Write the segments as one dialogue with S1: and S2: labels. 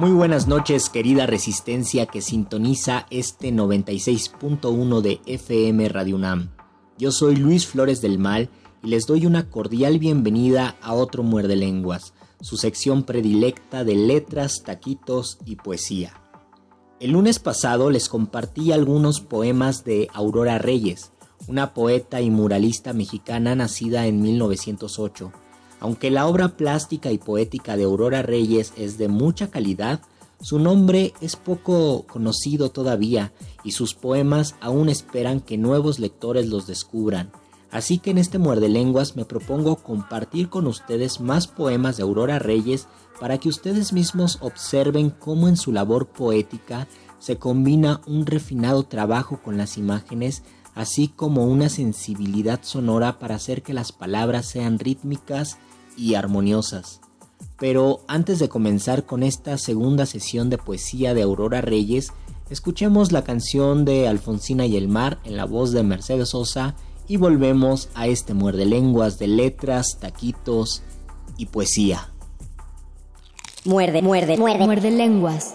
S1: Muy buenas noches, querida resistencia que sintoniza este 96.1 de FM Radio UNAM. Yo soy Luis Flores del Mal y les doy una cordial bienvenida a otro Muerde Lenguas, su sección predilecta de letras, taquitos y poesía. El lunes pasado les compartí algunos poemas de Aurora Reyes, una poeta y muralista mexicana nacida en 1908 aunque la obra plástica y poética de Aurora Reyes es de mucha calidad, su nombre es poco conocido todavía y sus poemas aún esperan que nuevos lectores los descubran. Así que en este muerde lenguas me propongo compartir con ustedes más poemas de Aurora Reyes para que ustedes mismos observen cómo en su labor poética se combina un refinado trabajo con las imágenes, así como una sensibilidad sonora para hacer que las palabras sean rítmicas y armoniosas. Pero antes de comenzar con esta segunda sesión de poesía de Aurora Reyes, escuchemos la canción de Alfonsina y el mar en la voz de Mercedes Sosa y volvemos a este muerde lenguas de letras, taquitos y poesía.
S2: Muerde, muerde, muerde. Muerde lenguas.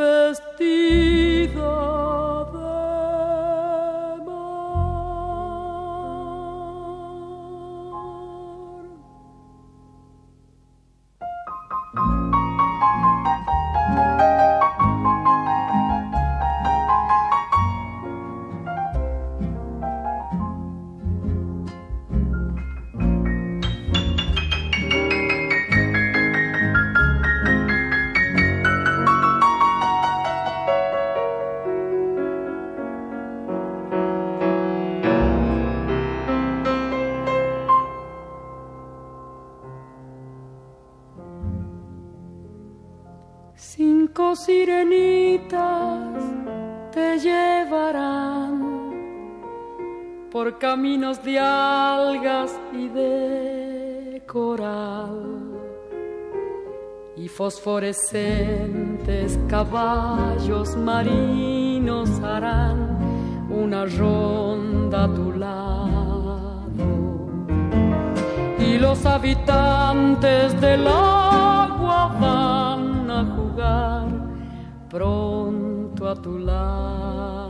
S3: vestida de de algas y de coral y fosforescentes caballos marinos harán una ronda a tu lado y los habitantes del agua van a jugar pronto a tu lado.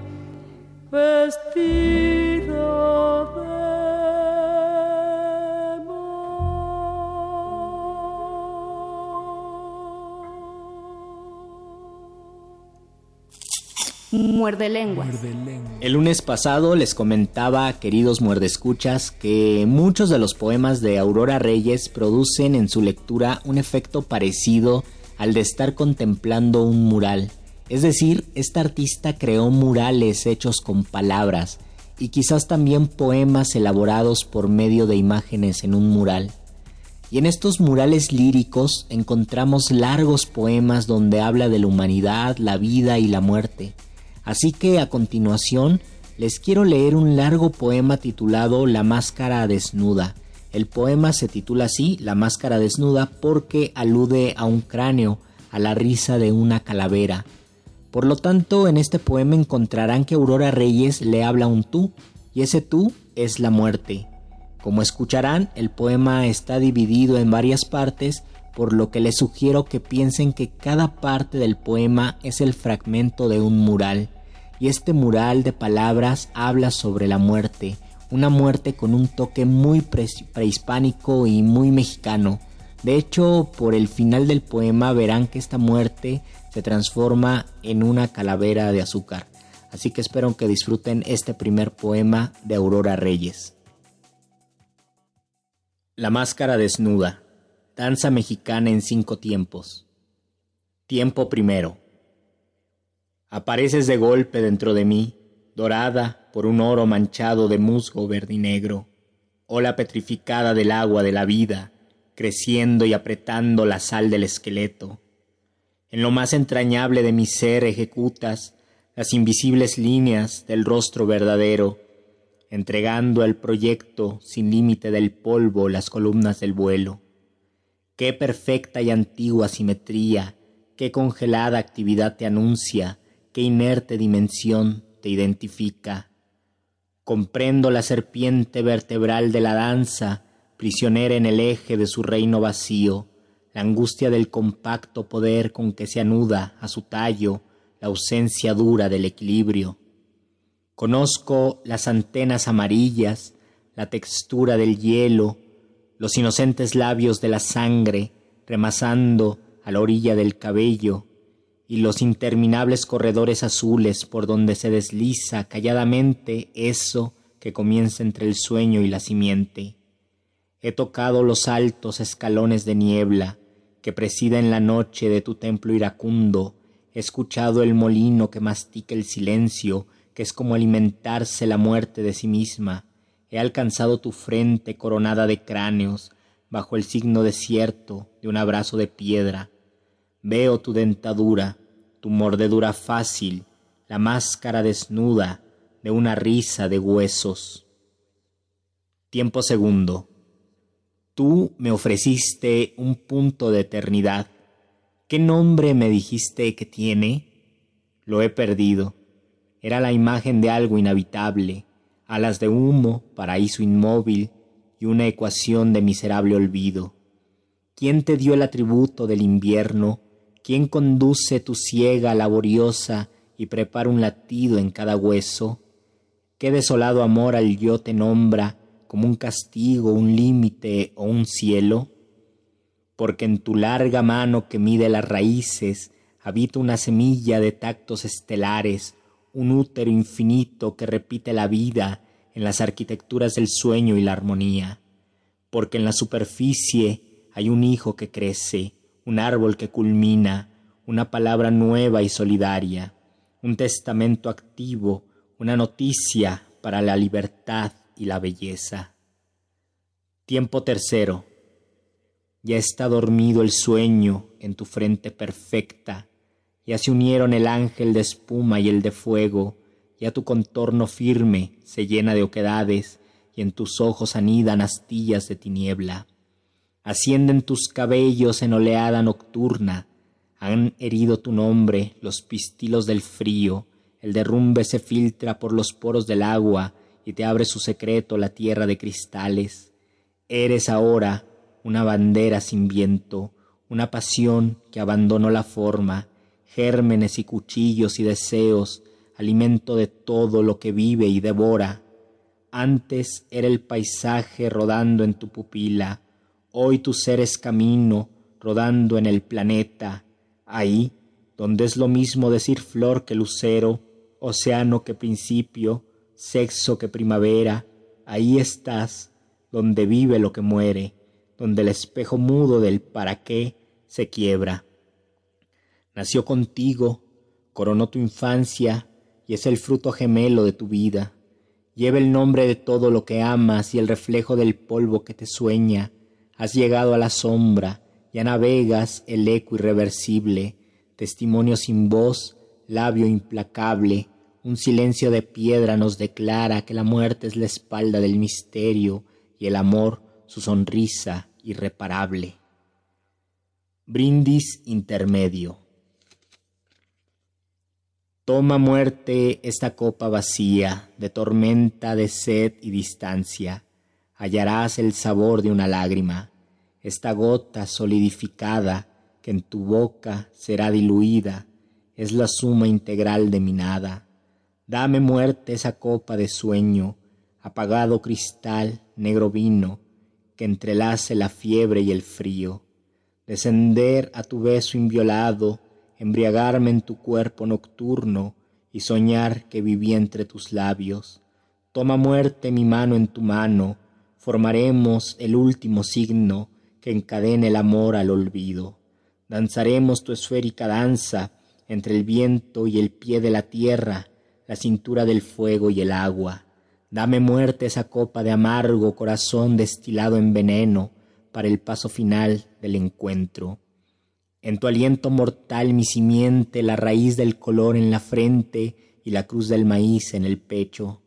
S3: vestida de
S4: Muerde lenguas.
S1: El lunes pasado les comentaba, queridos muerdescuchas, que muchos de los poemas de Aurora Reyes producen en su lectura un efecto parecido al de estar contemplando un mural. Es decir, esta artista creó murales hechos con palabras y quizás también poemas elaborados por medio de imágenes en un mural. Y en estos murales líricos encontramos largos poemas donde habla de la humanidad, la vida y la muerte. Así que a continuación les quiero leer un largo poema titulado La máscara desnuda. El poema se titula así, La máscara desnuda, porque alude a un cráneo, a la risa de una calavera. Por lo tanto, en este poema encontrarán que Aurora Reyes le habla un tú, y ese tú es la muerte. Como escucharán, el poema está dividido en varias partes, por lo que les sugiero que piensen que cada parte del poema es el fragmento de un mural, y este mural de palabras habla sobre la muerte, una muerte con un toque muy prehispánico y muy mexicano. De hecho, por el final del poema verán que esta muerte se transforma en una calavera de azúcar. Así que espero que disfruten este primer poema de Aurora Reyes. La máscara desnuda. Danza mexicana en cinco tiempos. Tiempo primero. Apareces de golpe dentro de mí, dorada por un oro manchado de musgo verde y negro, ola petrificada del agua de la vida, creciendo y apretando la sal del esqueleto. En lo más entrañable de mi ser ejecutas las invisibles líneas del rostro verdadero, entregando al proyecto sin límite del polvo las columnas del vuelo. Qué perfecta y antigua simetría, qué congelada actividad te anuncia, qué inerte dimensión te identifica. Comprendo la serpiente vertebral de la danza, prisionera en el eje de su reino vacío, la angustia del compacto poder con que se anuda a su tallo la ausencia dura del equilibrio. Conozco las antenas amarillas, la textura del hielo, los inocentes labios de la sangre remasando a la orilla del cabello y los interminables corredores azules por donde se desliza calladamente eso que comienza entre el sueño y la simiente. He tocado los altos escalones de niebla que presiden la noche de tu templo iracundo, he escuchado el molino que mastica el silencio, que es como alimentarse la muerte de sí misma, He alcanzado tu frente coronada de cráneos, bajo el signo desierto de un abrazo de piedra. Veo tu dentadura, tu mordedura fácil, la máscara desnuda de una risa de huesos. Tiempo segundo. Tú me ofreciste un punto de eternidad. ¿Qué nombre me dijiste que tiene? Lo he perdido. Era la imagen de algo inhabitable, alas de humo, paraíso inmóvil y una ecuación de miserable olvido. ¿Quién te dio el atributo del invierno? ¿Quién conduce tu ciega laboriosa y prepara un latido en cada hueso? ¿Qué desolado amor al yo te nombra como un castigo, un límite o un cielo? Porque en tu larga mano que mide las raíces habita una semilla de tactos estelares, un útero infinito que repite la vida en las arquitecturas del sueño y la armonía. Porque en la superficie hay un hijo que crece, un árbol que culmina, una palabra nueva y solidaria, un testamento activo, una noticia para la libertad y la belleza. Tiempo tercero. Ya está dormido el sueño en tu frente perfecta, ya se unieron el ángel de espuma y el de fuego, ya tu contorno firme se llena de oquedades y en tus ojos anidan astillas de tiniebla. Ascienden tus cabellos en oleada nocturna, han herido tu nombre los pistilos del frío, el derrumbe se filtra por los poros del agua y te abre su secreto la tierra de cristales. Eres ahora una bandera sin viento, una pasión que abandonó la forma, gérmenes y cuchillos y deseos, alimento de todo lo que vive y devora. Antes era el paisaje rodando en tu pupila, hoy tu ser es camino rodando en el planeta, ahí donde es lo mismo decir flor que lucero, océano que principio, sexo que primavera, ahí estás, donde vive lo que muere, donde el espejo mudo del para qué se quiebra. Nació contigo, coronó tu infancia y es el fruto gemelo de tu vida. Lleva el nombre de todo lo que amas y el reflejo del polvo que te sueña. Has llegado a la sombra, ya navegas el eco irreversible, testimonio sin voz, labio implacable, un silencio de piedra nos declara que la muerte es la espalda del misterio y el amor su sonrisa irreparable. Brindis intermedio. Toma muerte esta copa vacía de tormenta, de sed y distancia. Hallarás el sabor de una lágrima, esta gota solidificada que en tu boca será diluida, es la suma integral de mi nada Dame muerte esa copa de sueño, apagado cristal, negro vino, que entrelace la fiebre y el frío. Descender a tu beso inviolado, embriagarme en tu cuerpo nocturno y soñar que viví entre tus labios. Toma muerte mi mano en tu mano, formaremos el último signo que encadene el amor al olvido. Danzaremos tu esférica danza entre el viento y el pie de la tierra, la cintura del fuego y el agua. Dame muerte esa copa de amargo corazón destilado en veneno para el paso final del encuentro. En tu aliento mortal mi simiente, la raíz del color en la frente y la cruz del maíz en el pecho.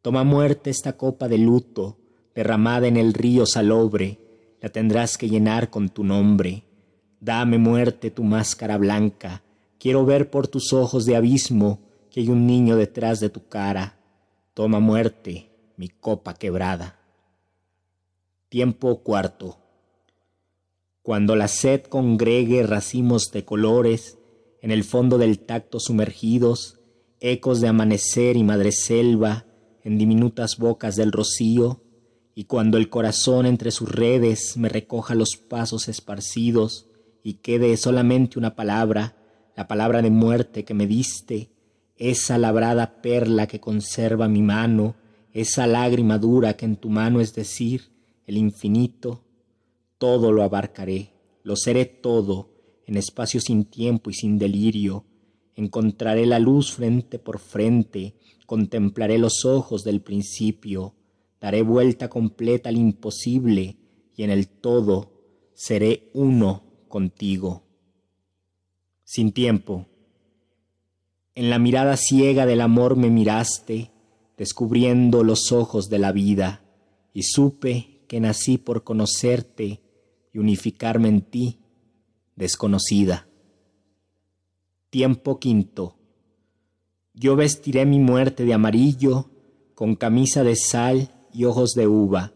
S1: Toma muerte esta copa de luto, derramada en el río salobre, la tendrás que llenar con tu nombre. Dame muerte tu máscara blanca, quiero ver por tus ojos de abismo que hay un niño detrás de tu cara. Toma muerte mi copa quebrada. Tiempo cuarto. Cuando la sed congregue racimos de colores, en el fondo del tacto sumergidos, ecos de amanecer y madreselva, en diminutas bocas del rocío, y cuando el corazón entre sus redes me recoja los pasos esparcidos y quede solamente una palabra, la palabra de muerte que me diste, esa labrada perla que conserva mi mano, esa lágrima dura que en tu mano es decir, el infinito, todo lo abarcaré, lo seré todo, en espacio sin tiempo y sin delirio, encontraré la luz frente por frente, contemplaré los ojos del principio, daré vuelta completa al imposible y en el todo seré uno contigo. Sin tiempo, en la mirada ciega del amor me miraste, descubriendo los ojos de la vida, y supe que nací por conocerte y unificarme en ti, desconocida. Tiempo quinto. Yo vestiré mi muerte de amarillo, con camisa de sal y ojos de uva.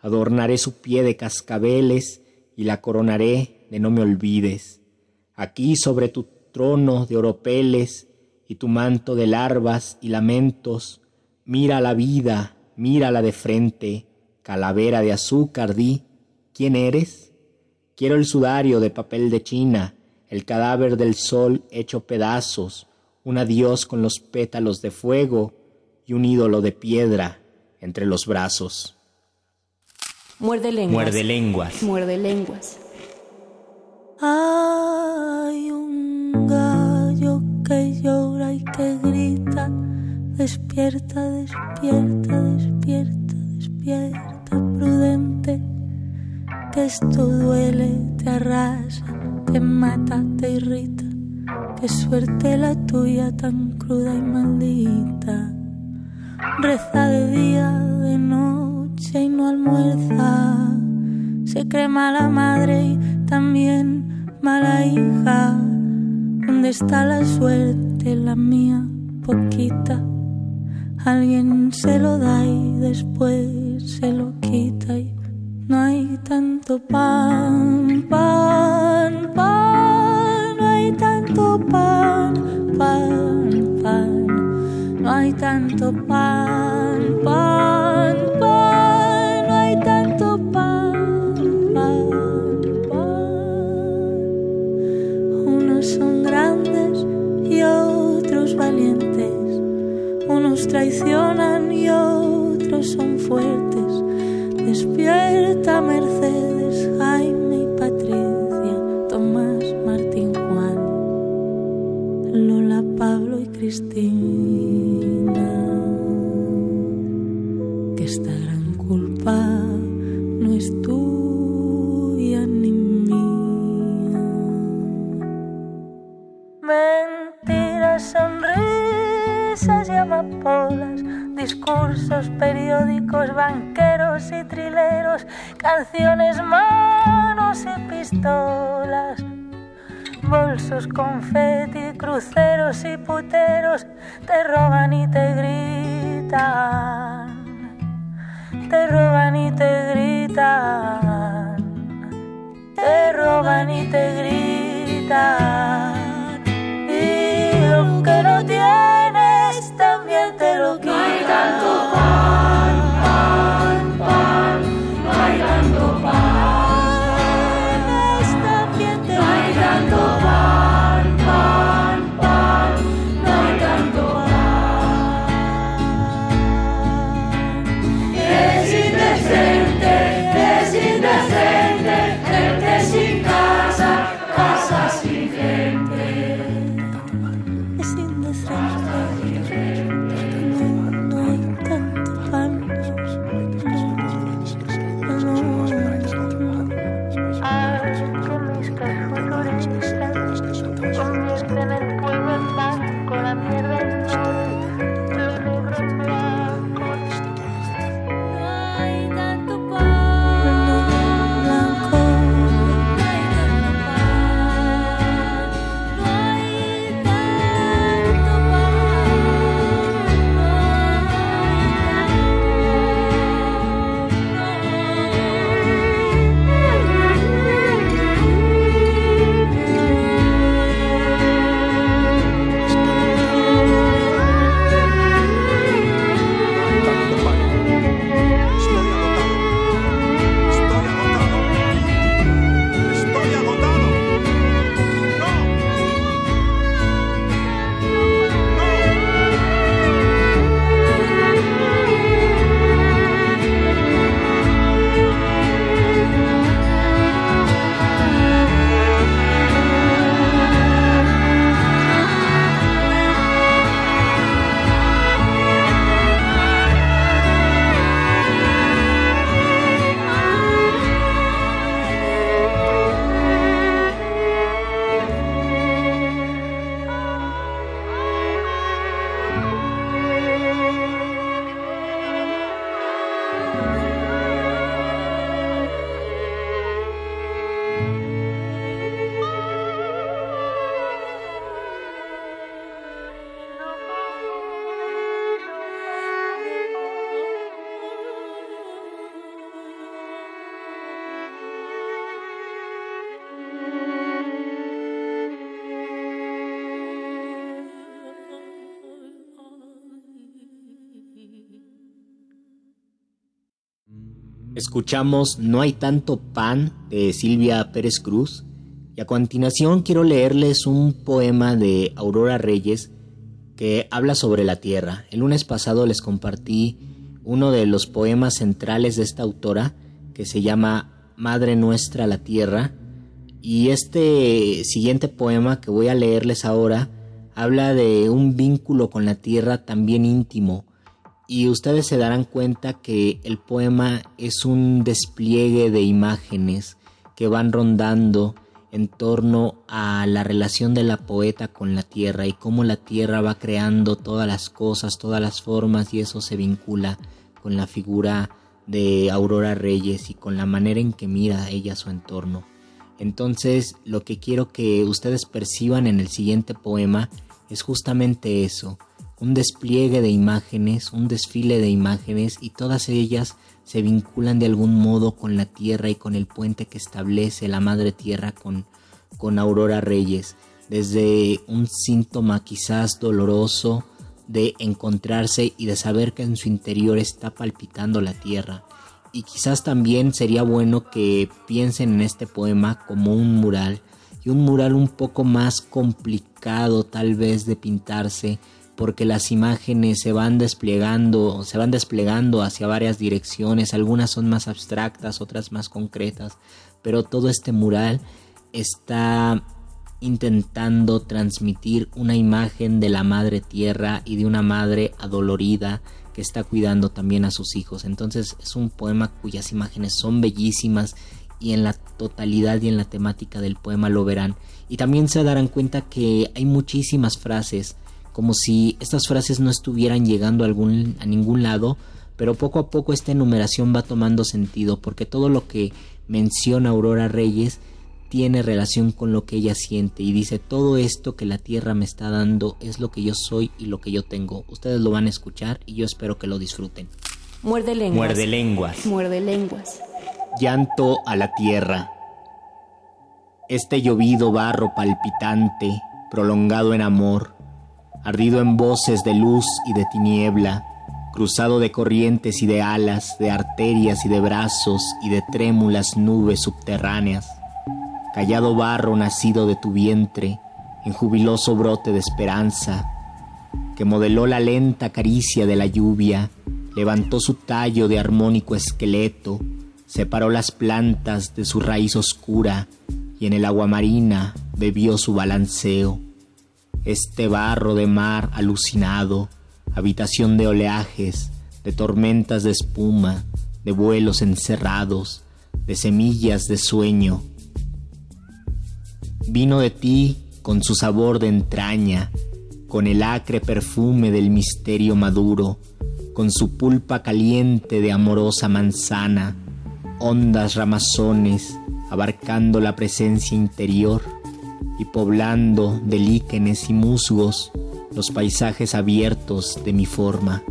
S1: Adornaré su pie de cascabeles y la coronaré de no me olvides. Aquí sobre tu trono de oropeles y tu manto de larvas y lamentos, mira la vida, mírala de frente, calavera de azúcar, di, ¿quién eres? Quiero el sudario de papel de China, el cadáver del sol hecho pedazos, un adiós con los pétalos de fuego y un ídolo de piedra entre los brazos.
S4: Muerde lenguas.
S1: Muerde lenguas.
S4: Muerde lenguas.
S5: Hay un despierta, despierta, despierta, despierta, prudente, que esto duele, te arrasa, te mata, te irrita, qué suerte la tuya tan cruda y maldita. Reza de día, de noche y no almuerza. Se cree mala madre y también mala hija. ¿Dónde está la suerte, la mía, poquita? Alguien se lo da y después se lo quita y no hay tanto pan, pan, pan, no hay tanto pan, pan, traicionan y otros son fuertes. Despierta Mercedes, Jaime y Patricia, Tomás, Martín, Juan, Lola, Pablo y Cristina. Amapolas, discursos, periódicos, banqueros y trileros, canciones, manos y pistolas bolsos, confeti, cruceros y puteros te roban y te gritan, te roban y te gritan, te roban y te gritan.
S1: Escuchamos No hay tanto pan de Silvia Pérez Cruz y a continuación quiero leerles un poema de Aurora Reyes que habla sobre la tierra. El lunes pasado les compartí uno de los poemas centrales de esta autora que se llama Madre Nuestra la Tierra y este siguiente poema que voy a leerles ahora habla de un vínculo con la tierra también íntimo y ustedes se darán cuenta que el poema es un despliegue de imágenes que van rondando en torno a la relación de la poeta con la tierra y cómo la tierra va creando todas las cosas, todas las formas y eso se vincula con la figura de Aurora Reyes y con la manera en que mira ella su entorno. Entonces lo que quiero que ustedes perciban en el siguiente poema es justamente eso, un despliegue de imágenes, un desfile de imágenes y todas ellas se vinculan de algún modo con la tierra y con el puente que establece la madre tierra con, con Aurora Reyes, desde un síntoma quizás doloroso de encontrarse y de saber que en su interior está palpitando la tierra. Y quizás también sería bueno que piensen en este poema como un mural, y un mural un poco más complicado tal vez de pintarse, porque las imágenes se van desplegando, se van desplegando hacia varias direcciones, algunas son más abstractas, otras más concretas, pero todo este mural está intentando transmitir una imagen de la madre tierra y de una madre adolorida que está cuidando también a sus hijos. Entonces es un poema cuyas imágenes son bellísimas y en la totalidad y en la temática del poema lo verán. Y también se darán cuenta que hay muchísimas frases como si estas frases no estuvieran llegando a, algún, a ningún lado, pero poco a poco esta enumeración va tomando sentido, porque todo lo que menciona Aurora Reyes tiene relación con lo que ella siente y dice todo esto que la tierra me está dando es lo que yo soy y lo que yo tengo. Ustedes lo van a escuchar y yo espero que lo disfruten.
S4: Muerde lenguas.
S1: Muerde lenguas.
S4: Muerde lenguas.
S1: Llanto a la tierra. Este llovido barro palpitante, prolongado en amor, ardido en voces de luz y de tiniebla, cruzado de corrientes y de alas, de arterias y de brazos y de trémulas nubes subterráneas, callado barro nacido de tu vientre, en jubiloso brote de esperanza, que modeló la lenta caricia de la lluvia, levantó su tallo de armónico esqueleto, separó las plantas de su raíz oscura y en el agua marina bebió su balanceo este barro de mar alucinado, habitación de oleajes, de tormentas de espuma, de vuelos encerrados, de semillas de sueño. Vino de ti con su sabor de entraña, con el acre perfume del misterio maduro, con su pulpa caliente de amorosa manzana, hondas ramazones abarcando la presencia interior y poblando de líquenes y musgos los paisajes abiertos de mi forma.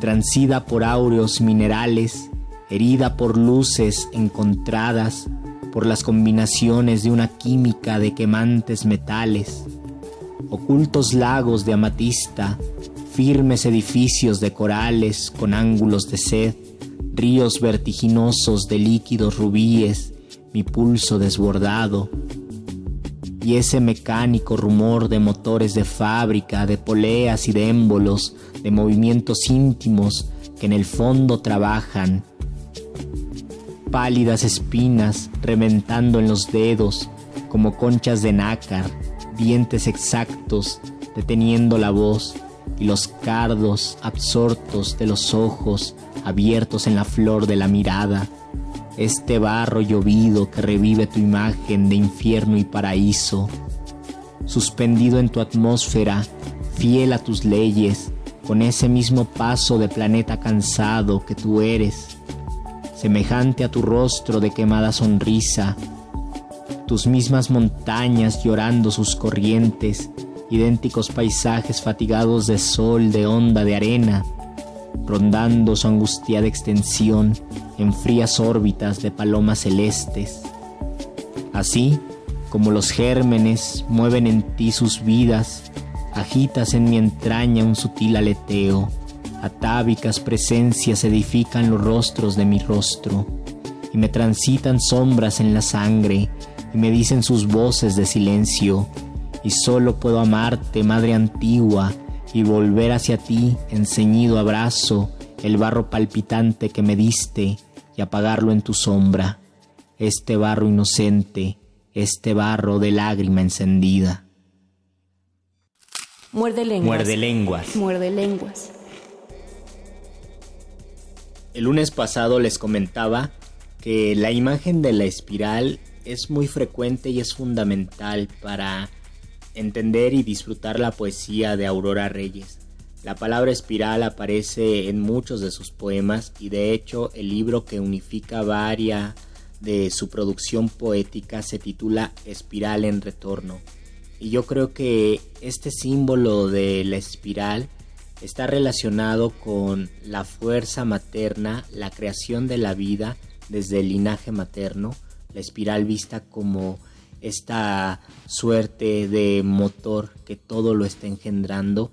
S1: Transida por áureos minerales, herida por luces encontradas, por las combinaciones de una química de quemantes metales, ocultos lagos de amatista, firmes edificios de corales con ángulos de sed, ríos vertiginosos de líquidos rubíes, mi pulso desbordado, y ese mecánico rumor de motores de fábrica, de poleas y de émbolos, de movimientos íntimos que en el fondo trabajan. Pálidas espinas reventando en los dedos como conchas de nácar, dientes exactos deteniendo la voz y los cardos absortos de los ojos abiertos en la flor de la mirada este barro llovido que revive tu imagen de infierno y paraíso, suspendido en tu atmósfera, fiel a tus leyes, con ese mismo paso de planeta cansado que tú eres, semejante a tu rostro de quemada sonrisa, tus mismas montañas llorando sus corrientes, idénticos paisajes fatigados de sol, de onda, de arena, rondando su angustiada extensión en frías órbitas de palomas celestes. Así como los gérmenes mueven en ti sus vidas, agitas en mi entraña un sutil aleteo, Atávicas presencias edifican los rostros de mi rostro, y me transitan sombras en la sangre, y me dicen sus voces de silencio, y solo puedo amarte, madre antigua, y volver hacia ti en ceñido abrazo, el barro palpitante que me diste, y apagarlo en tu sombra, este barro inocente, este barro de lágrima encendida.
S4: Muerde lenguas.
S1: Muerde lenguas.
S4: Muerde lenguas.
S1: El lunes pasado les comentaba que la imagen de la espiral es muy frecuente y es fundamental para entender y disfrutar la poesía de Aurora Reyes. La palabra espiral aparece en muchos de sus poemas y de hecho el libro que unifica varias de su producción poética se titula Espiral en Retorno. Y yo creo que este símbolo de la espiral está relacionado con la fuerza materna, la creación de la vida desde el linaje materno, la espiral vista como esta suerte de motor que todo lo está engendrando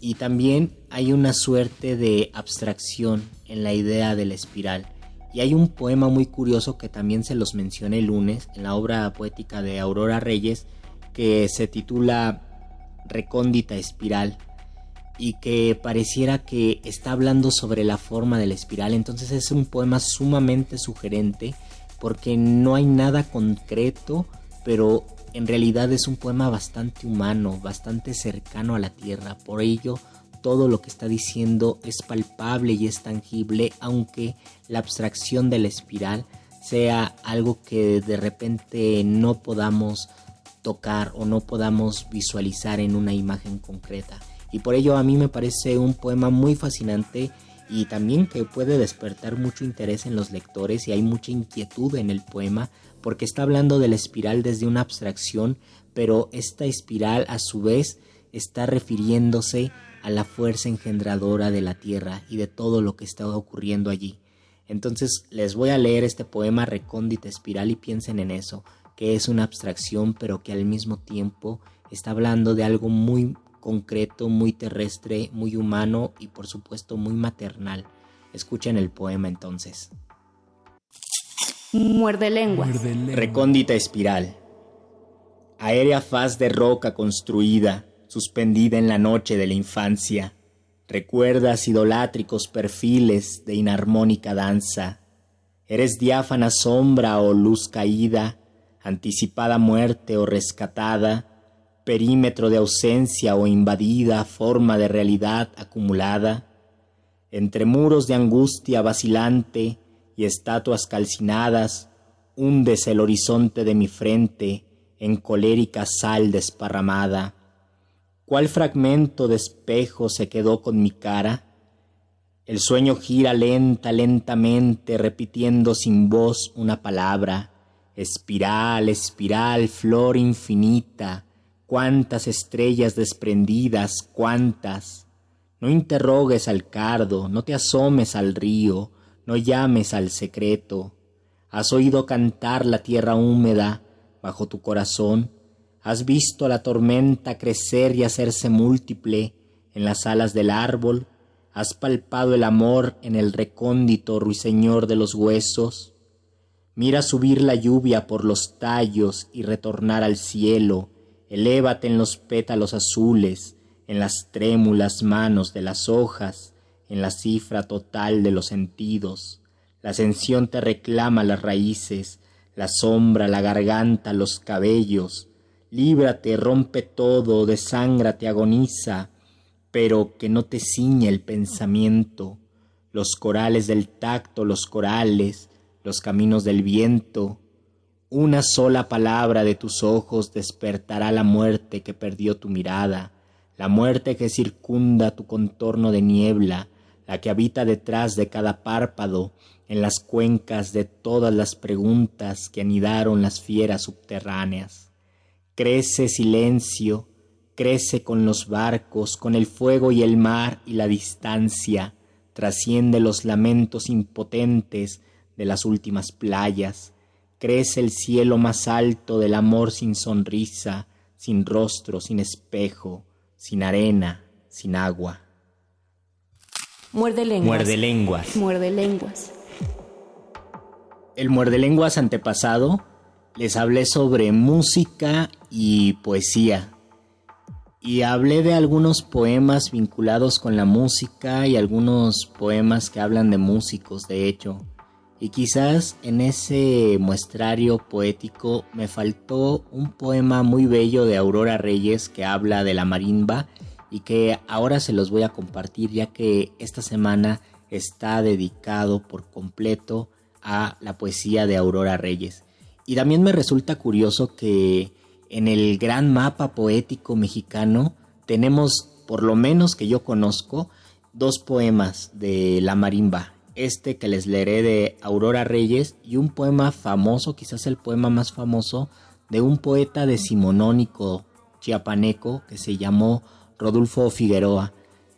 S1: y también hay una suerte de abstracción en la idea de la espiral. Y hay un poema muy curioso que también se los mencioné el lunes en la obra poética de Aurora Reyes que se titula Recóndita Espiral y que pareciera que está hablando sobre la forma de la espiral. Entonces es un poema sumamente sugerente porque no hay nada concreto, pero en realidad es un poema bastante humano, bastante cercano a la tierra. Por ello, todo lo que está diciendo es palpable y es tangible, aunque la abstracción de la espiral sea algo que de repente no podamos tocar o no podamos visualizar en una imagen concreta. Y por ello a mí me parece un poema muy fascinante y también que puede despertar mucho interés en los lectores y hay mucha inquietud en el poema porque está hablando de la espiral desde una abstracción, pero esta espiral a su vez está refiriéndose a la fuerza engendradora de la tierra y de todo lo que está ocurriendo allí. Entonces les voy a leer este poema recóndita espiral y piensen en eso, que es una abstracción pero que al mismo tiempo está hablando de algo muy concreto, muy terrestre, muy humano y por supuesto muy maternal. Escuchen el poema entonces.
S4: Muerde lenguas.
S1: Recóndita espiral. Aérea faz de roca construida, suspendida en la noche de la infancia. Recuerdas idolátricos perfiles de inarmónica danza. Eres diáfana sombra o luz caída, anticipada muerte o rescatada, perímetro de ausencia o invadida forma de realidad acumulada, entre muros de angustia vacilante y estatuas calcinadas, hundes el horizonte de mi frente en colérica sal desparramada. ¿Cuál fragmento de espejo se quedó con mi cara? El sueño gira lenta, lentamente, repitiendo sin voz una palabra. Espiral, espiral, flor infinita, cuántas estrellas desprendidas, cuántas. No interrogues al cardo, no te asomes al río, no llames al secreto. Has oído cantar la tierra húmeda bajo tu corazón, has visto la tormenta crecer y hacerse múltiple en las alas del árbol, has palpado el amor en el recóndito ruiseñor de los huesos. Mira subir la lluvia por los tallos y retornar al cielo, Elévate en los pétalos azules, en las trémulas manos de las hojas, en la cifra total de los sentidos. La ascensión te reclama las raíces, la sombra, la garganta, los cabellos. Líbrate, rompe todo, desángrate, agoniza, pero que no te ciñe el pensamiento. Los corales del tacto, los corales, los caminos del viento, una sola palabra de tus ojos despertará la muerte que perdió tu mirada, la muerte que circunda tu contorno de niebla, la que habita detrás de cada párpado, en las cuencas de todas las preguntas que anidaron las fieras subterráneas. Crece silencio, crece con los barcos, con el fuego y el mar y la distancia, trasciende los lamentos impotentes de las últimas playas, crece el cielo más alto del amor sin sonrisa, sin rostro, sin espejo, sin arena, sin agua.
S4: Muerde lenguas.
S1: Muerde lenguas.
S4: Muerde lenguas.
S1: El muerde lenguas antepasado les hablé sobre música y poesía. Y hablé de algunos poemas vinculados con la música y algunos poemas que hablan de músicos, de hecho. Y quizás en ese muestrario poético me faltó un poema muy bello de Aurora Reyes que habla de la marimba y que ahora se los voy a compartir ya que esta semana está dedicado por completo a la poesía de Aurora Reyes. Y también me resulta curioso que en el gran mapa poético mexicano tenemos, por lo menos que yo conozco, dos poemas de la marimba este que les leeré de Aurora Reyes y un poema famoso, quizás el poema más famoso, de un poeta decimonónico chiapaneco que se llamó Rodolfo Figueroa.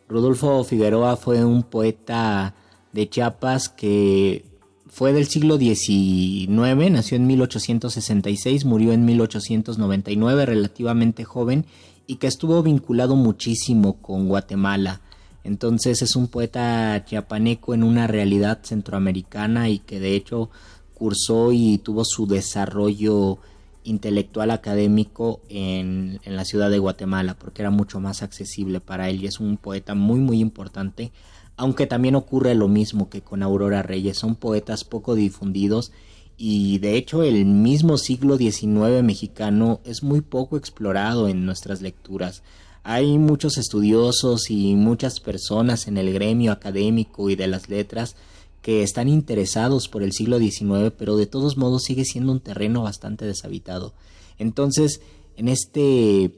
S1: Rodolfo Figueroa fue un poeta de Chiapas que fue del siglo XIX, nació en 1866, murió en 1899, relativamente joven, y que estuvo vinculado muchísimo con Guatemala. Entonces es un poeta chiapaneco en una realidad centroamericana y que de hecho cursó y tuvo su desarrollo intelectual académico en, en, la ciudad de Guatemala porque era mucho más accesible para él y es un poeta muy muy importante aunque también ocurre lo mismo que con Aurora Reyes. Son poetas poco difundidos y de hecho el mismo siglo XIX mexicano es muy poco explorado en nuestras lecturas. Hay muchos estudiosos y muchas personas en el gremio académico y de las letras que están interesados por el siglo XIX, pero de todos modos sigue siendo un terreno bastante deshabitado. Entonces, en este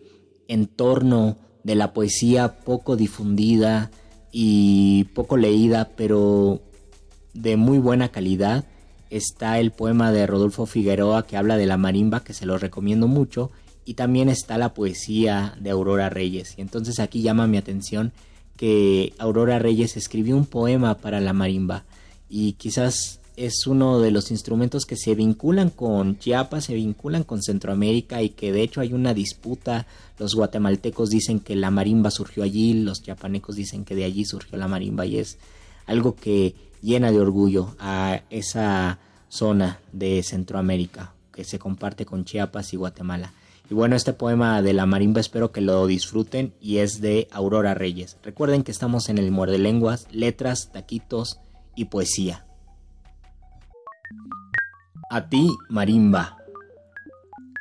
S1: entorno de la poesía poco difundida y poco leída, pero de muy buena calidad, está el poema de Rodolfo Figueroa que habla de la marimba, que se lo recomiendo mucho, y también está la poesía de Aurora Reyes. Y entonces aquí llama mi atención que Aurora Reyes escribió un poema para la marimba y quizás es uno de los instrumentos que se vinculan con Chiapas, se vinculan con Centroamérica y que de hecho hay una disputa. Los guatemaltecos dicen que la marimba surgió allí, los chiapanecos dicen que de allí surgió la marimba y es algo que llena de orgullo a esa zona de Centroamérica que se comparte con Chiapas y Guatemala. Y bueno, este poema de la marimba espero que lo disfruten y es de Aurora Reyes. Recuerden que estamos en el Muerde Lenguas, letras, taquitos y poesía. A ti, marimba.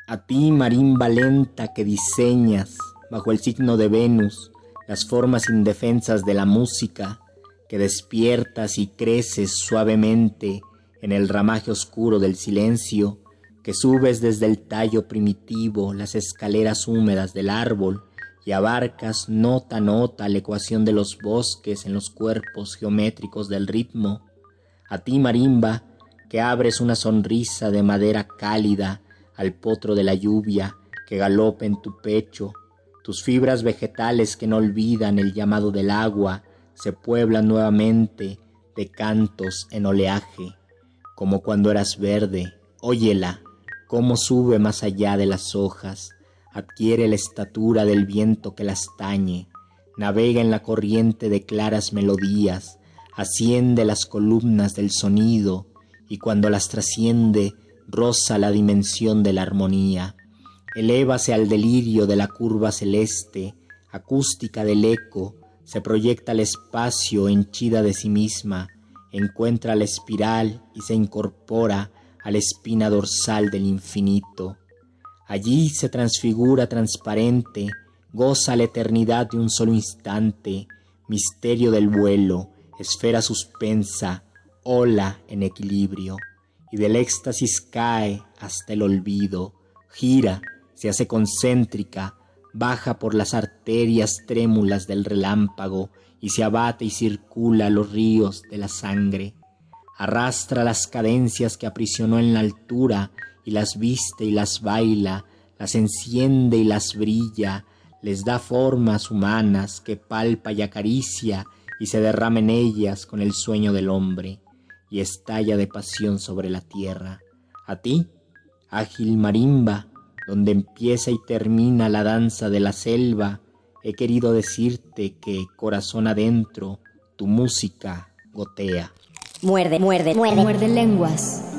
S1: A ti, marimba lenta que diseñas bajo el signo de Venus las formas indefensas de la música que despiertas y creces suavemente en el ramaje oscuro del silencio que subes desde el tallo primitivo las escaleras húmedas del árbol y abarcas nota a nota la ecuación de los bosques en los cuerpos geométricos del ritmo. A ti, marimba, que abres una sonrisa de madera cálida al potro de la lluvia que galopa en tu pecho, tus fibras vegetales que no olvidan el llamado del agua se pueblan nuevamente de cantos en oleaje, como cuando eras verde, óyela, cómo sube más allá de las hojas, adquiere la estatura del viento que las tañe, navega en la corriente de claras melodías, asciende las columnas del sonido. Y cuando las trasciende roza la dimensión de la armonía, elévase al delirio de la curva celeste, acústica del eco, se proyecta al espacio henchida de sí misma, encuentra la espiral y se incorpora a la espina dorsal del infinito. Allí se transfigura transparente, goza la eternidad de un solo instante, misterio del vuelo, esfera suspensa, ola en equilibrio, y del éxtasis cae hasta el olvido, gira, se hace concéntrica, baja por las arterias trémulas del relámpago y se abate y circula los ríos de la sangre arrastra las cadencias que aprisionó en la altura y las viste y las baila, las enciende y las brilla, les da formas humanas que palpa y acaricia y se derrama en ellas con el sueño del hombre y estalla de pasión sobre la tierra. A ti, ágil marimba, donde empieza y termina la danza de la selva, he querido decirte que, corazón adentro, tu música gotea.
S6: Muerde, muerde, muerde. Muerde lenguas.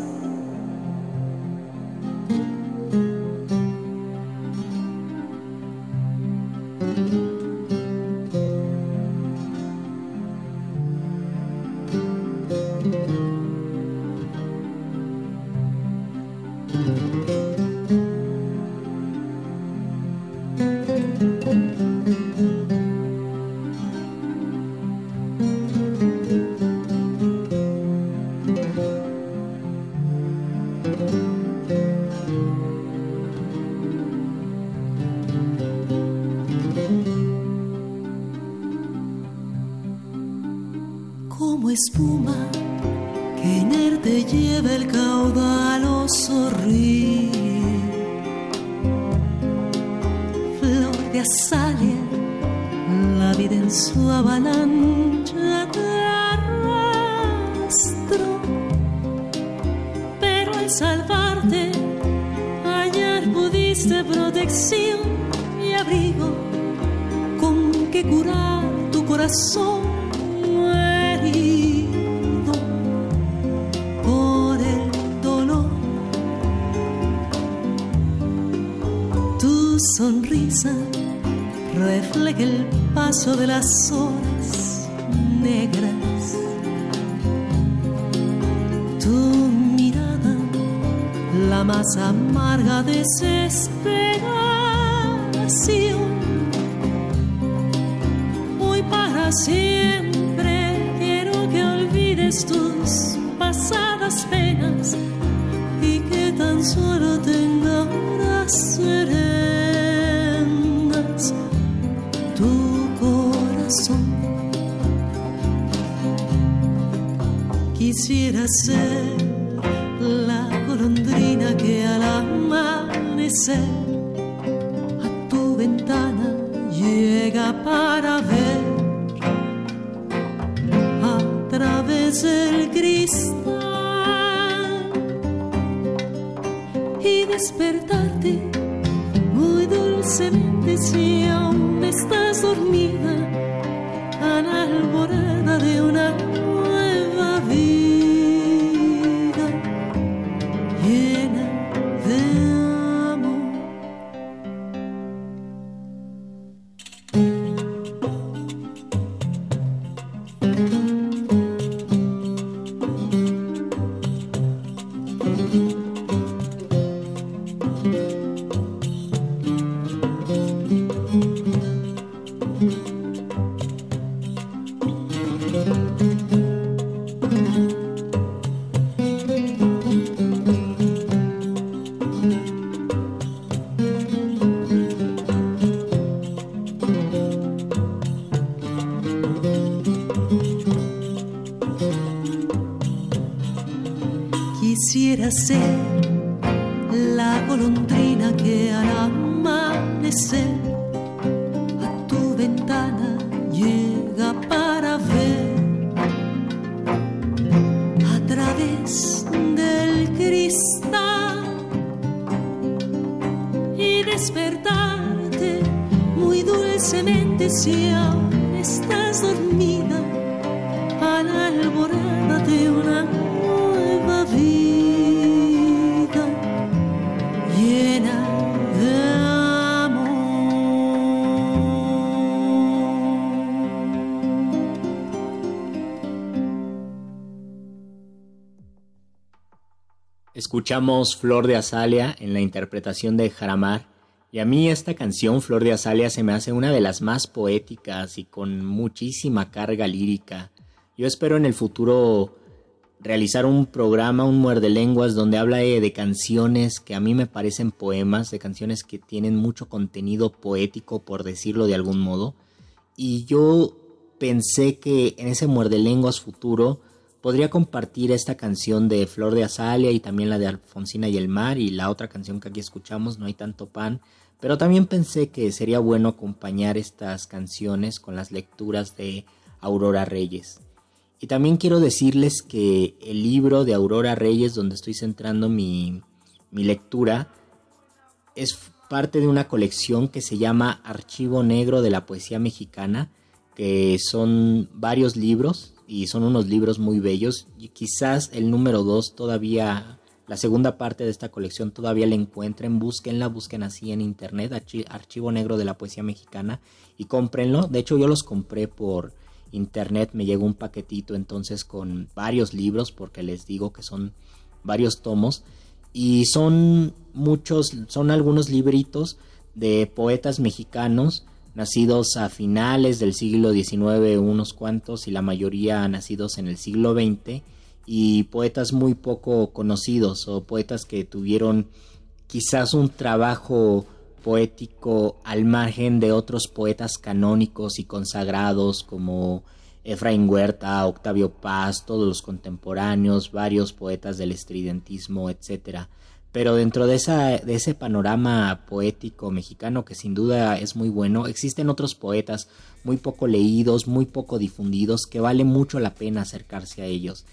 S1: Escuchamos Flor de Azalia en la interpretación de Jaramar y a mí esta canción Flor de Azalia se me hace una de las más poéticas y con muchísima carga lírica. Yo espero en el futuro realizar un programa, un muerde lenguas donde habla de, canciones que a mí me parecen poemas, de canciones que tienen mucho contenido poético por decirlo de algún modo. Y yo pensé que en ese muerde lenguas futuro podría compartir esta canción de Flor de Azalia y también la de Alfonsina y el Mar y la otra canción que aquí escuchamos, No hay tanto pan, pero también pensé que sería bueno acompañar estas canciones con las lecturas de Aurora Reyes. Y también quiero decirles que el libro de Aurora Reyes, donde estoy centrando mi, mi lectura, es parte de una colección que se llama Archivo Negro de la Poesía Mexicana, que son varios libros y son unos libros muy bellos. Y quizás el número 2 todavía, la segunda parte de esta colección todavía la encuentren, búsquenla, busquen así en internet, Archivo Negro de la Poesía Mexicana y cómprenlo. De hecho yo los compré por internet, me llegó un paquetito entonces con varios libros porque les digo que son varios tomos y son muchos, son algunos libritos de poetas mexicanos nacidos a finales del siglo XIX, unos cuantos, y la mayoría nacidos en el siglo XX, y poetas muy poco conocidos o poetas que tuvieron quizás un trabajo poético al margen de otros poetas canónicos y consagrados como Efraín Huerta, Octavio Paz, todos los contemporáneos, varios poetas del estridentismo, etc. Pero dentro de, esa, de ese panorama poético mexicano, que sin duda es muy bueno, existen otros poetas muy poco leídos, muy poco difundidos, que vale mucho la pena acercarse a ellos.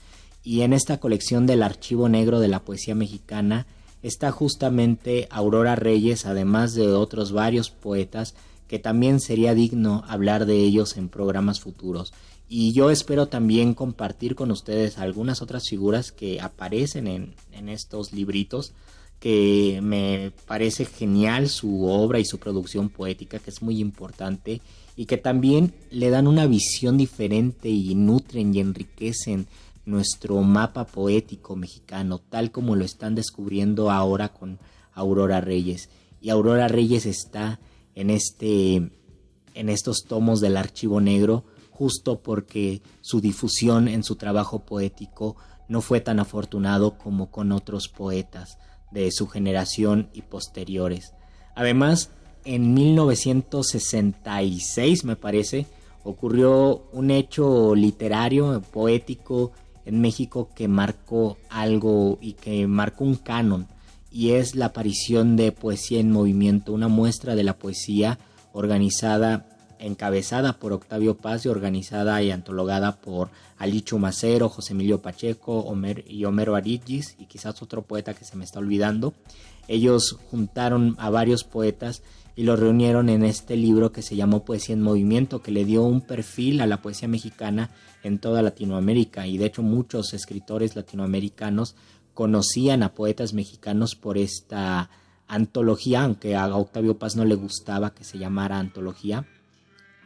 S1: Y en esta colección del Archivo Negro de la Poesía Mexicana está justamente Aurora Reyes, además de otros varios poetas, que también sería digno hablar de ellos en programas futuros. Y yo espero también compartir con ustedes algunas otras figuras que aparecen en, en estos libritos, que me parece genial su obra y su producción poética, que es muy importante, y que también le dan una visión diferente y nutren y enriquecen nuestro mapa poético mexicano, tal como lo están descubriendo ahora con Aurora Reyes. Y Aurora Reyes está en este en estos tomos del Archivo Negro justo porque su difusión en su trabajo poético no fue tan afortunado como con otros poetas de su generación y posteriores. Además, en 1966, me parece, ocurrió un hecho literario, poético en México que marcó algo y que marcó un canon, y es la aparición de Poesía en Movimiento, una muestra de la poesía organizada encabezada por Octavio Paz y organizada y antologada por Alicho Macero, José Emilio Pacheco y Homero Arigis y quizás otro poeta que se me está olvidando. Ellos juntaron a varios poetas y los reunieron en este libro que se llamó Poesía en Movimiento, que le dio un perfil a la poesía mexicana en toda Latinoamérica y de hecho muchos escritores latinoamericanos conocían a poetas mexicanos por esta antología, aunque a Octavio Paz no le gustaba que se llamara antología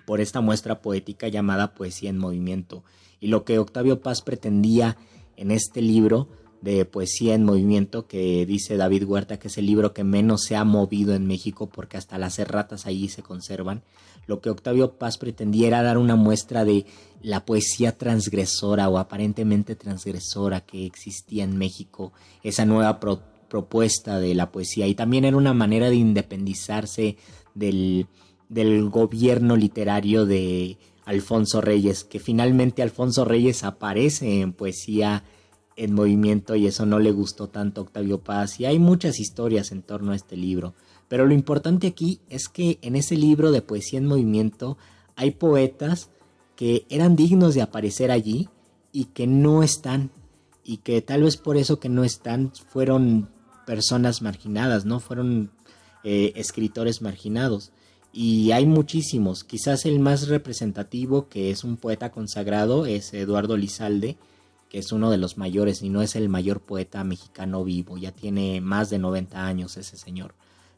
S1: por esta muestra poética llamada Poesía en Movimiento. Y lo que Octavio Paz pretendía en este libro de Poesía en Movimiento, que dice David Huerta que es el libro que menos se ha movido en México porque hasta las erratas allí se conservan, lo que Octavio Paz pretendía era dar una muestra de la poesía transgresora o aparentemente transgresora que existía en México, esa nueva propuesta de la poesía y también era una manera de independizarse del del gobierno literario de Alfonso Reyes, que finalmente Alfonso Reyes aparece en poesía en movimiento y eso no le gustó tanto a Octavio Paz y hay muchas historias en torno a este libro. Pero lo importante aquí es que en ese libro de poesía en movimiento hay poetas que eran dignos de aparecer allí y que no están y que tal vez por eso que no están fueron personas marginadas, no fueron eh, escritores marginados y hay muchísimos. Quizás el más representativo, que es un poeta consagrado, es Eduardo Lizalde, que es uno de los mayores y no es el mayor poeta mexicano vivo, ya tiene más de 90 años ese señor.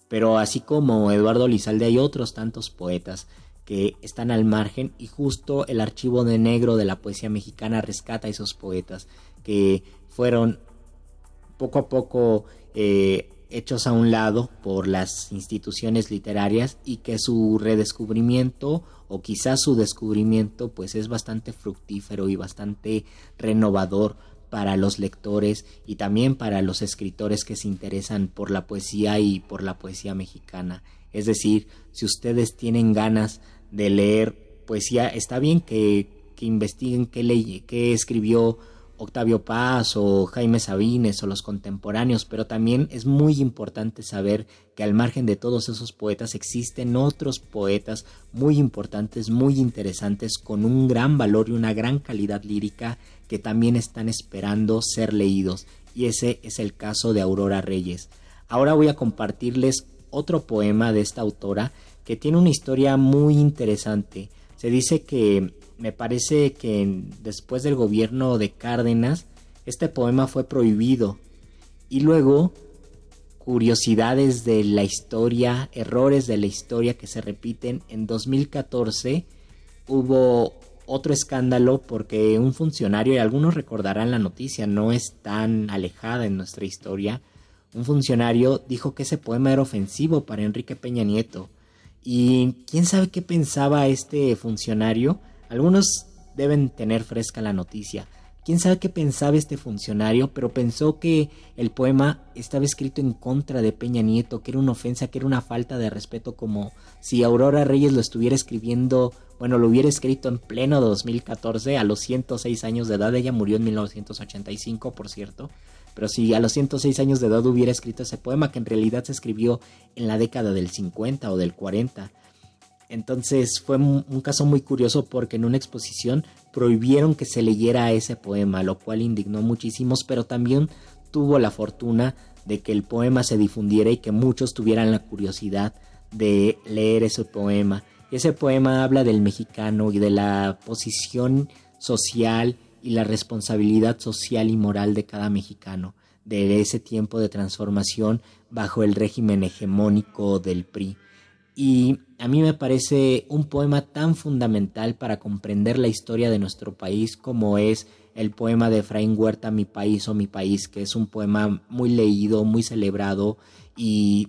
S1: Pero así como Eduardo Lizalde hay otros tantos poetas que están al margen y justo el archivo de negro de la poesía mexicana rescata a esos poetas que fueron poco a poco eh, hechos a un lado por las instituciones literarias y que su redescubrimiento o quizás su descubrimiento pues es bastante fructífero y bastante renovador para los lectores y también para los escritores que se interesan por la poesía y por la poesía mexicana. Es decir, si ustedes tienen ganas de leer poesía, está bien que, que investiguen qué, qué escribió Octavio Paz o Jaime Sabines o los contemporáneos, pero también es muy importante saber que al margen de todos esos poetas existen otros poetas muy importantes, muy interesantes, con un gran valor y una gran calidad lírica que también están esperando ser leídos, y ese es el caso de Aurora Reyes. Ahora voy a compartirles otro poema de esta autora que tiene una historia muy interesante Se dice que me parece que después del gobierno de Cárdenas, este poema fue prohibido. Y luego, curiosidades de la historia, errores de la historia que se repiten, en 2014 hubo otro escándalo porque un funcionario, y algunos recordarán la noticia, no es tan alejada en nuestra historia, un funcionario dijo que ese poema era ofensivo para Enrique Peña Nieto. Y quién sabe qué pensaba este funcionario. Algunos deben tener fresca la noticia. Quién sabe qué pensaba este funcionario, pero pensó que el poema estaba escrito en contra de Peña Nieto, que era una ofensa, que era una falta de respeto, como si Aurora Reyes lo estuviera escribiendo, bueno, lo hubiera escrito en pleno 2014, a los 106 años de edad. Ella murió en 1985, por cierto. Pero si a los 106 años de edad hubiera escrito ese poema, que en realidad se escribió en la década del 50 o del 40. Entonces fue un caso muy curioso porque en una exposición prohibieron que se leyera ese poema, lo cual indignó muchísimos, pero también tuvo la fortuna de que el poema se difundiera y que muchos tuvieran la curiosidad de leer ese poema. Ese poema habla del mexicano y de la posición social y la responsabilidad social y moral de cada mexicano, de ese tiempo de transformación bajo el régimen hegemónico del PRI. Y a mí me parece un poema tan fundamental para comprender la historia de nuestro país como es el poema de Efraín Huerta, Mi País o Mi País, que es un poema muy leído, muy celebrado y,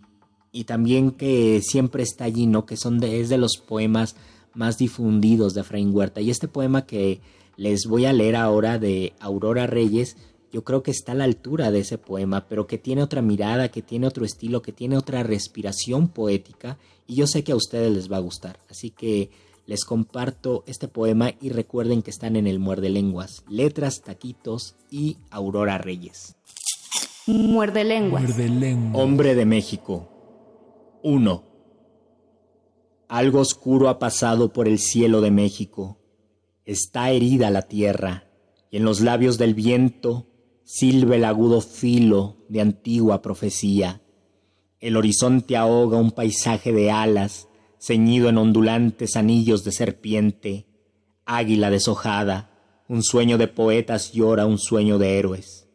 S1: y también que siempre está allí, ¿no? Que son de, es de los poemas más difundidos de Efraín Huerta. Y este poema que les voy a leer ahora de Aurora Reyes, yo creo que está a la altura de ese poema, pero que tiene otra mirada, que tiene otro estilo, que tiene otra respiración poética y yo sé que a ustedes les va a gustar. Así que les comparto este poema y recuerden que están en el Muerde Lenguas, Letras, Taquitos y Aurora Reyes.
S4: Muerde Lenguas.
S1: Hombre de México. 1. Algo oscuro ha pasado por el cielo de México Está herida la tierra, y en los labios del viento silba el agudo filo de antigua profecía. El horizonte ahoga un paisaje de alas, ceñido en ondulantes anillos de serpiente, águila deshojada, un sueño de poetas llora un sueño de héroes.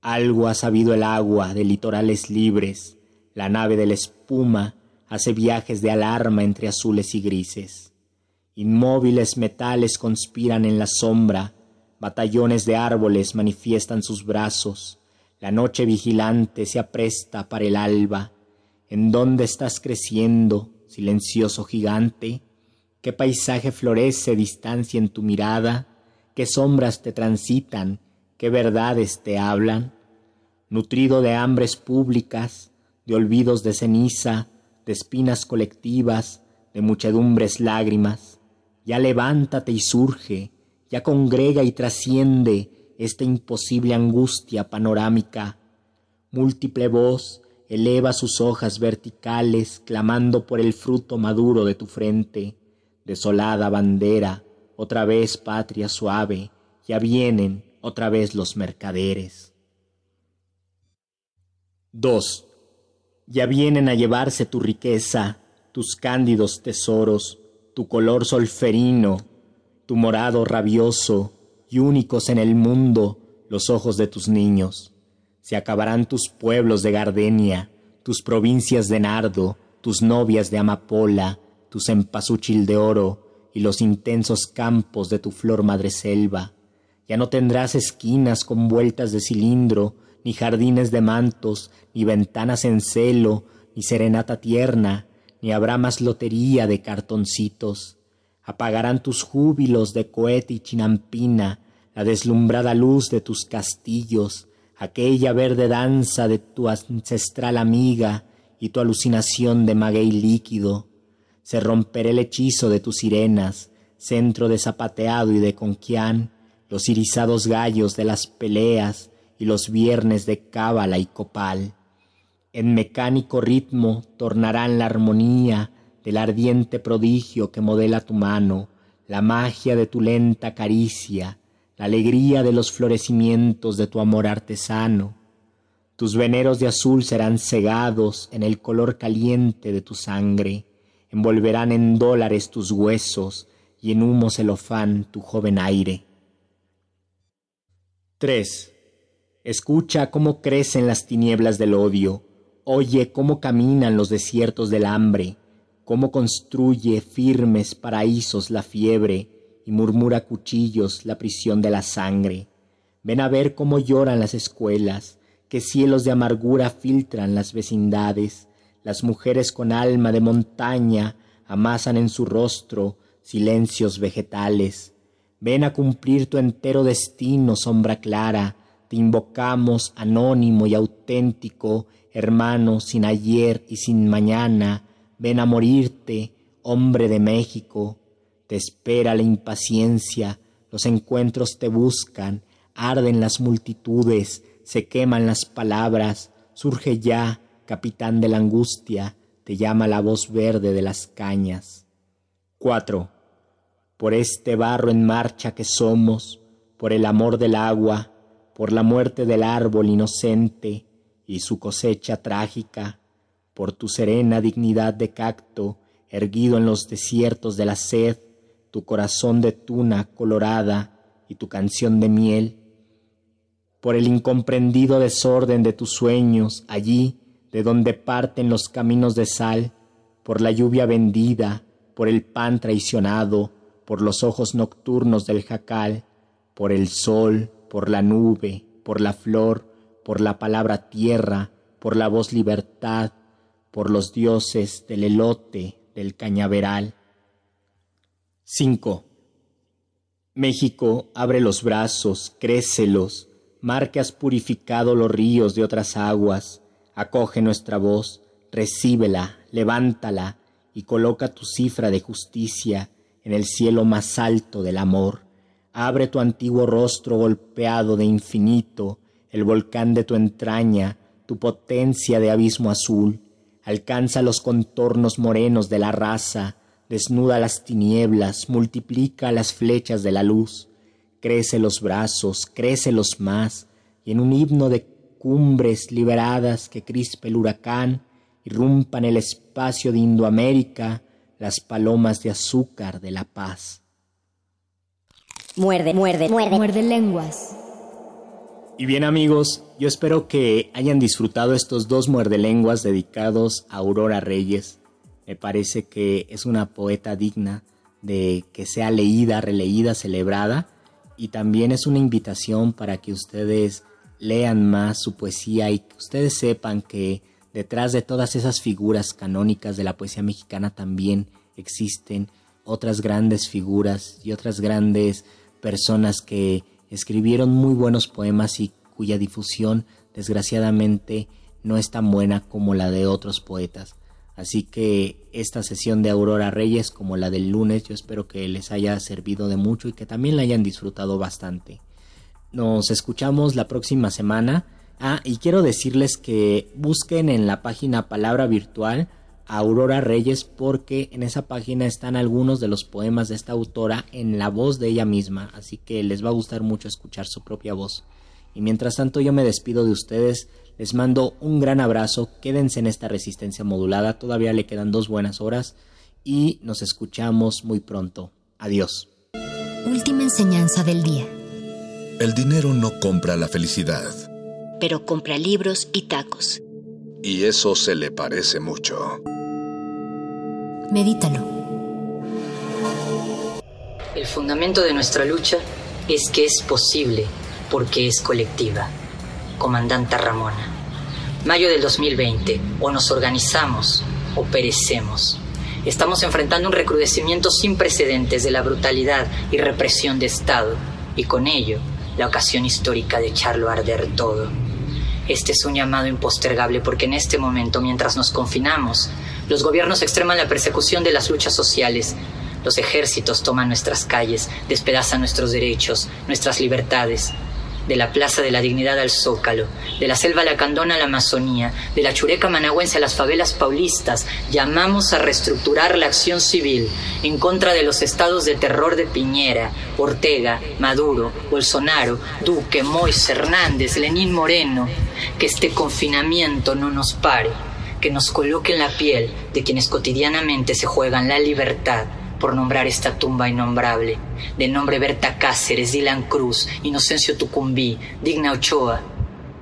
S1: Algo ha sabido el agua de litorales libres, la nave de la espuma hace viajes de alarma entre azules y grises. Inmóviles metales conspiran en la sombra, batallones de árboles manifiestan sus brazos, la noche vigilante se apresta para el alba. ¿En dónde estás creciendo, silencioso gigante? ¿Qué paisaje florece distancia en tu mirada? ¿Qué sombras te transitan? ¿Qué verdades te hablan? Nutrido de hambres públicas, de olvidos de ceniza, de espinas colectivas, de muchedumbres lágrimas, ya levántate y surge, ya congrega y trasciende esta imposible angustia panorámica. Múltiple voz eleva sus hojas verticales, clamando por el fruto maduro de tu frente. Desolada bandera, otra vez patria suave, ya vienen otra vez los mercaderes. 2. Ya vienen a llevarse tu riqueza, tus cándidos tesoros, tu color solferino, tu morado rabioso y únicos en el mundo los ojos de tus niños. Se acabarán tus pueblos de gardenia, tus provincias de nardo, tus novias de amapola, tu cempasúchil de oro y los intensos campos de tu flor madreselva. Ya no tendrás esquinas con vueltas de cilindro, ni jardines de mantos, ni ventanas en celo, ni serenata tierna, ni habrá más lotería de cartoncitos. Apagarán tus júbilos de cohete y chinampina, la deslumbrada luz de tus castillos, aquella verde danza de tu ancestral amiga y tu alucinación de maguey líquido. Se romperá el hechizo de tus sirenas, centro de zapateado y de conquián, los irisados gallos de las peleas y los viernes de cábala y copal en mecánico ritmo tornarán la armonía del ardiente prodigio que modela tu mano, la magia de tu lenta caricia, la alegría de los florecimientos de tu amor artesano. Tus veneros de azul serán cegados en el color caliente de tu sangre, envolverán en dólares tus huesos y en humo celofán tu joven aire. 3. Escucha cómo crecen las tinieblas del odio, oye cómo caminan los desiertos del hambre, cómo construye firmes paraísos la fiebre y murmura cuchillos la prisión de la sangre. Ven a ver cómo lloran las escuelas, qué cielos de amargura filtran las vecindades, las mujeres con alma de montaña amasan en su rostro silencios vegetales. Ven a cumplir tu entero destino, sombra clara, te invocamos anónimo y auténtico, hermano sin ayer y sin mañana, ven a morirte, hombre de México, te espera la impaciencia, los encuentros te buscan, arden las multitudes, se queman las palabras, surge ya, capitán de la angustia, te llama la voz verde de las cañas. 4. Por este barro en marcha que somos, por el amor del agua, por la muerte del árbol inocente y su cosecha trágica, por tu serena dignidad de cacto, erguido en los desiertos de la sed, tu corazón de tuna colorada y tu canción de miel, por el incomprendido desorden de tus sueños, allí de donde parten los caminos de sal, por la lluvia vendida, por el pan traicionado, por los ojos nocturnos del jacal, por el sol, por la nube, por la flor, por la palabra tierra, por la voz libertad, por los dioses del elote, del cañaveral. 5. México, abre los brazos, crécelos, mar que has purificado los ríos de otras aguas, acoge nuestra voz, recíbela, levántala y coloca tu cifra de justicia en el cielo más alto del amor. Abre tu antiguo rostro golpeado de infinito, el volcán de tu entraña, tu potencia de abismo azul, alcanza los contornos morenos de la raza, desnuda las tinieblas, multiplica las flechas de la luz, crece los brazos, crece los más, y en un himno de cumbres liberadas que crispe el huracán, irrumpan el espacio de Indoamérica las palomas de azúcar de la paz.
S2: Muerde, muerde, muerde, muerde lenguas.
S1: Y bien amigos, yo espero que hayan disfrutado estos dos muerde lenguas dedicados a Aurora Reyes. Me parece que es una poeta digna de que sea leída, releída, celebrada y también es una invitación para que ustedes lean más su poesía y que ustedes sepan que detrás de todas esas figuras canónicas de la poesía mexicana también existen otras grandes figuras y otras grandes personas que escribieron muy buenos poemas y cuya difusión desgraciadamente no es tan buena como la de otros poetas. Así que esta sesión de Aurora Reyes como la del lunes yo espero que les haya servido de mucho y que también la hayan disfrutado bastante. Nos escuchamos la próxima semana. Ah, y quiero decirles que busquen en la página Palabra Virtual a Aurora Reyes porque en esa página están algunos de los poemas de esta autora en la voz de ella misma, así que les va a gustar mucho escuchar su propia voz. Y mientras tanto yo me despido de ustedes les mando un gran abrazo, quédense en esta resistencia modulada, todavía le quedan dos buenas horas y nos escuchamos muy pronto. Adiós.
S2: Última enseñanza del día.
S7: El dinero no compra la felicidad.
S2: Pero compra libros y tacos.
S7: Y eso se le parece mucho.
S2: Medítalo.
S8: El fundamento de nuestra lucha es que es posible porque es colectiva. Comandante Ramona. Mayo del 2020, o nos organizamos o perecemos. Estamos enfrentando un recrudecimiento sin precedentes de la brutalidad y represión de Estado, y con ello la ocasión histórica de echarlo a arder todo. Este es un llamado impostergable porque en este momento, mientras nos confinamos, los gobiernos extreman la persecución de las luchas sociales, los ejércitos toman nuestras calles, despedazan nuestros derechos, nuestras libertades, de la Plaza de la Dignidad al Zócalo, de la Selva Lacandona a la Amazonía, de la Chureca Managüense a las favelas paulistas, llamamos a reestructurar la acción civil en contra de los estados de terror de Piñera, Ortega, Maduro, Bolsonaro, Duque, Mois, Hernández, Lenín Moreno, que este confinamiento no nos pare, que nos coloque en la piel de quienes cotidianamente se juegan la libertad por nombrar esta tumba innombrable, de nombre Berta Cáceres, Dylan Cruz, Inocencio Tucumbí, Digna Ochoa,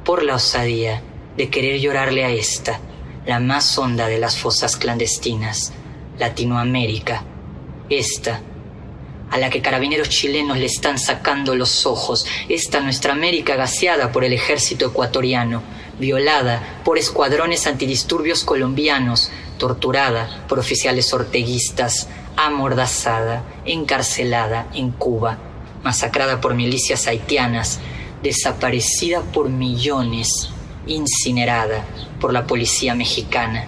S8: por la osadía de querer llorarle a esta, la más honda de las fosas clandestinas, Latinoamérica, esta, a la que carabineros chilenos le están sacando los ojos, esta nuestra América gaseada por el ejército ecuatoriano, violada por escuadrones antidisturbios colombianos, torturada por oficiales orteguistas, amordazada, encarcelada en Cuba, masacrada por milicias haitianas, desaparecida por millones, incinerada por la policía mexicana.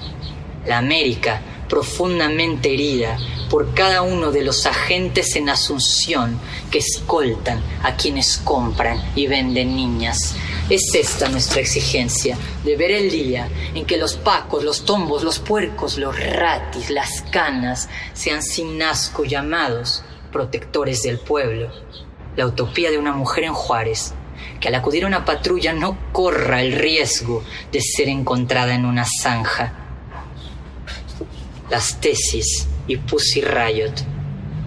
S8: La América, profundamente herida por cada uno de los agentes en Asunción que escoltan a quienes compran y venden niñas. Es esta nuestra exigencia, de ver el día en que los pacos, los tombos, los puercos, los ratis, las canas sean sin asco llamados protectores del pueblo. La utopía de una mujer en Juárez, que al acudir a una patrulla no corra el riesgo de ser encontrada en una zanja. Las tesis y Pussy Riot.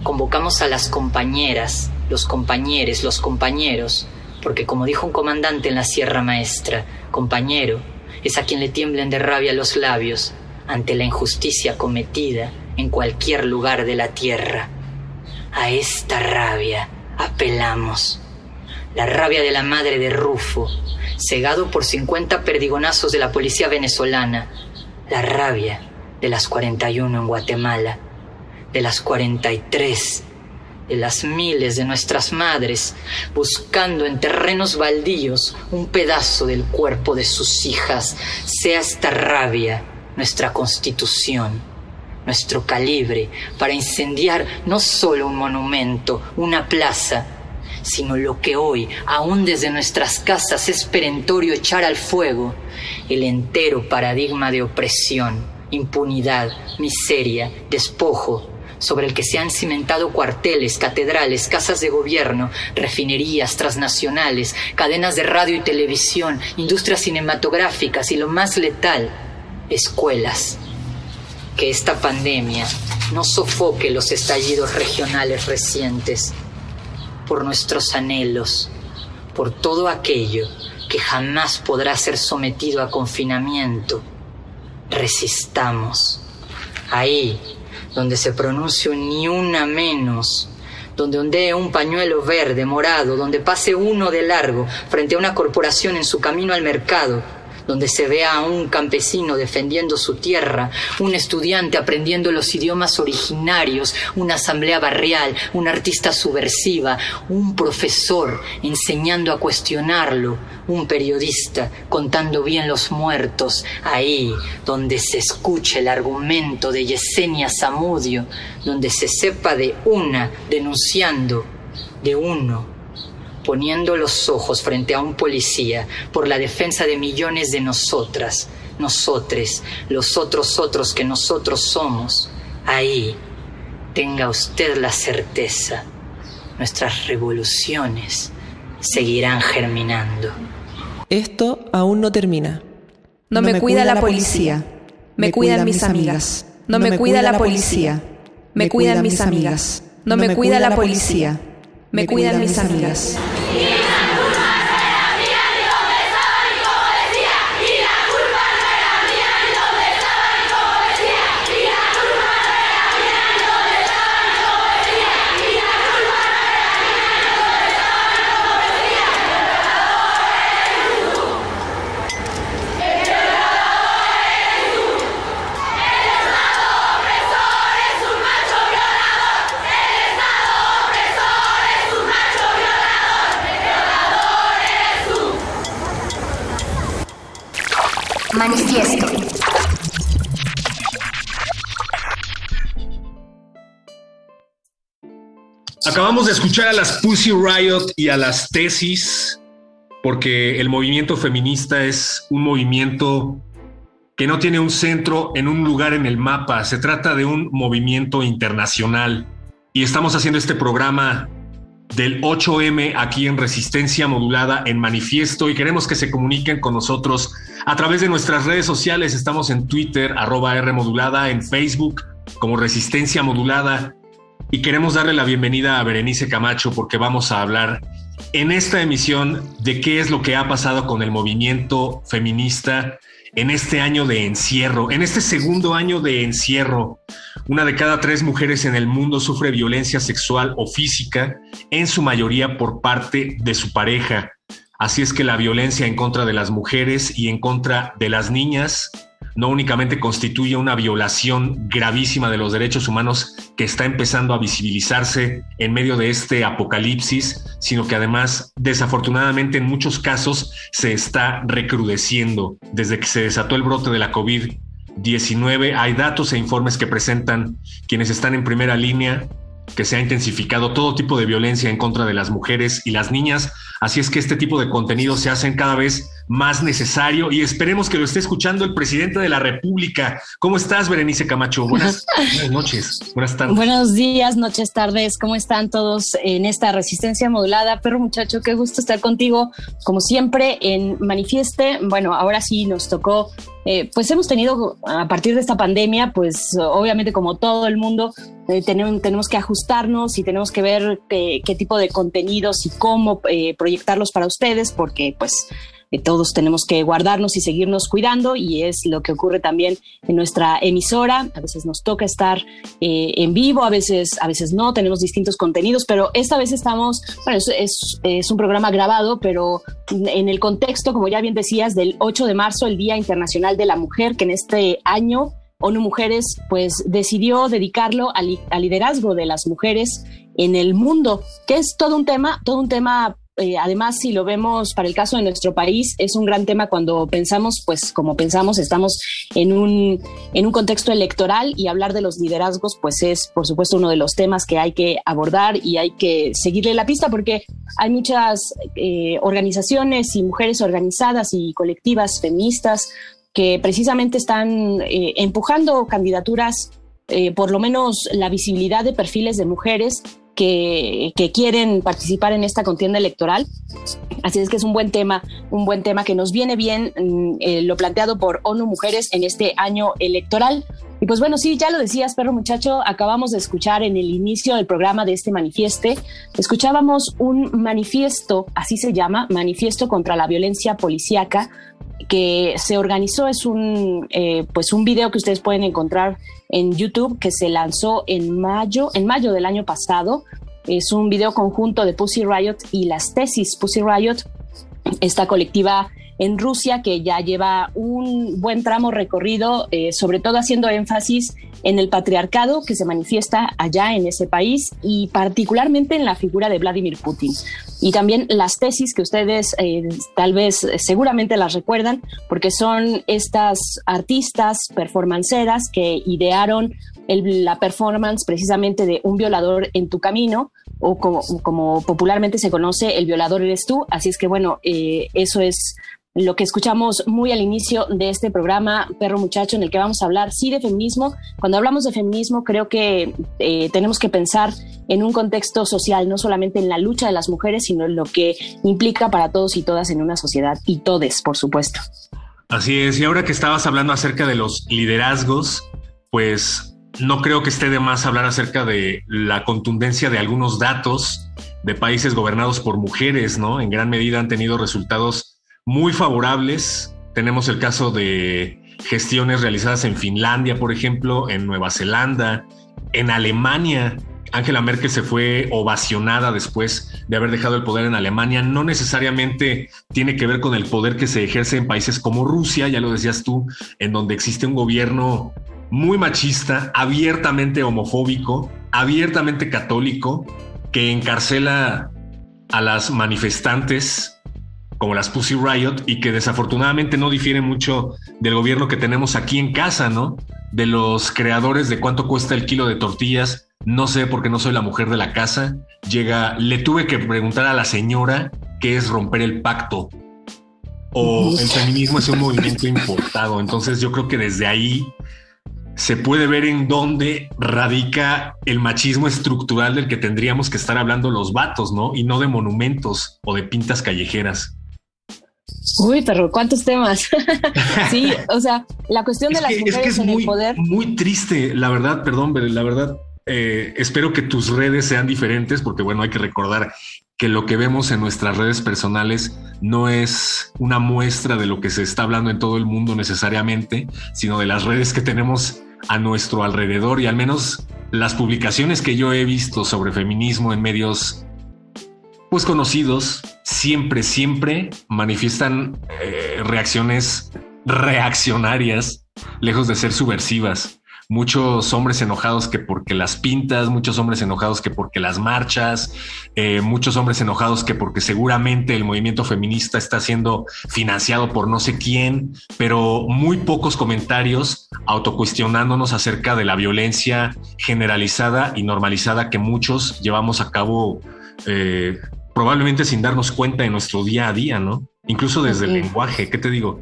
S8: Convocamos a las compañeras, los compañeros, los compañeros, porque como dijo un comandante en la Sierra Maestra, compañero es a quien le tiemblen de rabia los labios ante la injusticia cometida en cualquier lugar de la tierra. A esta rabia apelamos. La rabia de la madre de Rufo, cegado por 50 perdigonazos de la policía venezolana. La rabia de las 41 en Guatemala, de las 43 de las miles de nuestras madres buscando en terrenos baldíos un pedazo del cuerpo de sus hijas, sea esta rabia nuestra constitución, nuestro calibre para incendiar no solo un monumento, una plaza, sino lo que hoy, aún desde nuestras casas, es perentorio echar al fuego, el entero paradigma de opresión, impunidad, miseria, despojo, sobre el que se han cimentado cuarteles, catedrales, casas de gobierno, refinerías transnacionales, cadenas de radio y televisión, industrias cinematográficas y lo más letal, escuelas. Que esta pandemia no sofoque los estallidos regionales recientes por nuestros anhelos, por todo aquello que jamás podrá ser sometido a confinamiento. Resistamos. Ahí, donde se pronuncie ni una menos, donde ondee un pañuelo verde, morado, donde pase uno de largo frente a una corporación en su camino al mercado, donde se vea a un campesino defendiendo su tierra, un estudiante aprendiendo los idiomas originarios, una asamblea barrial, una artista subversiva, un profesor enseñando a cuestionarlo, un periodista contando bien los muertos, ahí donde se escuche el argumento de Yesenia Zamudio, donde se sepa de una denunciando, de uno poniendo los ojos frente a un policía por la defensa de millones de nosotras, nosotres, los otros otros que nosotros somos, ahí tenga usted la certeza, nuestras revoluciones seguirán germinando.
S9: Esto aún no termina.
S10: No, me, cuida, la policía. Me cuidan mis amigas. No me cuida la policía. Me cuidan mis amigas. No me cuida la policía. Me cuidan mis amigas.
S2: Manifiesto.
S11: Acabamos de escuchar a las Pussy Riot y a las tesis, porque el movimiento feminista es un movimiento que no tiene un centro en un lugar en el mapa, se trata de un movimiento internacional. Y estamos haciendo este programa del 8M aquí en Resistencia Modulada en Manifiesto y queremos que se comuniquen con nosotros a través de nuestras redes sociales. Estamos en Twitter, arroba R modulada, en Facebook como Resistencia Modulada y queremos darle la bienvenida a Berenice Camacho porque vamos a hablar en esta emisión de qué es lo que ha pasado con el movimiento feminista en este año de encierro, en este segundo año de encierro. Una de cada tres mujeres en el mundo sufre violencia sexual o física, en su mayoría por parte de su pareja. Así es que la violencia en contra de las mujeres y en contra de las niñas no únicamente constituye una violación gravísima de los derechos humanos que está empezando a visibilizarse en medio de este apocalipsis, sino que además, desafortunadamente, en muchos casos se está recrudeciendo. Desde que se desató el brote de la COVID-19, hay datos e informes que presentan quienes están en primera línea que se ha intensificado todo tipo de violencia en contra de las mujeres y las niñas. Así es que este tipo de contenido se hacen cada vez más necesario y esperemos que lo esté escuchando el presidente de la República. ¿Cómo estás, Berenice Camacho? Buenas, noches, buenas tardes.
S12: Buenos días, noches, tardes. ¿Cómo están todos en esta resistencia modulada? Perro muchacho, qué gusto estar contigo, como siempre, en Manifieste. Bueno, ahora sí nos tocó eh, pues hemos tenido a partir de esta pandemia, pues obviamente como todo el mundo, eh, tenemos, tenemos, que ajustarnos y tenemos que ver qué, tipo de contenidos y cómo eh, proyectarlos para ustedes, porque pues todos tenemos que guardarnos y seguirnos cuidando y es lo que ocurre también en nuestra emisora. A veces nos toca estar eh, en vivo, a veces, a veces no, tenemos distintos contenidos, pero esta vez estamos, bueno, es, es, un programa grabado, pero en el contexto, como ya bien decías, del 8 de marzo, el Día Internacional de la Mujer, que en este año ONU Mujeres pues decidió dedicarlo al, al, liderazgo de las mujeres en el mundo, que es todo un tema, todo un tema eh, además, si lo vemos para el caso de nuestro país, es un gran tema cuando pensamos, pues como pensamos, estamos en un, en un contexto electoral y hablar de los liderazgos, pues es, por supuesto, uno de los temas que hay que abordar y hay que seguirle la pista porque hay muchas eh, organizaciones y mujeres organizadas y colectivas feministas que precisamente están eh, empujando candidaturas, por lo menos la visibilidad de perfiles de mujeres que, quieren participar en esta contienda electoral. Así es que es un buen tema, un buen tema que nos viene bien mm, eh, lo planteado por ONU Mujeres en este año electoral. Y pues bueno, sí, ya lo decías, perro muchacho, acabamos de escuchar en el inicio del programa de este manifieste, escuchábamos un manifiesto, así se llama, manifiesto contra la violencia policíaca, que se organizó, es un, eh, pues un video que ustedes pueden encontrar en YouTube que se lanzó en mayo, en mayo del año pasado. Es un video conjunto de Pussy Riot y las tesis Pussy Riot, esta colectiva en Rusia que ya lleva un buen tramo recorrido, eh, sobre todo haciendo énfasis en el patriarcado que se manifiesta allá en ese país y particularmente en la figura de Vladimir Putin. Y también las tesis que ustedes eh, tal vez eh, seguramente las recuerdan porque son estas artistas performanceras que idearon la performance precisamente de un violador en tu camino o como, como, popularmente se conoce, el violador eres tú. Así es que bueno, eso es lo que escuchamos muy al inicio de este programa, Perro Muchacho, en el que vamos a hablar, sí, de feminismo. Cuando hablamos de feminismo, creo que eh, tenemos que pensar en un contexto social, no solamente en la lucha de las mujeres, sino en lo que implica para todos y todas en una sociedad, y todes, por supuesto.
S11: Así es, y ahora que estabas hablando acerca de los liderazgos, pues no creo que esté de más hablar acerca de la contundencia de algunos datos de países gobernados por mujeres, ¿no? En gran medida han tenido resultados muy favorables. Tenemos el caso de gestiones realizadas en Finlandia, por ejemplo, en Nueva Zelanda, en Alemania. Angela Merkel se fue ovacionada después de haber dejado el poder en Alemania. No necesariamente tiene que ver con el poder que se ejerce en países como Rusia, ya lo decías tú, en donde existe un gobierno muy machista, abiertamente homofóbico, abiertamente católico, que encarcela a las manifestantes como las Pussy Riot y que desafortunadamente no difieren mucho del gobierno que tenemos aquí en casa, ¿no? De los creadores de cuánto cuesta el kilo de tortillas. No sé porque no soy la mujer de la casa. Llega, le tuve que preguntar a la señora qué es romper el pacto. O el feminismo es un movimiento importado. Entonces yo creo que desde ahí se puede ver en dónde radica el machismo estructural del que tendríamos que estar hablando los vatos, ¿no? Y no de monumentos o de pintas callejeras.
S12: Uy, pero ¿cuántos temas? sí, o sea, la cuestión de las mujeres
S11: es
S12: en
S11: muy,
S12: el poder.
S11: Muy triste, la verdad, perdón, la verdad. eh, espero que tus redes sean diferentes, porque bueno, hay que recordar que lo que vemos en nuestras redes personales no es una muestra de lo que se está hablando en todo el mundo necesariamente, sino de las redes que tenemos a nuestro alrededor y al menos las publicaciones que yo he visto sobre feminismo en medios pues conocidos siempre, siempre manifiestan eh, reacciones reaccionarias, lejos de ser subversivas. Muchos hombres enojados que porque las pintas, muchos hombres enojados que porque las marchas, eh, muchos hombres enojados que porque seguramente el movimiento feminista está siendo financiado por no sé quién, pero muy pocos comentarios autocuestionándonos acerca de la violencia generalizada y normalizada que muchos llevamos a cabo eh, probablemente sin darnos cuenta en nuestro día a día, ¿no? Incluso desde el lenguaje, ¿qué te digo?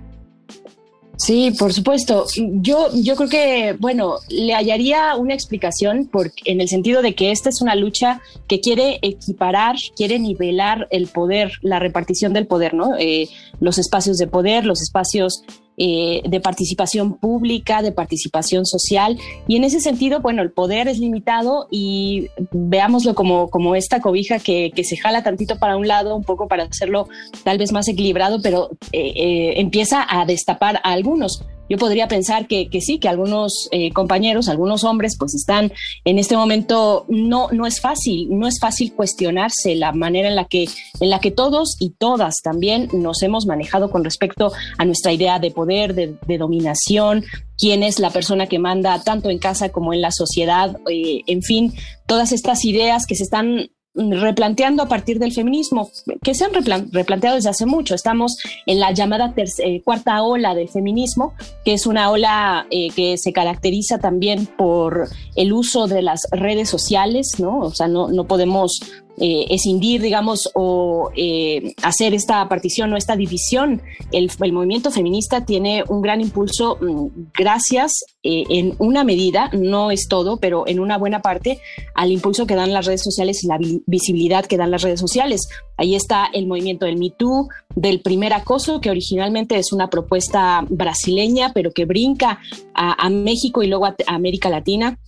S12: Sí, por supuesto. Yo, yo creo que, bueno, le hallaría una explicación en el sentido de que esta es una lucha que quiere equiparar, quiere nivelar el poder, la repartición del poder, ¿no? Eh, los espacios de poder, los espacios eh, de participación pública, de participación social. Y en ese sentido, bueno, el poder es limitado y veámoslo como, como esta cobija que, que se jala tantito para un lado, un poco para hacerlo tal vez más equilibrado, pero eh, eh, empieza a destapar a algunos yo podría pensar que, que sí, que algunos eh, compañeros, algunos hombres, pues están en este momento, no, no es fácil, no es fácil cuestionarse la manera en la que, en la que todos y todas también nos hemos manejado con respecto a nuestra idea de poder, de, dominación, quién es la persona que manda tanto en casa como en la sociedad, eh, en fin, todas estas ideas que se están replanteando a partir del feminismo, que se han replanteado desde hace mucho. Estamos en la llamada eh, cuarta ola del feminismo, que es una ola eh, que se caracteriza también por el uso de las redes sociales, ¿no? O sea, no, no podemos eh, escindir, digamos, o eh, hacer esta partición o esta división. El, movimiento feminista tiene un gran impulso mm, gracias eh, en una medida, no es todo, pero en una buena parte, al impulso que dan las redes sociales y la visibilidad que dan las redes sociales. Ahí está el movimiento del Me Too, del primer acoso, que originalmente es una propuesta brasileña, pero que brinca a, México y luego a América Latina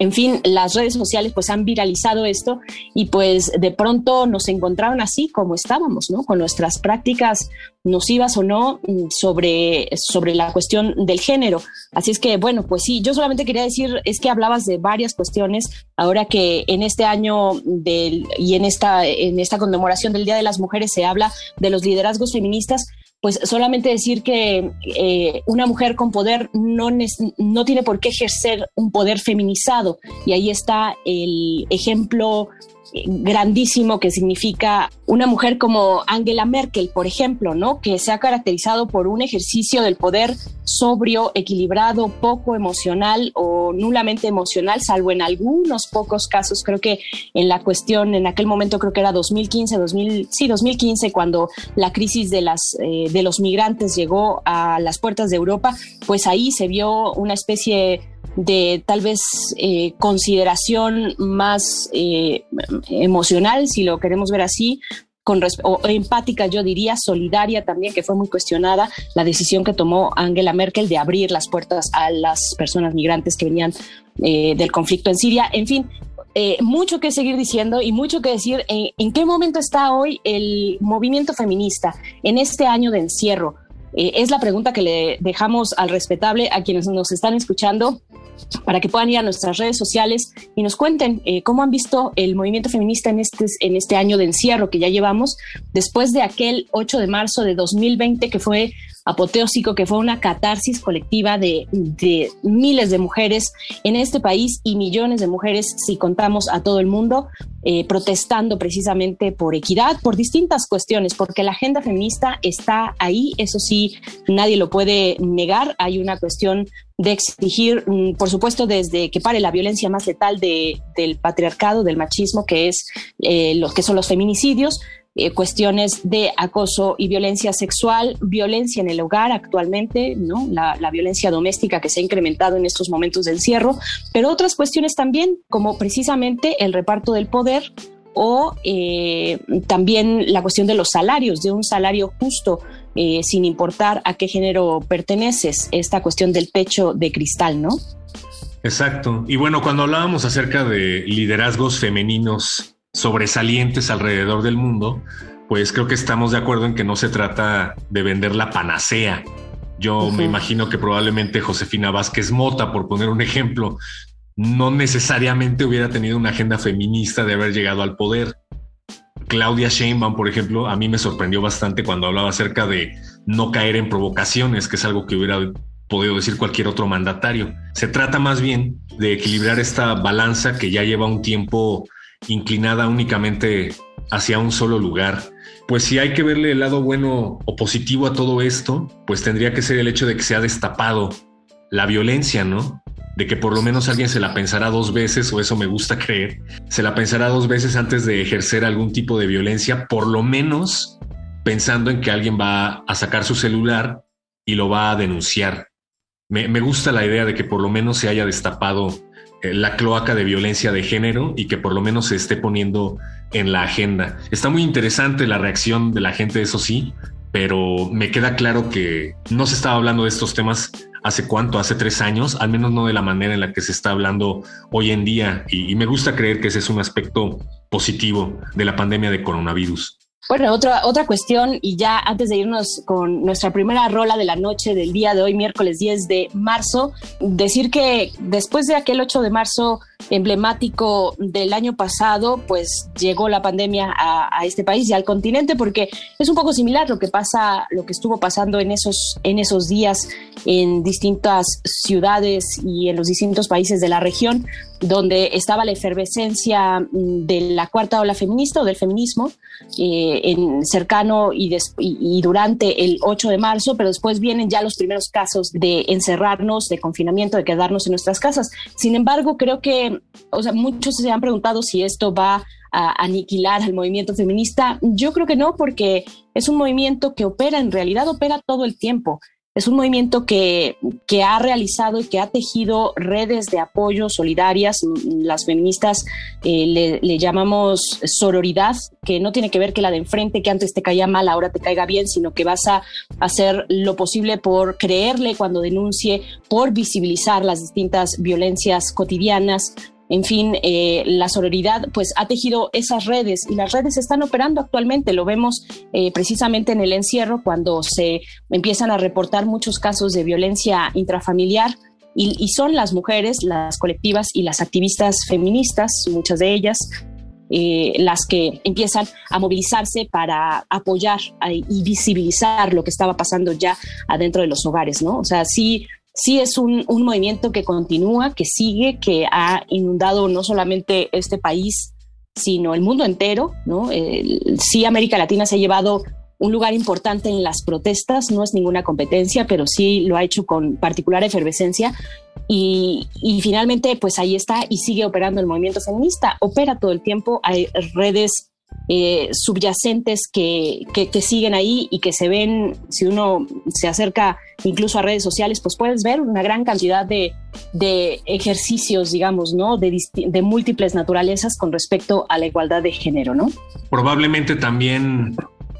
S12: en fin, las redes sociales pues han viralizado esto y pues de pronto nos encontraron así como estábamos, ¿no? Con nuestras prácticas nocivas o no mm, sobre, sobre la cuestión del género. Así es que, bueno, pues sí, yo solamente quería decir, es que hablabas de varias cuestiones, ahora que en este año del, y en esta, en esta conmemoración del Día de las Mujeres se habla de los liderazgos feministas, pues solamente decir que eh, una mujer con poder no, no tiene por qué ejercer un poder feminizado. Y ahí está el ejemplo grandísimo que significa una mujer como Angela Merkel, por ejemplo, ¿no? Que se ha caracterizado por un ejercicio del poder sobrio, equilibrado, poco emocional o nulamente emocional, salvo en algunos pocos casos. Creo que en la cuestión, en aquel momento creo que era 2015, 2000, sí, 2015, cuando la crisis de, las, eh, de los migrantes llegó a las puertas de Europa, pues ahí se vio una especie de tal vez eh, consideración más eh, emocional, si lo queremos ver así, con o empática, yo diría, solidaria también, que fue muy cuestionada la decisión que tomó Angela Merkel de abrir las puertas a las personas migrantes que venían eh, del conflicto en Siria. En fin, mucho que seguir diciendo y mucho que decir en qué momento está hoy el movimiento feminista en este año de encierro. es la pregunta que le dejamos al respetable a quienes nos están escuchando para que puedan ir a nuestras redes sociales y nos cuenten eh, cómo han visto el movimiento feminista en este, en este año de encierro que ya llevamos, después de aquel 8 de marzo de 2020 que fue apoteósico, que fue una catarsis colectiva de, miles de mujeres en este país y millones de mujeres, si contamos a todo el mundo, eh, protestando precisamente por equidad, por distintas cuestiones, porque la agenda feminista está ahí, eso sí, nadie lo puede negar. Hay una cuestión de exigir, mm, por supuesto, desde que pare la violencia más letal del patriarcado, del machismo, que es eh, los que son los feminicidios, eh, cuestiones de acoso y violencia sexual, violencia en el hogar actualmente, ¿no? La, violencia doméstica que se ha incrementado en estos momentos de encierro, pero otras cuestiones también, como precisamente el reparto del poder o eh, también la cuestión de los salarios, de un salario justo, eh, sin importar a qué género perteneces, esta cuestión del techo de cristal, ¿no?
S11: Exacto. Y bueno, cuando hablábamos acerca de liderazgos femeninos sobresalientes alrededor del mundo, pues creo que estamos de acuerdo en que no se trata de vender la panacea. Yo me imagino que probablemente Josefina Vázquez Mota, por poner un ejemplo, no necesariamente hubiera tenido una agenda feminista de haber llegado al poder. Claudia Sheinbaum, por ejemplo, a mí me sorprendió bastante cuando hablaba acerca de no caer en provocaciones, que es algo que hubiera podido decir cualquier otro mandatario. Se trata más bien de equilibrar esta balanza que ya lleva un tiempo inclinada únicamente hacia un solo lugar. Pues si hay que verle el lado bueno o positivo a todo esto, pues tendría que ser el hecho de que se ha destapado la violencia, ¿no? De que por lo menos alguien se la pensará dos veces, o eso me gusta creer, se la pensará dos veces antes de ejercer algún tipo de violencia, por lo menos pensando en que alguien va a sacar su celular y lo va a denunciar. Me, me gusta la idea de que por lo menos se haya destapado la cloaca de violencia de género y que por lo menos se esté poniendo en la agenda. Está muy interesante la reacción de la gente, eso sí, pero me queda claro que no se estaba hablando de estos temas hace cuánto, hace tres años, al menos no de la manera en la que se está hablando hoy en día. Y, y me gusta creer que ese es un aspecto positivo de la pandemia de coronavirus.
S12: Bueno, otra, otra cuestión, y ya antes de irnos con nuestra primera rola de la noche del día de hoy, miércoles 10 de marzo, decir que después de aquel 8 de marzo emblemático del año pasado, pues llegó la pandemia a, este país y al continente, porque es un poco similar lo que pasa, lo que estuvo pasando en esos, en esos días en distintas ciudades y en los distintos países de la región, donde estaba la efervescencia mm, de la cuarta ola feminista o del feminismo, eh, en cercano y, y, durante el 8 de marzo, pero después vienen ya los primeros casos de encerrarnos, de confinamiento, de quedarnos en nuestras casas. Sin embargo, creo que, o sea, muchos se han preguntado si esto va a aniquilar al movimiento feminista. Yo creo que no, porque es un movimiento que opera, en realidad opera todo el tiempo. Es un movimiento que, que, ha realizado y que ha tejido redes de apoyo solidarias. Las feministas eh, le, llamamos sororidad, que no tiene que ver que la de enfrente, que antes te caía mal, ahora te caiga bien, sino que vas a hacer lo posible por creerle cuando denuncie, por visibilizar las distintas violencias cotidianas, en fin, eh, la sororidad pues ha tejido esas redes y las redes están operando actualmente. Lo vemos eh, precisamente en el encierro cuando se empiezan a reportar muchos casos de violencia intrafamiliar. Y, son las mujeres, las colectivas y las activistas feministas, muchas de ellas, eh, las que empiezan a movilizarse para apoyar y visibilizar lo que estaba pasando ya adentro de los hogares, ¿no? O sea, sí sí es un, movimiento que continúa, que sigue, que ha inundado no solamente este país, sino el mundo entero. ¿no? sí, América Latina se ha llevado un lugar importante en las protestas, no es ninguna competencia, pero sí lo ha hecho con particular efervescencia. Y, y, finalmente, pues ahí está y sigue operando el movimiento feminista. Opera todo el tiempo, hay redes eh, subyacentes que, que, siguen ahí y que se ven, si uno se acerca incluso a redes sociales, pues puedes ver una gran cantidad de, de ejercicios, digamos, ¿no? De, de, múltiples naturalezas con respecto a la igualdad de género, ¿no?
S11: Probablemente también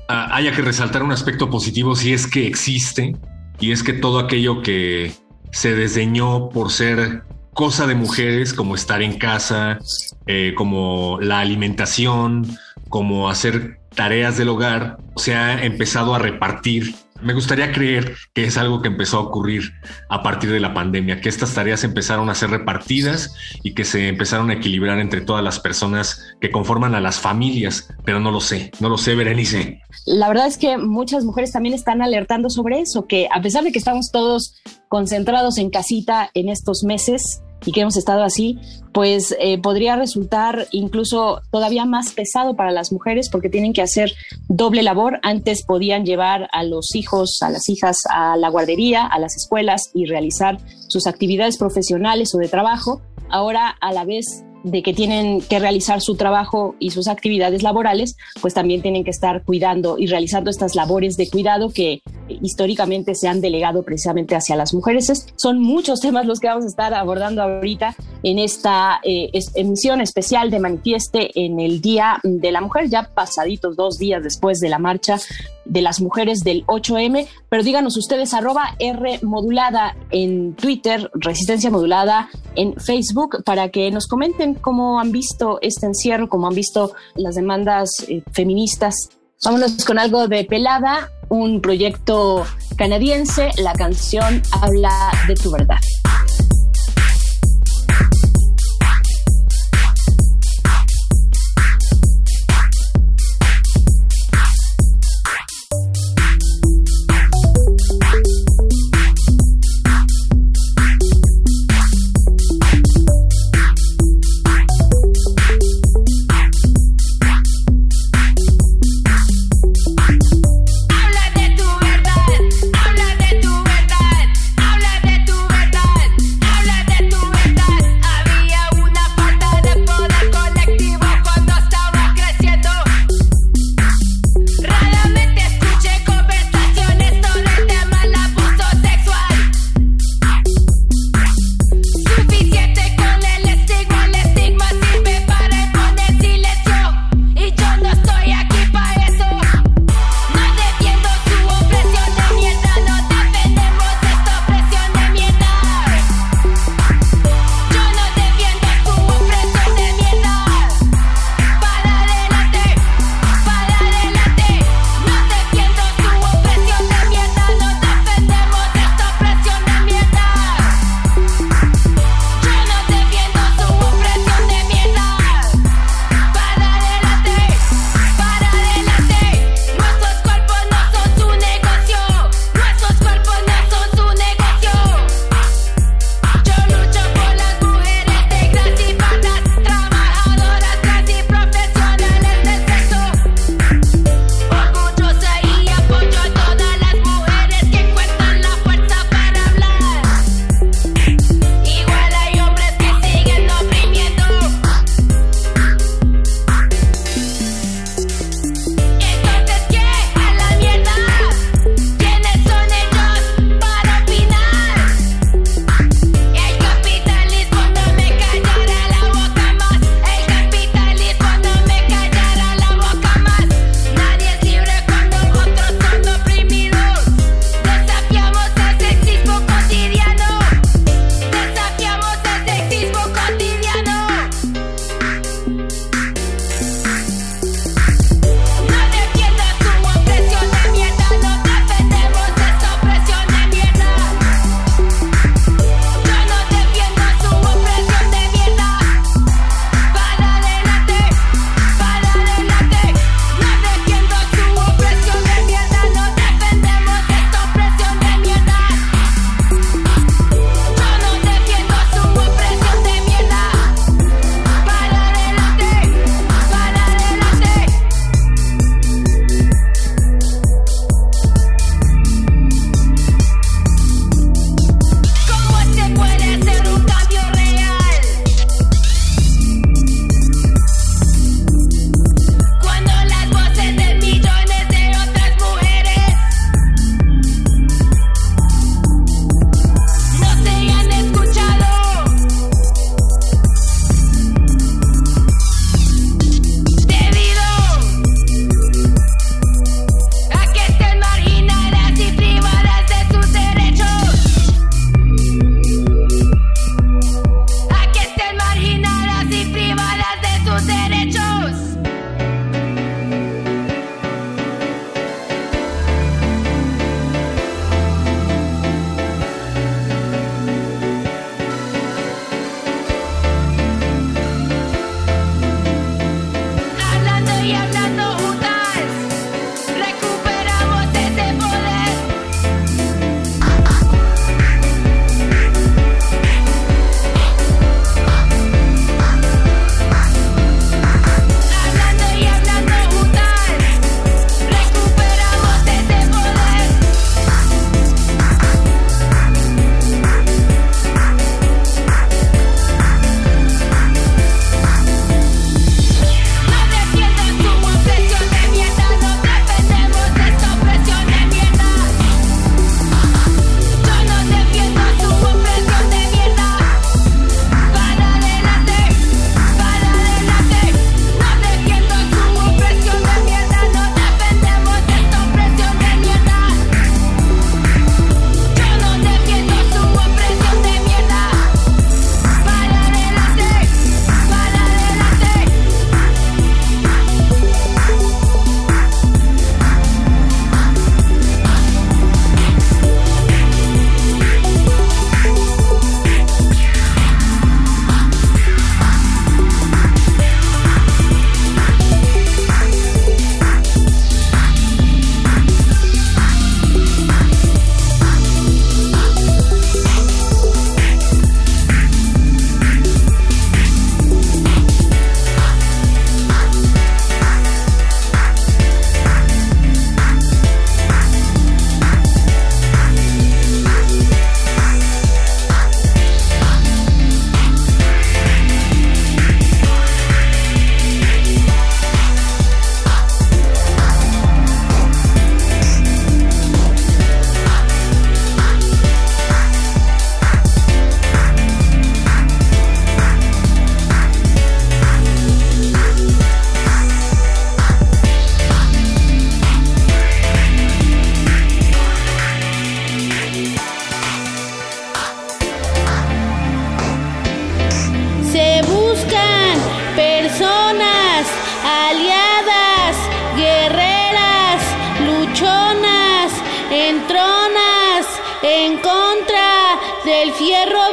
S11: ah, haya que resaltar un aspecto positivo si es que existe, y es que todo aquello que se desdeñó por ser cosa de mujeres, como estar en casa, eh, como la alimentación, como hacer tareas del hogar, se ha empezado a repartir. Me gustaría creer que es algo que empezó a ocurrir a partir de la pandemia, que estas tareas empezaron a ser repartidas y que se empezaron a equilibrar entre todas las personas que conforman a las familias, pero no lo sé, no lo sé, Berenice.
S12: La verdad es que muchas mujeres también están alertando sobre eso, que a pesar de que estamos todos concentrados en casita en estos meses, y que hemos estado así, pues eh, podría resultar incluso todavía más pesado para las mujeres porque tienen que hacer doble labor. Antes podían llevar a los hijos, a las hijas a la guardería, a las escuelas y realizar sus actividades profesionales o de trabajo. Ahora, a la vez de que tienen que realizar su trabajo y sus actividades laborales, pues también tienen que estar cuidando y realizando estas labores de cuidado que históricamente se han delegado precisamente hacia las mujeres. son muchos temas los que vamos a estar abordando ahorita en esta eh, emisión especial de Manifieste en el Día de la Mujer, ya pasaditos dos días después de la marcha de las mujeres del 8M, pero díganos ustedes arroba R modulada en Twitter, Resistencia Modulada en Facebook, para que nos comenten cómo han visto este encierro, cómo han visto las demandas eh, feministas. Vámonos con algo de Pelada, un proyecto canadiense, la canción habla de tu verdad.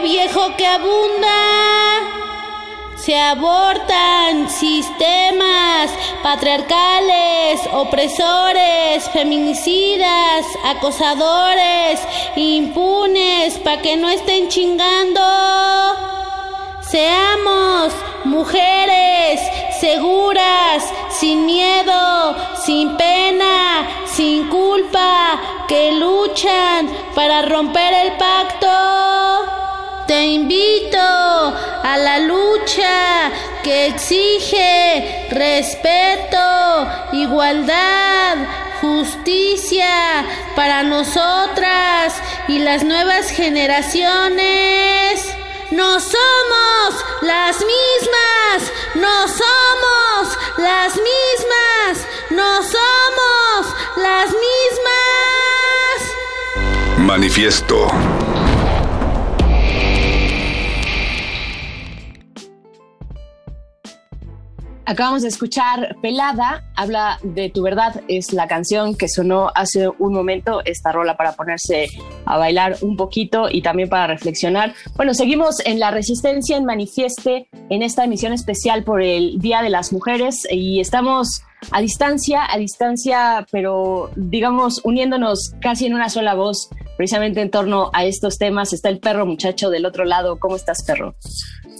S13: Viejo que abunda se abortan sistemas patriarcales, opresores, feminicidas, acosadores, impunes, para que no estén chingando. Seamos mujeres seguras, sin miedo, sin pena, sin culpa, que luchan para romper el pacto. Te invito a la lucha que exige respeto, igualdad, justicia para nosotras y las nuevas generaciones. No somos las mismas, no somos las mismas, no somos las mismas.
S7: Manifiesto.
S12: Acabamos de escuchar Pelada, habla de tu verdad, es la canción que sonó hace un momento, esta rola para ponerse a bailar un poquito y también para reflexionar. Bueno, seguimos en la resistencia en Manifieste en esta emisión especial por el Día de las Mujeres y estamos a distancia, a distancia, pero digamos uniéndonos casi en una sola voz, precisamente en torno a estos temas. Está el perro muchacho del otro lado. ¿Cómo estás, perro?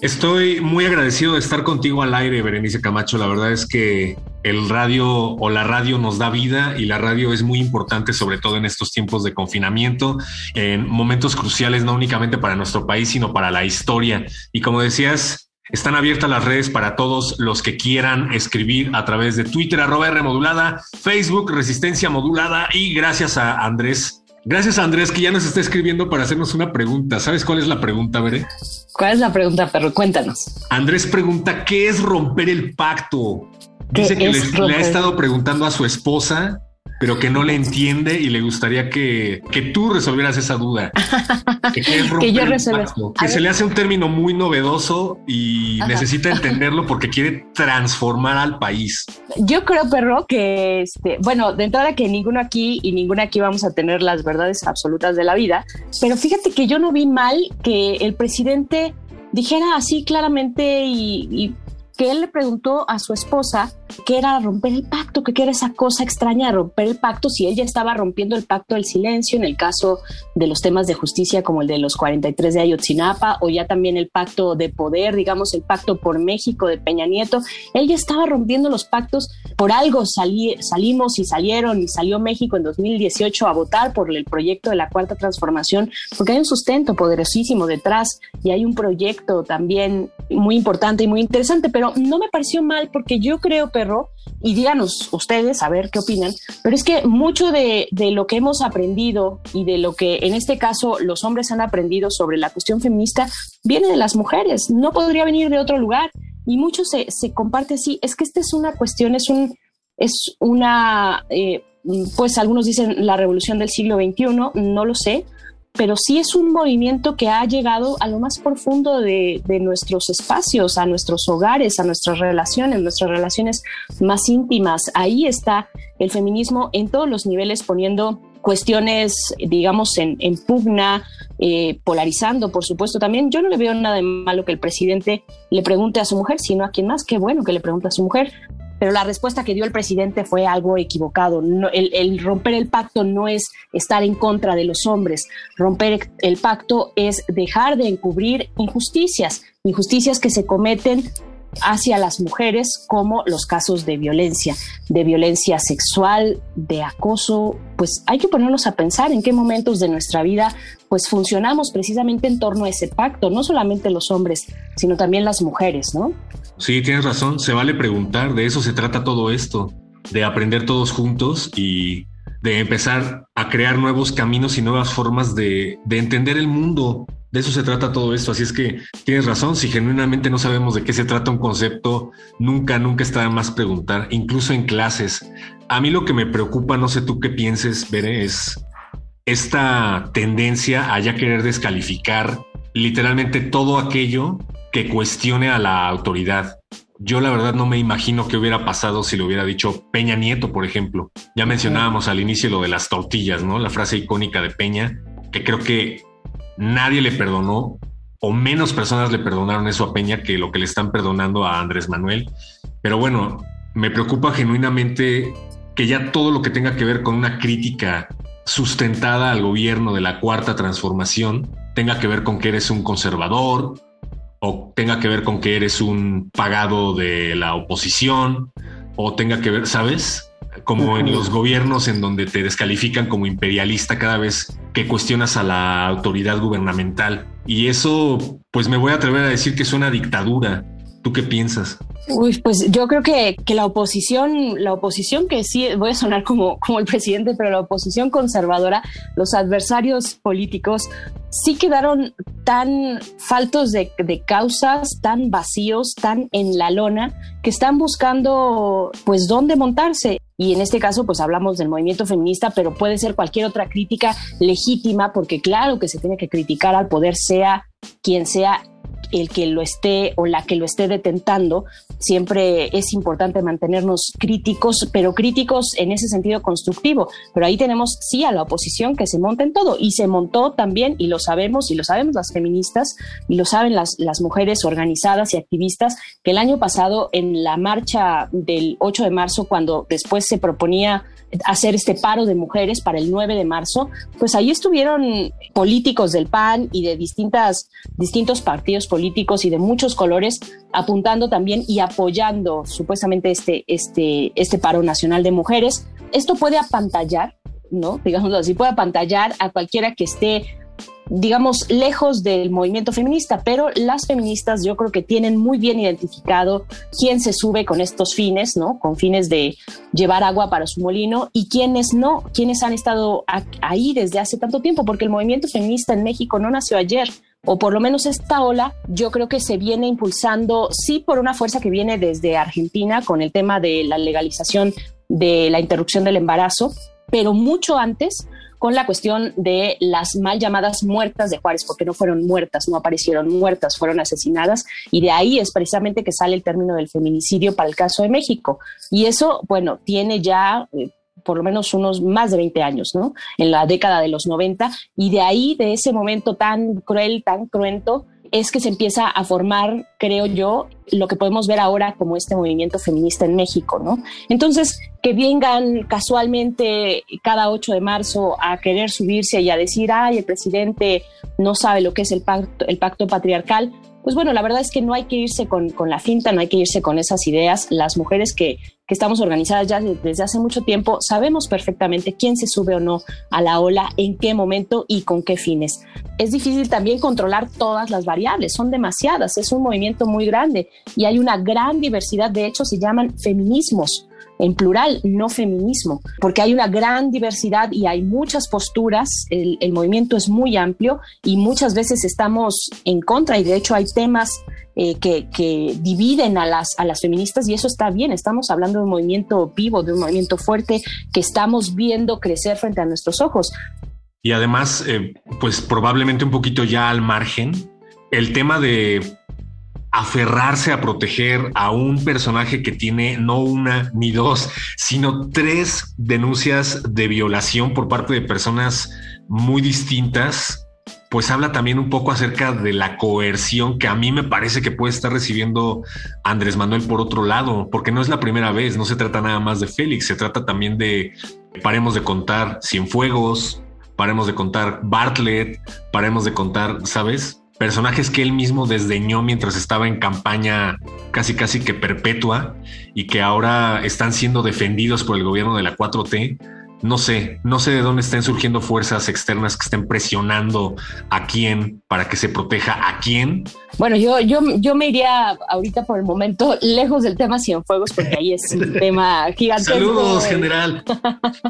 S11: Estoy muy agradecido de estar contigo al aire, Berenice Camacho. La verdad es que el radio o la radio nos da vida y la radio es muy importante, sobre todo en estos tiempos de confinamiento, en momentos cruciales, no únicamente para nuestro país, sino para la historia. Y como decías, están abiertas las redes para todos los que quieran escribir a través de Twitter, arroba R modulada, Facebook, Resistencia Modulada y gracias a Andrés Gracias Andrés que ya nos está escribiendo para hacernos una pregunta. ¿Sabes cuál es la pregunta, Veré?
S12: ¿Cuál es la pregunta, perro? Cuéntanos.
S11: Andrés pregunta, ¿qué es romper el pacto? Dice que le, ha estado preguntando a su esposa pero que no le entiende y le gustaría que, que tú resolvieras esa duda.
S12: que, yo resuelva.
S11: Que se le hace un término muy novedoso y necesita entenderlo porque quiere transformar al país.
S12: Yo creo, perro, que este, bueno, de entrada que ninguno aquí y ninguna aquí vamos a tener las verdades absolutas de la vida, pero fíjate que yo no vi mal que el presidente dijera así claramente y que él le preguntó a su esposa qué era romper el pacto, qué era esa cosa extraña de romper el pacto, si él ya estaba rompiendo el pacto del silencio en el caso de los temas de justicia como el de los 43 de Ayotzinapa o ya también el pacto de poder, digamos el pacto por México de Peña Nieto, él ya estaba rompiendo los pactos, por algo salimos y salieron y salió México en 2018 a votar por el proyecto de la cuarta transformación, porque hay un sustento poderosísimo detrás y hay un proyecto también muy importante y muy interesante, pero no me pareció mal porque yo creo, perro, y díganos ustedes a ver qué opinan, pero es que mucho de, lo que hemos aprendido y de lo que en este caso los hombres han aprendido sobre la cuestión feminista viene de las mujeres, no podría venir de otro lugar. Y mucho se, se comparte así, es que esta es una cuestión, es un, es una, eh, pues algunos dicen la revolución del siglo XXI, no lo sé, pero sí es un movimiento que ha llegado a lo más profundo de, nuestros espacios, a nuestros hogares, a nuestras relaciones, nuestras relaciones más íntimas. Ahí está el feminismo en todos los niveles poniendo cuestiones, digamos, en, pugna, eh, polarizando, por supuesto, también. Yo no le veo nada de malo que el presidente le pregunte a su mujer, sino a quien más, qué bueno que le pregunte a su mujer, pero la respuesta que dio el presidente fue algo equivocado. el, romper el pacto no es estar en contra de los hombres. Romper el pacto es dejar de encubrir injusticias, injusticias que se cometen hacia las mujeres como los casos de violencia, de violencia sexual, de acoso, pues hay que ponernos a pensar en qué momentos de nuestra vida pues funcionamos precisamente en torno a ese pacto, no solamente los hombres, sino también las mujeres, ¿no?
S11: Sí, tienes razón, se vale preguntar, de eso se trata todo esto, de aprender todos juntos y de empezar a crear nuevos caminos y nuevas formas de, entender el mundo. De eso se trata todo esto. Así es que tienes razón, si genuinamente no sabemos de qué se trata un concepto, nunca, nunca está más preguntar, incluso en clases. A mí lo que me preocupa, no sé tú qué pienses, Bere, es esta tendencia a ya querer descalificar literalmente todo aquello que cuestione a la autoridad. Yo la verdad no me imagino qué hubiera pasado si lo hubiera dicho Peña Nieto, por ejemplo. Ya mencionábamos al inicio lo de las tortillas, ¿no? La frase icónica de Peña, que creo que nadie le perdonó o menos personas le perdonaron eso a Peña que lo que le están perdonando a Andrés Manuel. Pero bueno, me preocupa genuinamente que ya todo lo que tenga que ver con una crítica sustentada al gobierno de la cuarta transformación tenga que ver con que eres un conservador o tenga que ver con que eres un pagado de la oposición o tenga que ver, ¿sabes? Como en los gobiernos en donde te descalifican como imperialista cada vez que cuestionas a la autoridad gubernamental. Y eso, pues me voy a atrever a decir que es una dictadura. ¿Tú qué piensas?
S12: Uy, pues yo creo que, que, la oposición, la oposición que sí, voy a sonar como, como el presidente, pero la oposición conservadora, los adversarios políticos, sí quedaron tan faltos de, de, causas, tan vacíos, tan en la lona, que están buscando pues dónde montarse. Y en este caso pues hablamos del movimiento feminista, pero puede ser cualquier otra crítica legítima, porque claro que se tiene que criticar al poder, sea quien sea el que lo esté o la que lo esté detentando, siempre es importante mantenernos críticos, pero críticos en ese sentido constructivo. Pero ahí tenemos sí a la oposición que se monta en todo y se montó también, y lo sabemos, y lo sabemos las feministas, y lo saben las, las mujeres organizadas y activistas, que el año pasado en la marcha del 8 de marzo, cuando después se proponía hacer este paro de mujeres para el 9 de marzo, pues ahí estuvieron políticos del PAN y de distintas, distintos partidos políticos y de muchos colores apuntando también y apoyando supuestamente este, este, este paro nacional de mujeres. Esto puede apantallar, ¿no? Digámoslo así, puede apantallar a cualquiera que esté digamos, lejos del movimiento feminista, pero las feministas yo creo que tienen muy bien identificado quién se sube con estos fines, ¿no? Con fines de llevar agua para su molino y quiénes no, quiénes han estado ahí desde hace tanto tiempo, porque el movimiento feminista en México no nació ayer, o por lo menos esta ola, yo creo que se viene impulsando, sí, por una fuerza que viene desde Argentina con el tema de la legalización de la interrupción del embarazo, pero mucho antes con la cuestión de las mal llamadas muertas de Juárez, porque no fueron muertas, no aparecieron muertas, fueron asesinadas, y de ahí es precisamente que sale el término del feminicidio para el caso de México. Y eso, bueno, tiene ya eh, por lo menos unos más de 20 años, ¿no? En la década de los 90, y de ahí, de ese momento tan cruel, tan cruento, es que se empieza a formar, creo yo, lo que podemos ver ahora como este movimiento feminista en México, ¿no? Entonces, que vengan casualmente cada 8 de marzo a querer subirse y a decir, ay, el presidente no sabe lo que es el pacto, el pacto patriarcal, pues bueno, la verdad es que no hay que irse con, con la finta, no hay que irse con esas ideas. Las mujeres que, que estamos organizadas ya desde hace mucho tiempo, sabemos perfectamente quién se sube o no a la ola, en qué momento y con qué fines. Es difícil también controlar todas las variables, son demasiadas, es un movimiento muy grande y hay una gran diversidad, de hecho se llaman feminismos en plural, no feminismo, porque hay una gran diversidad y hay muchas posturas, el, movimiento es muy amplio y muchas veces estamos en contra y de hecho hay temas eh, que, que, dividen a las, a las feministas y eso está bien, estamos hablando de un movimiento vivo, de un movimiento fuerte que estamos viendo crecer frente a nuestros ojos.
S11: Y además, eh, pues probablemente un poquito ya al margen, el tema de aferrarse a proteger a un personaje que tiene no una ni dos, sino tres denuncias de violación por parte de personas muy distintas, pues habla también un poco acerca de la coerción que a mí me parece que puede estar recibiendo Andrés Manuel por otro lado, porque no es la primera vez, no se trata nada más de Félix, se trata también de, paremos de contar Cienfuegos, paremos de contar Bartlett, paremos de contar, ¿sabes? Personajes que él mismo desdeñó mientras estaba en campaña casi casi que perpetua y que ahora están siendo defendidos por el gobierno de la 4T no sé, no sé de dónde estén surgiendo fuerzas externas que estén presionando a quién para que se proteja a quién.
S12: Bueno, yo, yo, yo me iría ahorita por el momento lejos del tema Cienfuegos, porque ahí es un tema gigante.
S11: Saludos, general,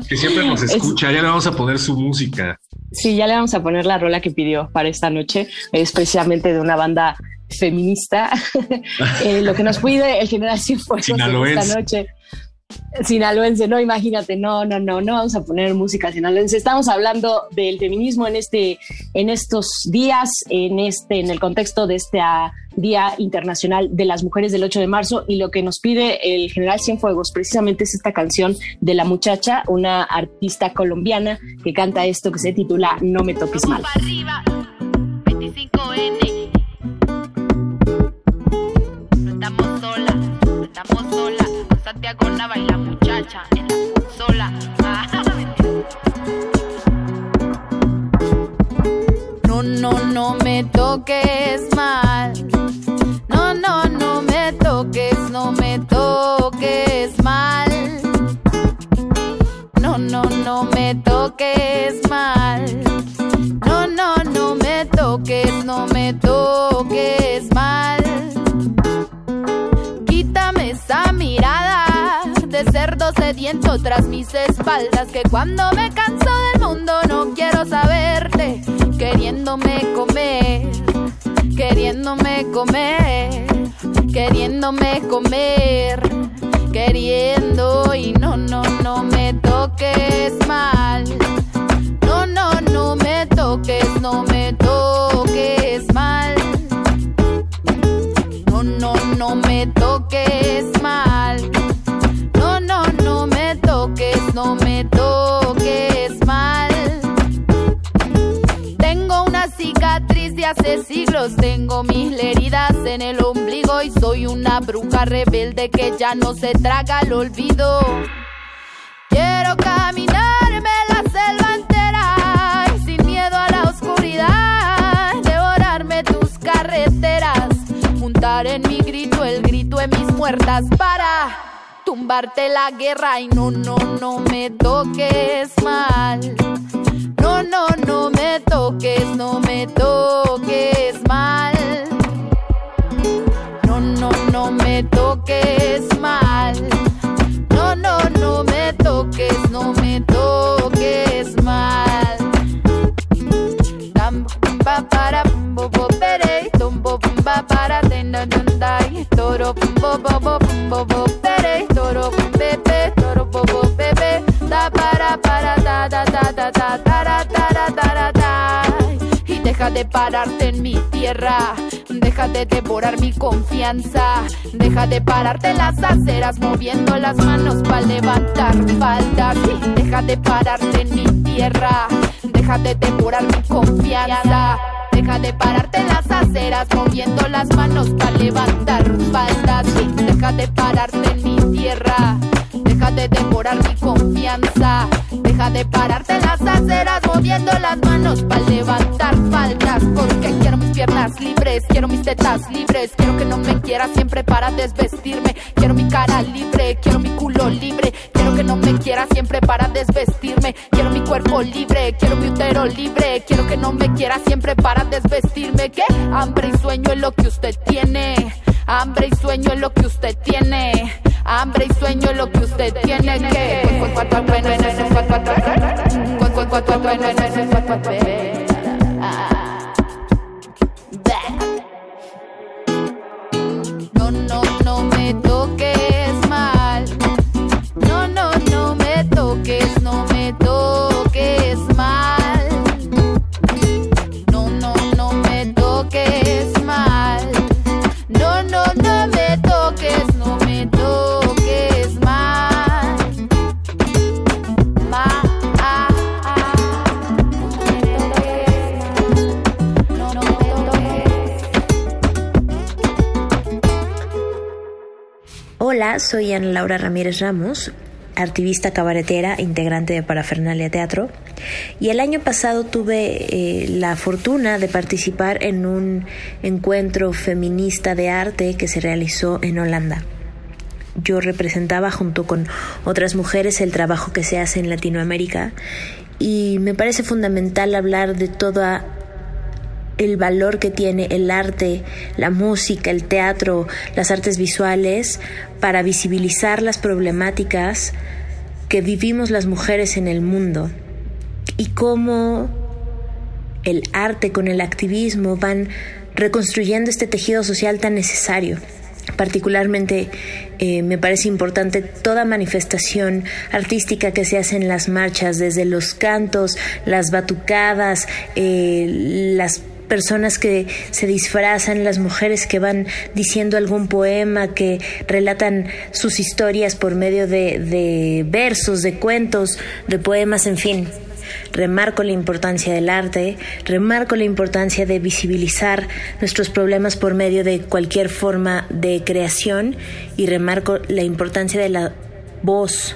S11: que siempre nos escucha. Ya le vamos a poner su música.
S12: Sí, ya le vamos a poner la rola que pidió para esta noche. Es precisamente de una banda feminista. eh, lo que nos pide el general Cienfuegos esta noche sinaloense, no, imagínate, no, no, no, no vamos a poner música sinaloense. Estamos hablando del feminismo en este, en estos días, en este, en el contexto de este ah, Día Internacional de las Mujeres del 8 de marzo, y lo que nos pide el general Cienfuegos precisamente es esta canción de la muchacha, una artista colombiana que canta esto que se titula No me toques mal.
S14: Con baila muchacha en la consola.
S15: No, no, no me toques mal. No, no, no me toques, no me toques mal. No, no, no me toques mal. No, no, no me toques, no me toques mal. Sediento tras mis espaldas. Que cuando me canso del mundo no quiero saberte. Queriéndome comer, queriéndome comer, queriéndome comer, queriendo y no, no, no me toques mal. No, no, no me toques, no me toques mal. No, no, no me toques no me toques mal. Tengo una cicatriz de hace siglos, tengo mil heridas en el ombligo y soy una bruja rebelde que ya no se traga el olvido. Quiero caminarme la selva entera sin miedo a la oscuridad, devorarme tus carreteras, juntar en mi grito el grito de mis muertas para tumbarte la guerra y no, no, no me toques mal. No, no, no me toques, no me toques mal. No, no, no me toques mal. No, no, no me toques, no me toques ba para bum bo bo bere dum bo bum ba para den da dun dai toro bum bo bo bo bum bo bo bere toro bum bebe toro bo bo bebe da para para da da da da da da da deja de pararte en mi tierra, deja de devorar mi confianza, deja de pararte las aceras moviendo las manos para levantar faldas. Deja de pararte en mi tierra, deja de devorar mi confianza. Deja de pararte las aceras moviendo las manos para levantar faldas. Deja de pararte en mi tierra. Deja de devorar mi confianza. Deja de pararte en las aceras moviendo las manos para levantar faldas. Porque quiero mis piernas libres, quiero mis tetas libres. Quiero que no me quiera siempre para desvestirme. Quiero mi cara libre, quiero mi culo libre. Quiero que no me quiera siempre para desvestirme. Quiero mi cuerpo libre, quiero mi útero libre. Quiero que no me quiera siempre para desvestirme. ¿Qué? Hambre y sueño es lo que usted tiene. Hambre y sueño es lo que usted tiene. Hambre y sueño es lo que usted tiene que.
S16: Hola, soy Ana Laura Ramírez Ramos, activista cabaretera, integrante de Parafernalia Teatro. Y el año pasado tuve eh, la fortuna de participar en un encuentro feminista de arte que se realizó en Holanda. Yo representaba junto con otras mujeres el trabajo que se hace en Latinoamérica y me parece fundamental hablar de toda el valor que tiene el arte, la música, el teatro, las artes visuales para visibilizar las problemáticas que vivimos las mujeres en el mundo y cómo el arte con el activismo van reconstruyendo este tejido social tan necesario. Particularmente eh, me parece importante toda manifestación artística que se hace en las marchas, desde los cantos, las batucadas, eh, las personas que se disfrazan, las mujeres que van diciendo algún poema, que relatan sus historias por medio de, de versos, de cuentos, de poemas, en fin. Remarco la importancia del arte, remarco la importancia de visibilizar nuestros problemas por medio de cualquier forma de creación y remarco la importancia de la voz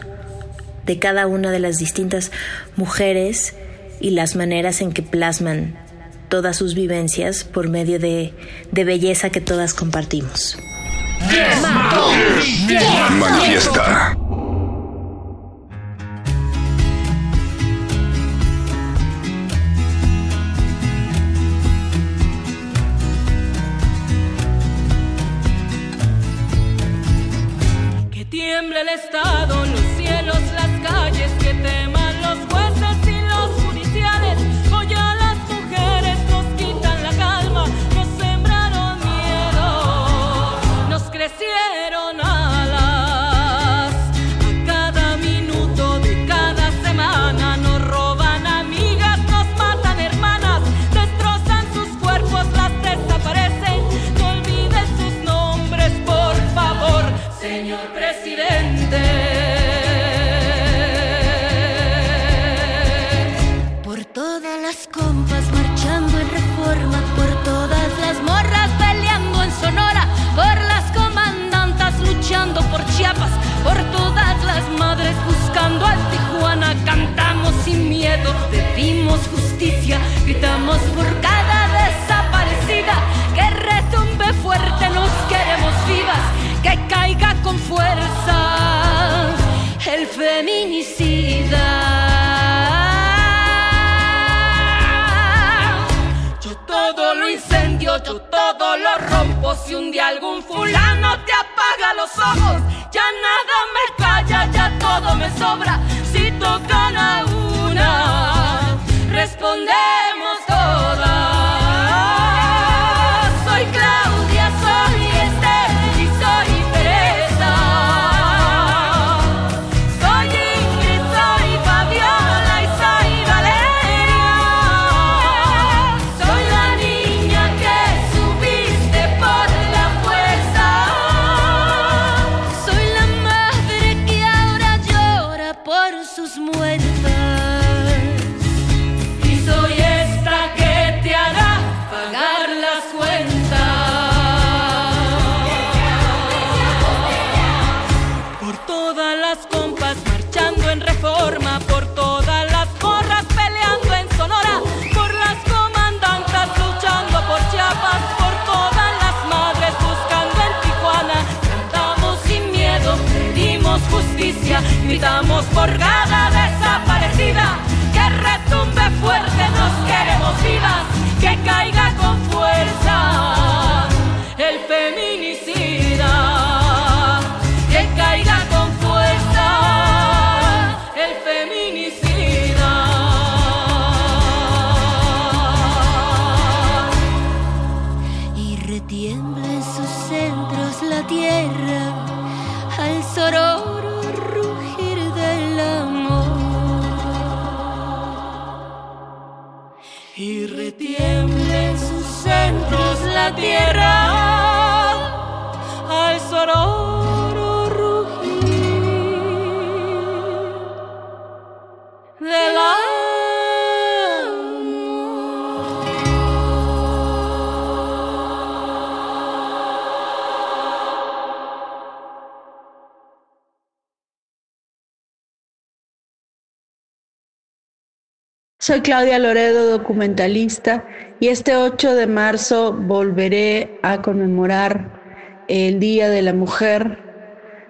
S16: de cada una de las distintas mujeres y las maneras en que plasman todas sus vivencias por medio de, de belleza que todas compartimos.
S2: Manifiesta.
S17: Claudia
S18: Loredo, documentalista, y este 8 de marzo volveré a conmemorar el Día de la Mujer,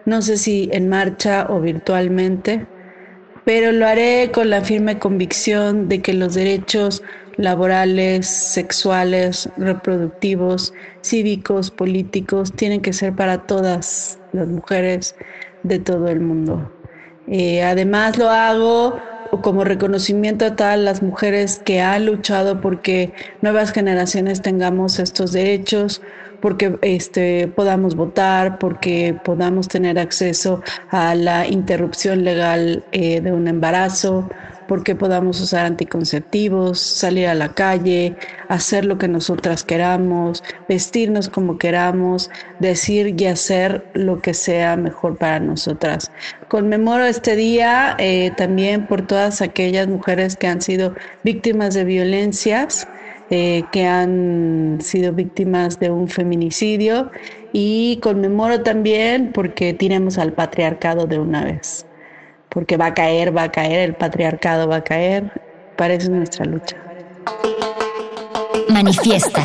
S18: no sé si en marcha o virtualmente, pero lo haré con la firme convicción de que los derechos laborales, sexuales, reproductivos, cívicos, políticos, tienen que ser para todas las mujeres de todo el mundo. Eh, además lo hago como reconocimiento a todas las mujeres que han luchado porque nuevas generaciones tengamos estos derechos, porque este, podamos votar, porque podamos tener acceso a la interrupción legal eh, de un embarazo, porque podamos usar anticonceptivos, salir a la calle, hacer lo que nosotras queramos, vestirnos como queramos, decir y hacer lo que sea mejor para nosotras. Conmemoro este día eh, también por todas aquellas mujeres que han sido víctimas de violencias, eh, que han sido víctimas de un feminicidio y conmemoro también porque tiremos al patriarcado de una vez, porque va a caer, va a caer, el patriarcado va a caer, para eso es nuestra lucha.
S2: Manifiesta.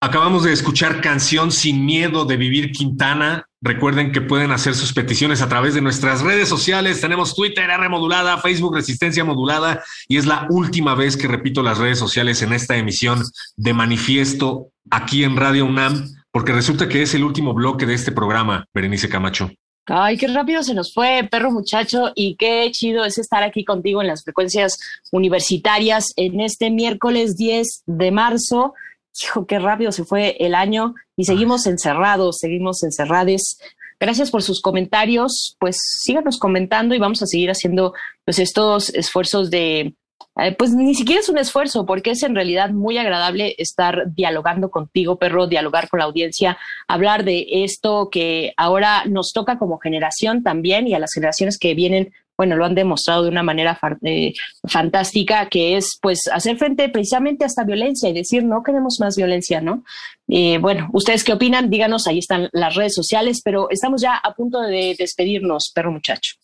S11: Acabamos de escuchar Canción Sin Miedo de Vivir Quintana. Recuerden que pueden hacer sus peticiones a través de nuestras redes sociales. Tenemos Twitter R Modulada, Facebook Resistencia Modulada y es la última vez que repito las redes sociales en esta emisión de Manifiesto aquí en Radio UNAM, porque resulta que es el último bloque de este programa, Berenice Camacho.
S12: Ay, qué rápido se nos fue, perro muchacho, y qué chido es estar aquí contigo en las frecuencias universitarias en este miércoles 10 de marzo hijo, qué rápido se fue el año y seguimos encerrados, seguimos encerrades. Gracias por sus comentarios, pues síganos comentando y vamos a seguir haciendo pues estos esfuerzos de, eh, pues ni siquiera es un esfuerzo, porque es en realidad muy agradable estar dialogando contigo, perro, dialogar con la audiencia, hablar de esto que ahora nos toca como generación también y a las generaciones que vienen bueno, lo han demostrado de una manera eh, fantástica, que es pues hacer frente precisamente a esta violencia y decir no queremos más violencia, ¿no? Eh, bueno, ¿ustedes qué opinan? Díganos, ahí están las redes sociales, pero estamos ya a punto de despedirnos, perro muchacho.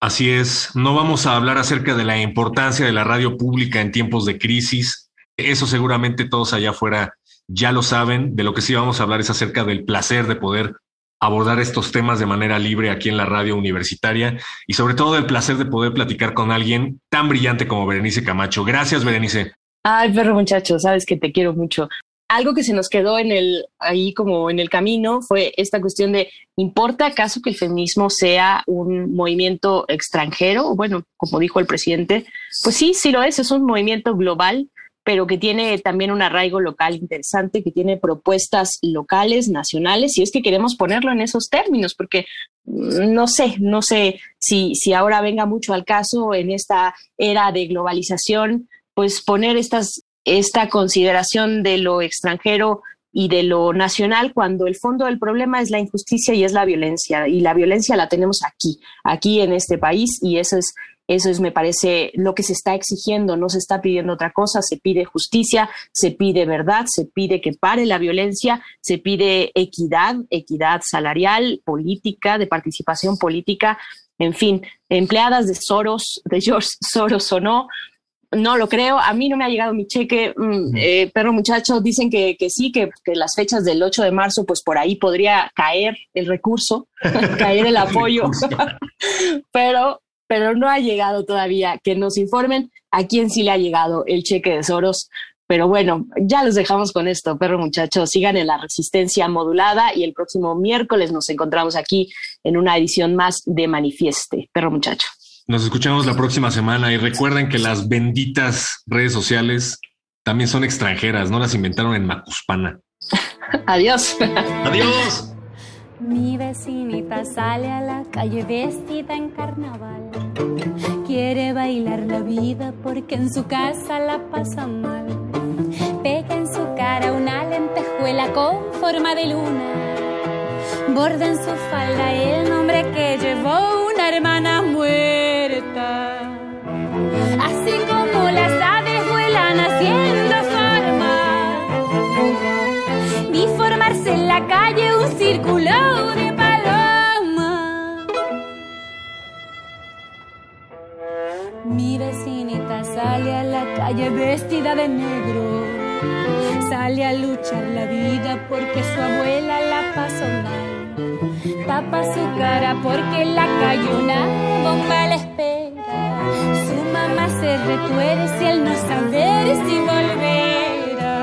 S11: Así es, no vamos a hablar acerca de la importancia de la radio pública en tiempos de crisis. Eso seguramente todos allá afuera ya lo saben. De lo que sí vamos a hablar es acerca del placer de poder abordar estos temas de manera libre aquí en la radio universitaria y sobre todo el placer de poder platicar con alguien tan brillante como Berenice Camacho. Gracias, Berenice.
S12: Ay, perro muchacho, sabes que te quiero mucho. Algo que se nos quedó en el ahí como en el camino fue esta cuestión de ¿importa acaso que el feminismo sea un movimiento extranjero? Bueno, como dijo el presidente, pues sí, sí lo es, es un movimiento global pero que tiene también un arraigo local interesante, que tiene propuestas locales, nacionales, y es que queremos ponerlo en esos términos, porque mm, no sé, no sé si, si ahora venga mucho al caso en esta era de globalización, pues poner estas, esta consideración de lo extranjero y de lo nacional cuando el fondo del problema es la injusticia y es la violencia y la violencia la tenemos aquí, aquí en este país y eso es eso es, me parece, lo que se está exigiendo. No se está pidiendo otra cosa, se pide justicia, se pide verdad, se pide que pare la violencia, se pide equidad, equidad salarial, política, de participación política, en fin, empleadas de Soros, de George Soros o no, no lo creo. A mí no me ha llegado mi cheque, mm, eh, pero muchachos dicen que, que sí, que, que, las fechas del 8 de marzo, pues por ahí podría caer el recurso, caer el apoyo. pero pero no ha llegado todavía. Que nos informen a quién sí le ha llegado el cheque de Soros. Pero bueno, ya los dejamos con esto, perro muchachos. Sigan en la resistencia modulada y el próximo miércoles nos encontramos aquí en una edición más de Manifieste, perro muchacho.
S11: Nos escuchamos la próxima semana y recuerden que las benditas redes sociales también son extranjeras, no las inventaron en Macuspana.
S12: Adiós.
S11: Adiós.
S19: Mi vecinita sale a la calle vestida en carnaval. Quiere bailar la vida porque en su casa la pasa mal. Pega en su cara una lentejuela con forma de luna. Borda en su falda el nombre que llevó una hermana muerta. Así como las aves vuelan haciendo forma. Vi formarse en la calle un círculo de paloma. Mi vecinita sale a la calle vestida de negro. Sale a luchar la vida porque su abuela la pasó mal. Tapa su cara porque la calle una bomba la espera. Su mamá se retuerce al no saber si volverá.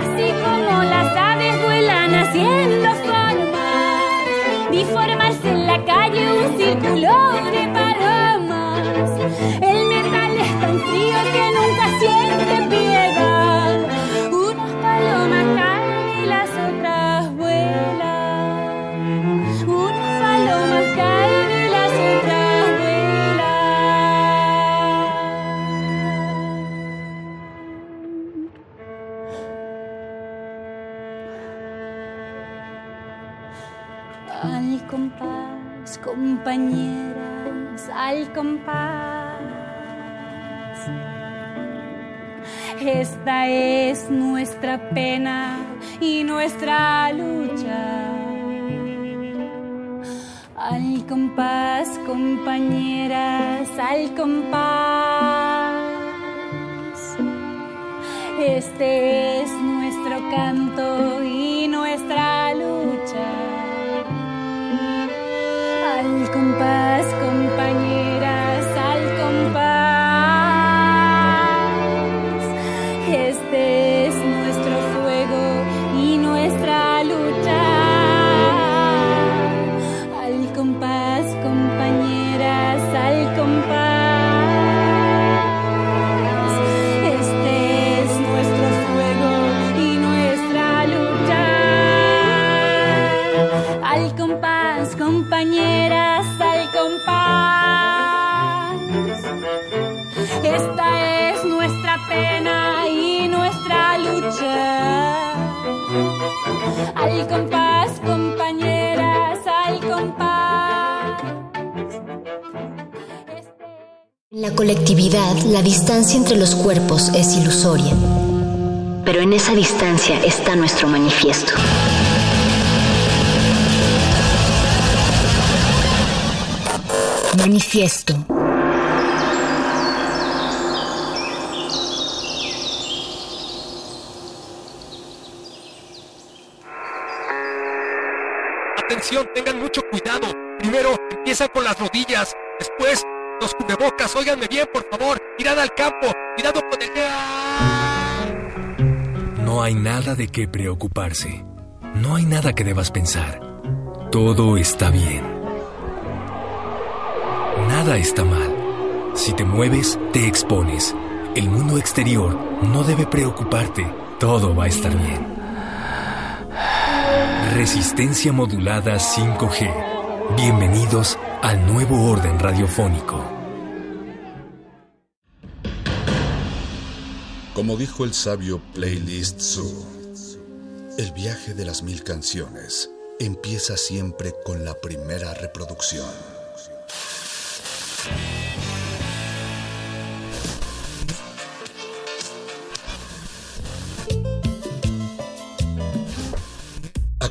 S19: Así como las aves vuelan haciendo formas, vi formarse en la calle un círculo de palomas. compañeras al compás. Esta es nuestra pena y nuestra lucha. Al compás, compañeras, al compás. Este es nuestro camino Al compás, compañeras, al compás.
S20: En la colectividad, la distancia entre los cuerpos es ilusoria. Pero en esa distancia está nuestro manifiesto. Manifiesto.
S21: Atención, tengan mucho cuidado. Primero empiezan con las rodillas, después los cubrebocas. Óiganme bien, por favor. Mirad al campo, cuidado con el...
S22: No hay nada de qué preocuparse. No hay nada que debas pensar. Todo está bien. Nada está mal. Si te mueves, te expones. El mundo exterior no debe preocuparte. Todo va a estar bien. Resistencia modulada 5G. Bienvenidos al nuevo orden radiofónico.
S7: Como dijo el sabio Playlist Zoo, el viaje de las mil canciones empieza siempre con la primera reproducción.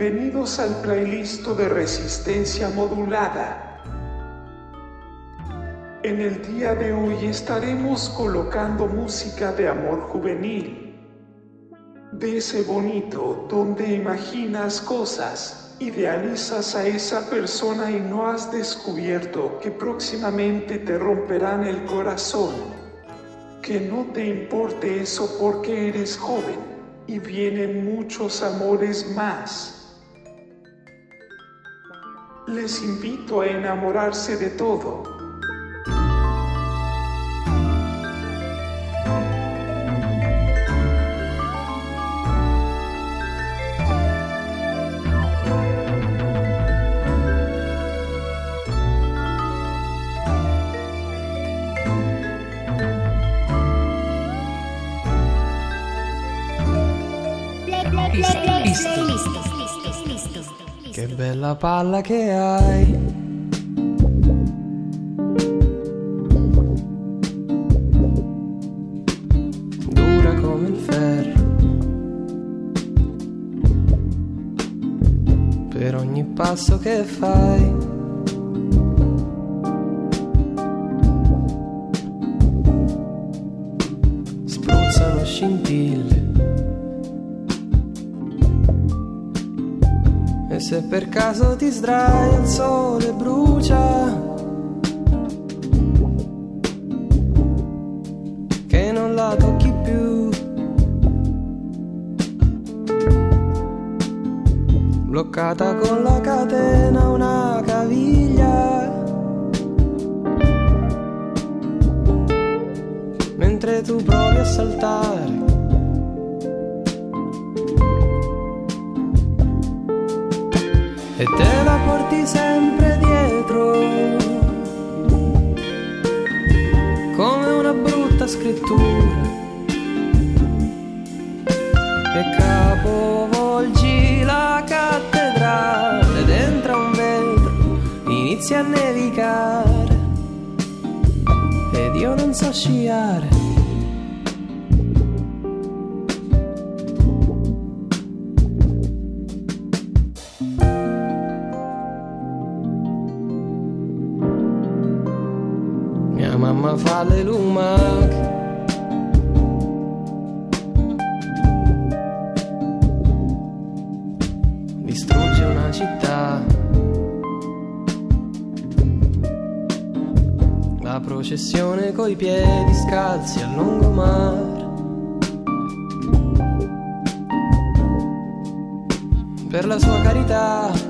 S23: Bienvenidos al playlist de resistencia modulada. En el día de hoy estaremos colocando música de amor juvenil. De ese bonito donde imaginas cosas, idealizas a esa persona y no has descubierto que próximamente te romperán el corazón. Que no te importe eso porque eres joven y vienen muchos amores más. Les invito a enamorarse de todo.
S24: Bella palla che hai. Dura come il ferro. Per ogni passo che fai. Se per caso ti sdrai il sole E capovolgi la cattedrale dentro un vetro, inizia a nevicare ed io non so sciare. Mia mamma fa le lumache. La processione coi piedi scalzi al lungomare. Per la sua carità.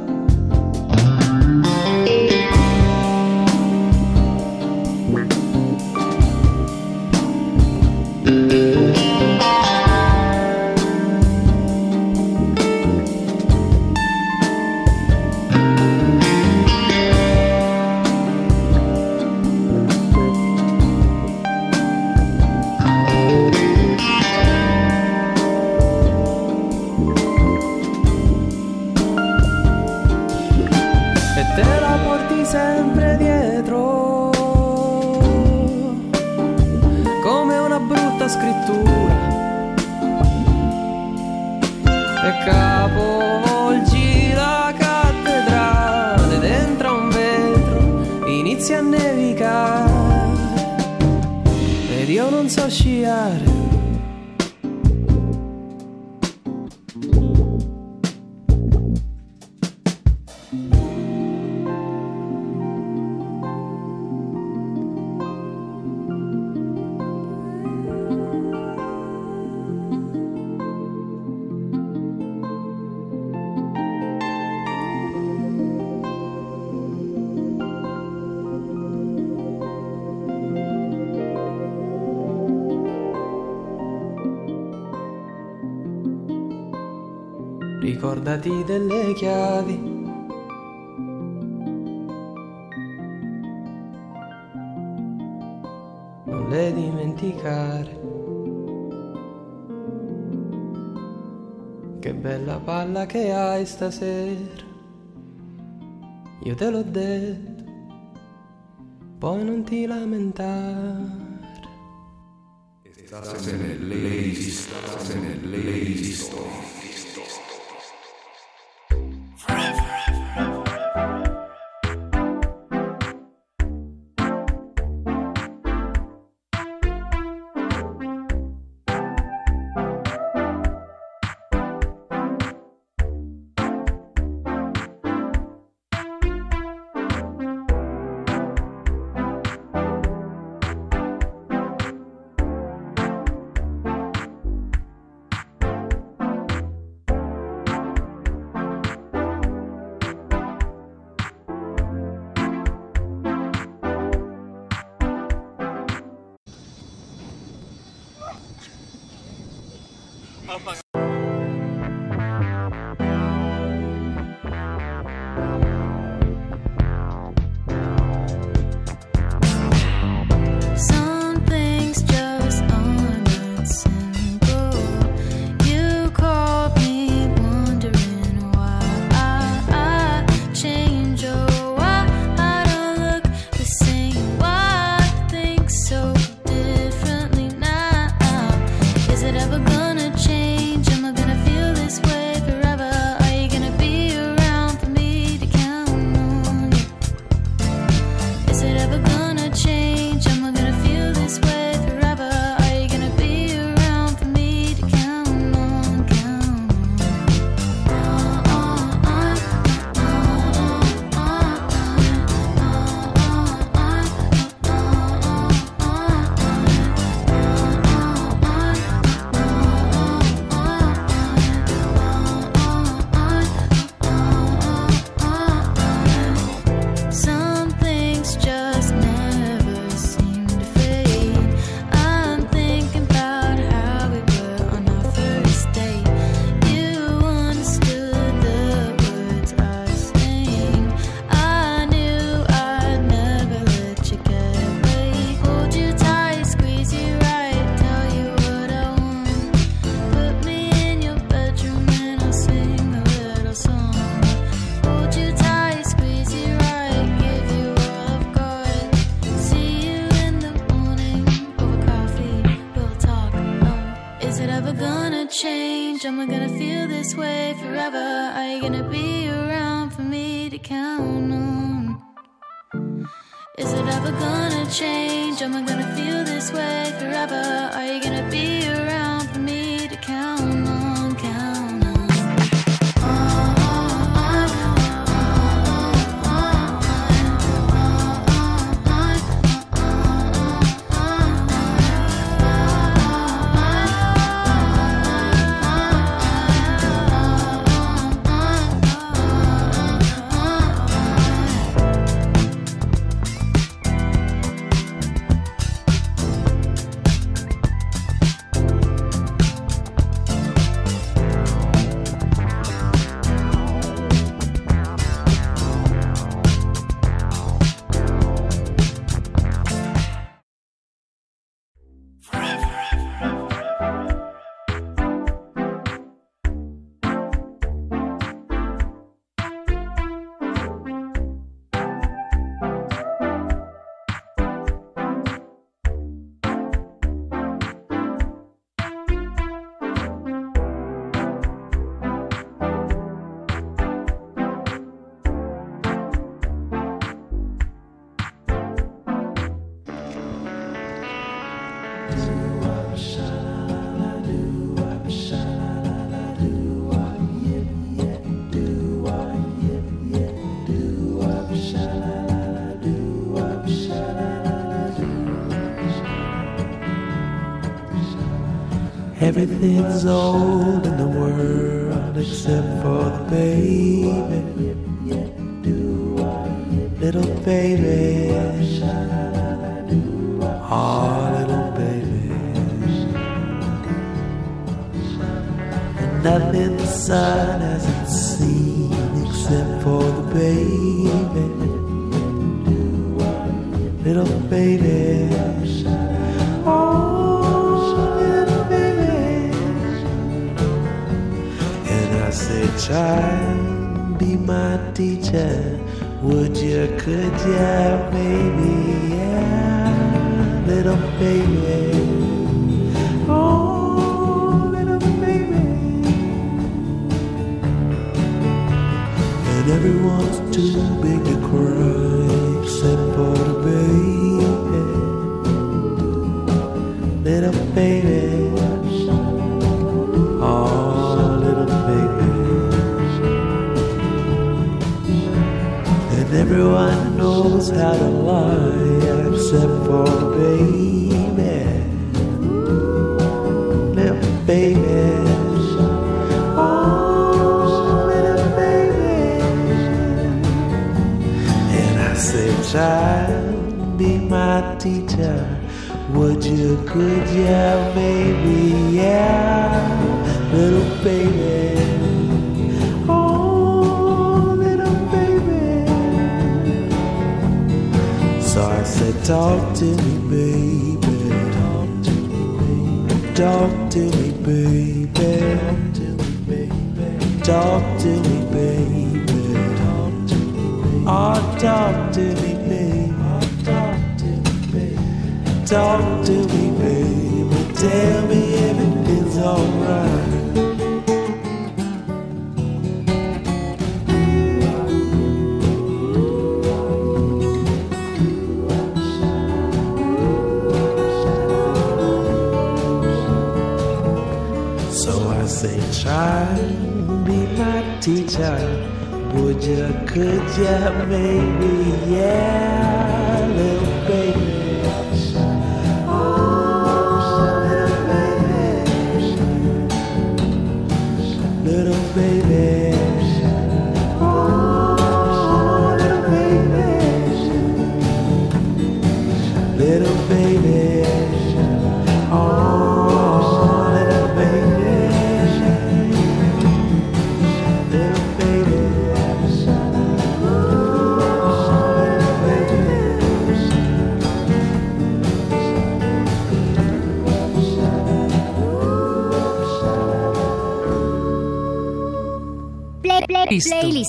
S24: Ricordati delle chiavi. Non le dimenticare. Che bella palla che hai stasera. Io te l'ho detto. Poi non ti lamentare.
S2: Estás en el Ladies, estás en el
S25: change. Am I gonna feel this way forever? Are you gonna be around for me to count on? Is it ever gonna change? Am I gonna feel this way forever? Are you gonna be around?
S26: Everything's old in the world except for the baby.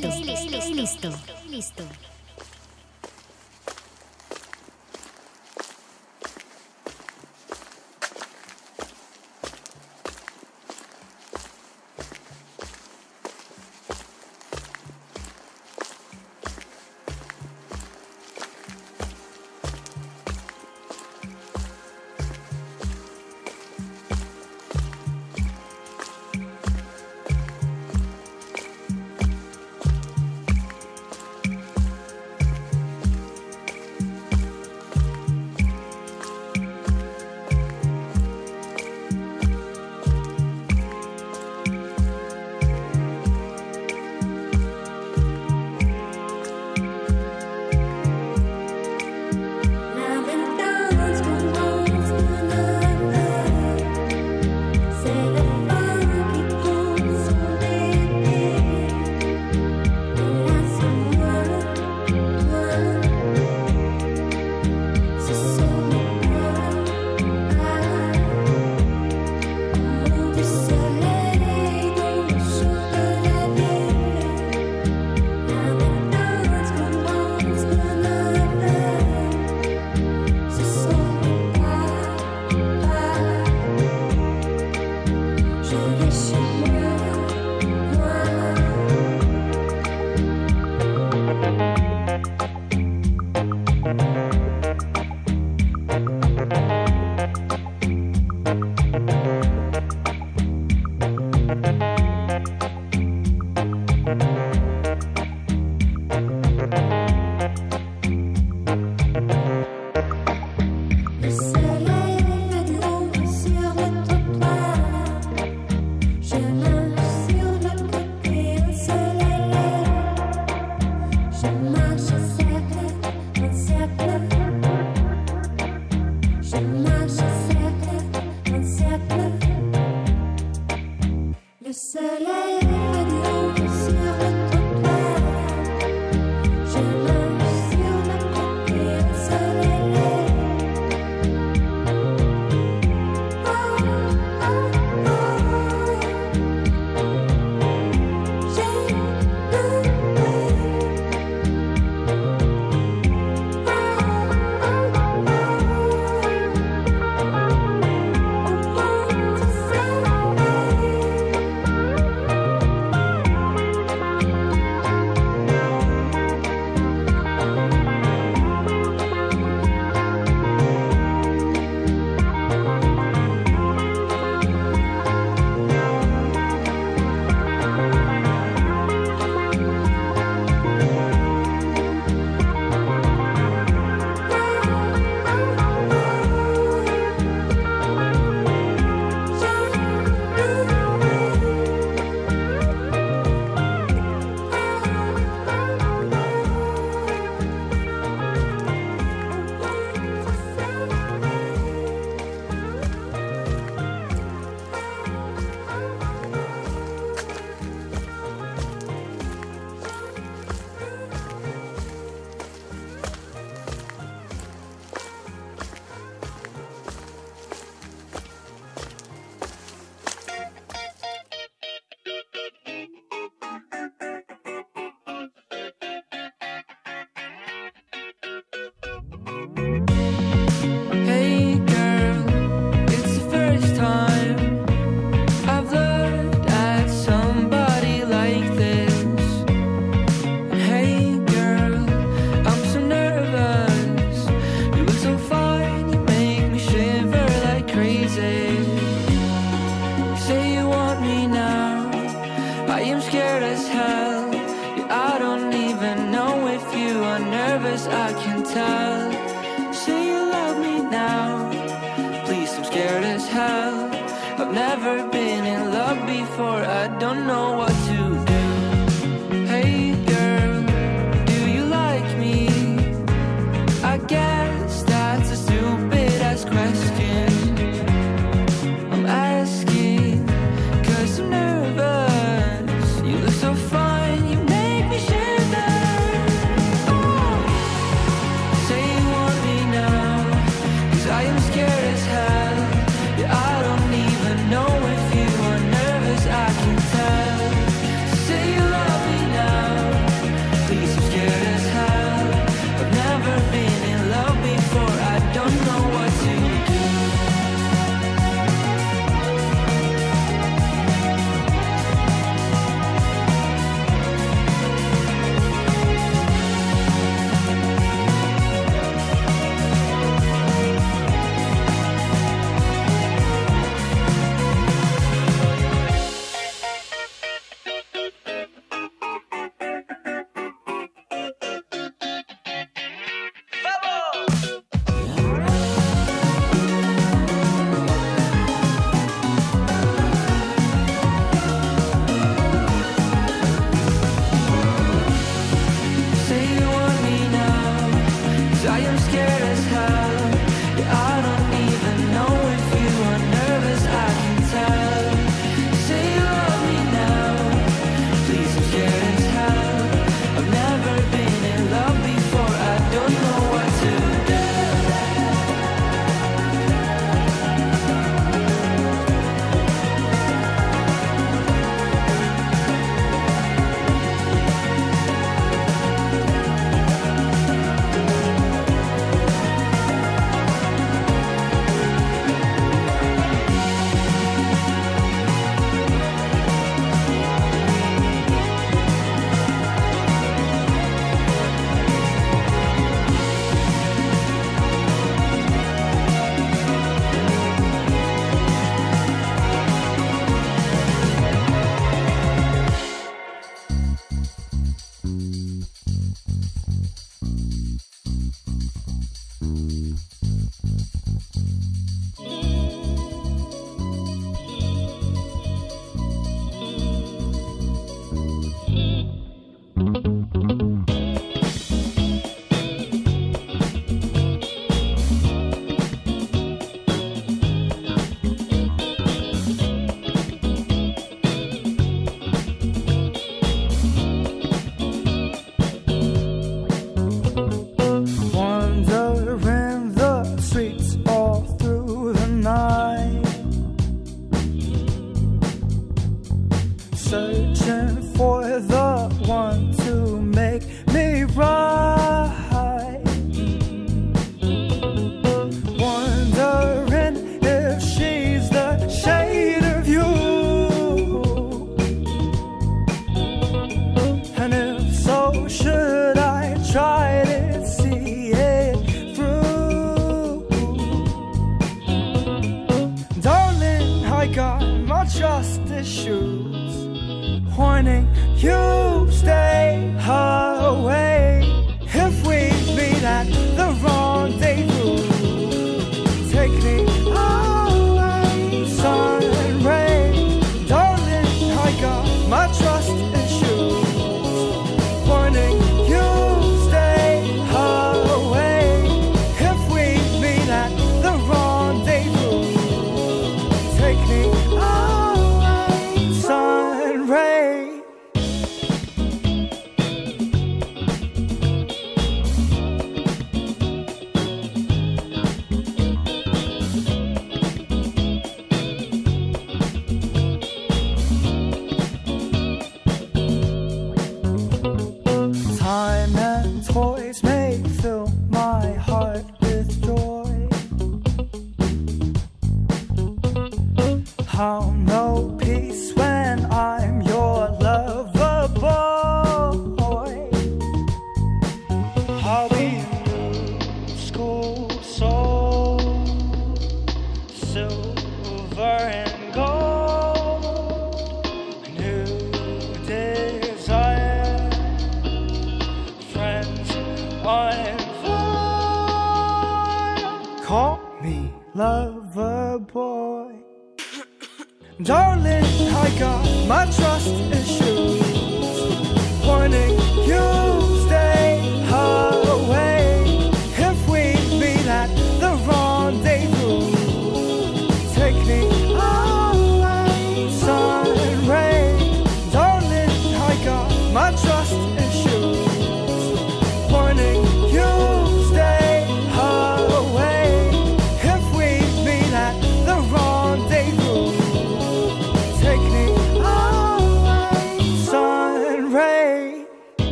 S27: Cristo.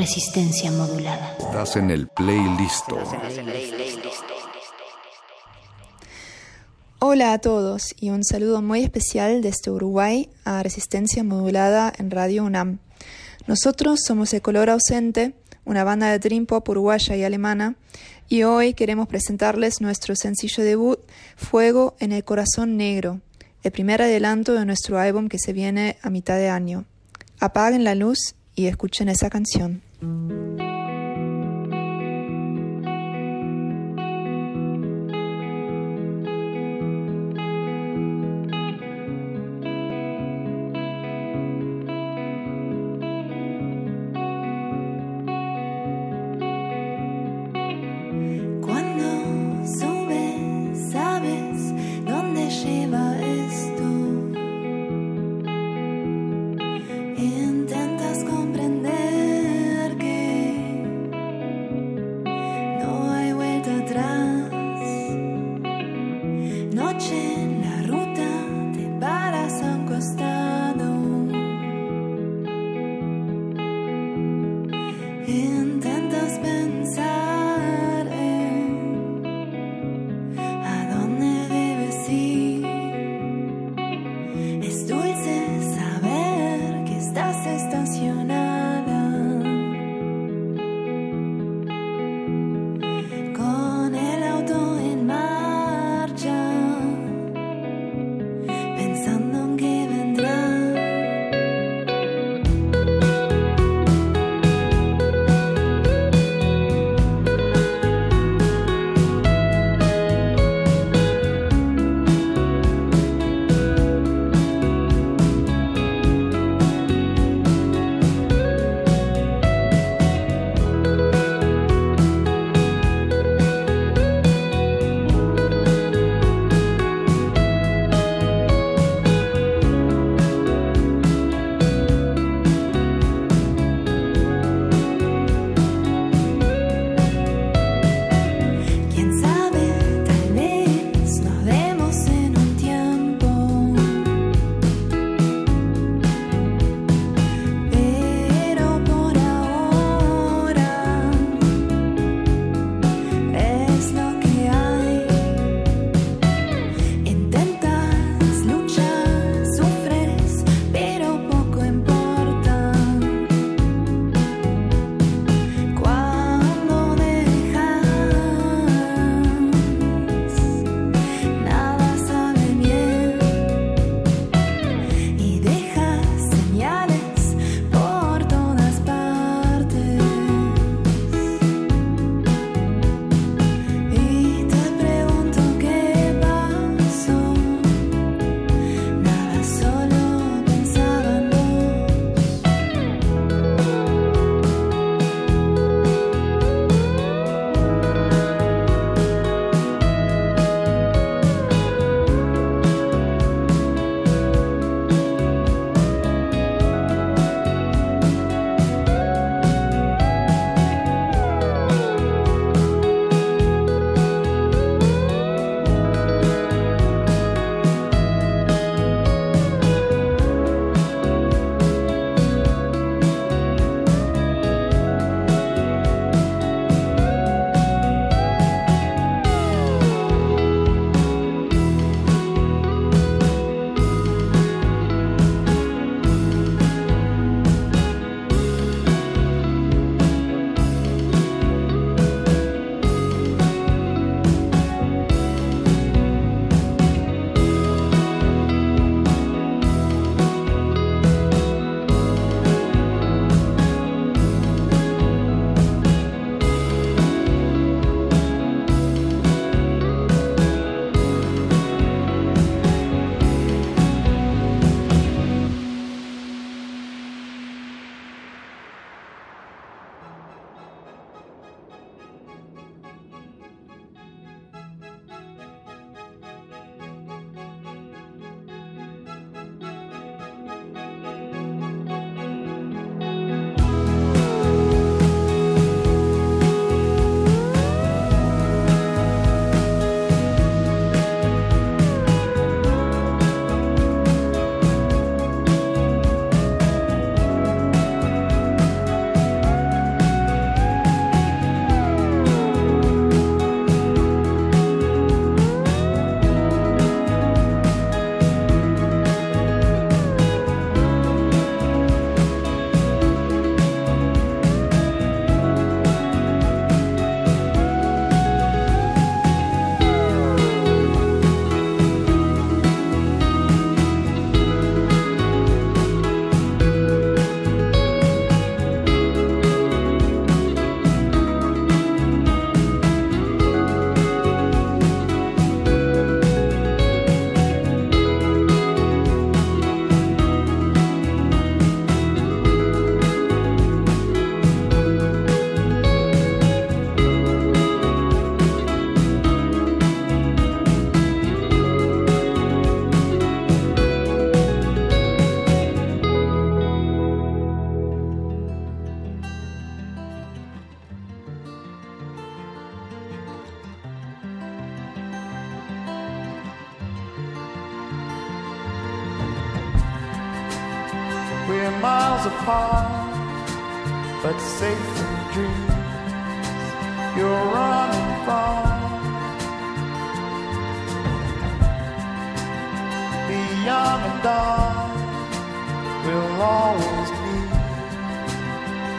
S28: Resistencia modulada.
S7: Estás en el playlist.
S10: Hola a todos y un saludo muy especial desde Uruguay a Resistencia Modulada en Radio UNAM. Nosotros somos El Color Ausente, una banda de dream pop uruguaya y alemana, y hoy queremos presentarles nuestro sencillo debut, Fuego en el Corazón Negro, el primer adelanto de nuestro álbum que se viene a mitad de año. Apaguen la luz y escuchen esa canción.
S29: Cuando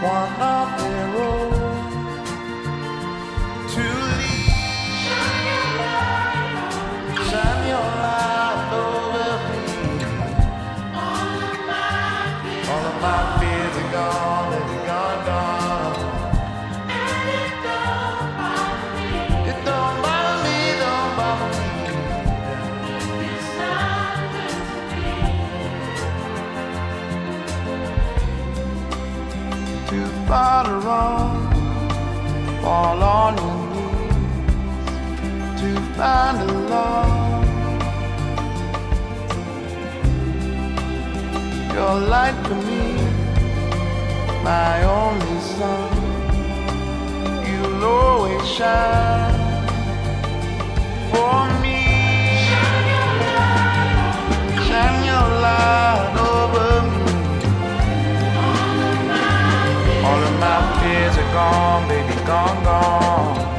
S30: one your to find a love. Your light for me, my only sun. You'll always shine for me. Shine your light over me. All of my fears are gone, baby, gone, gone.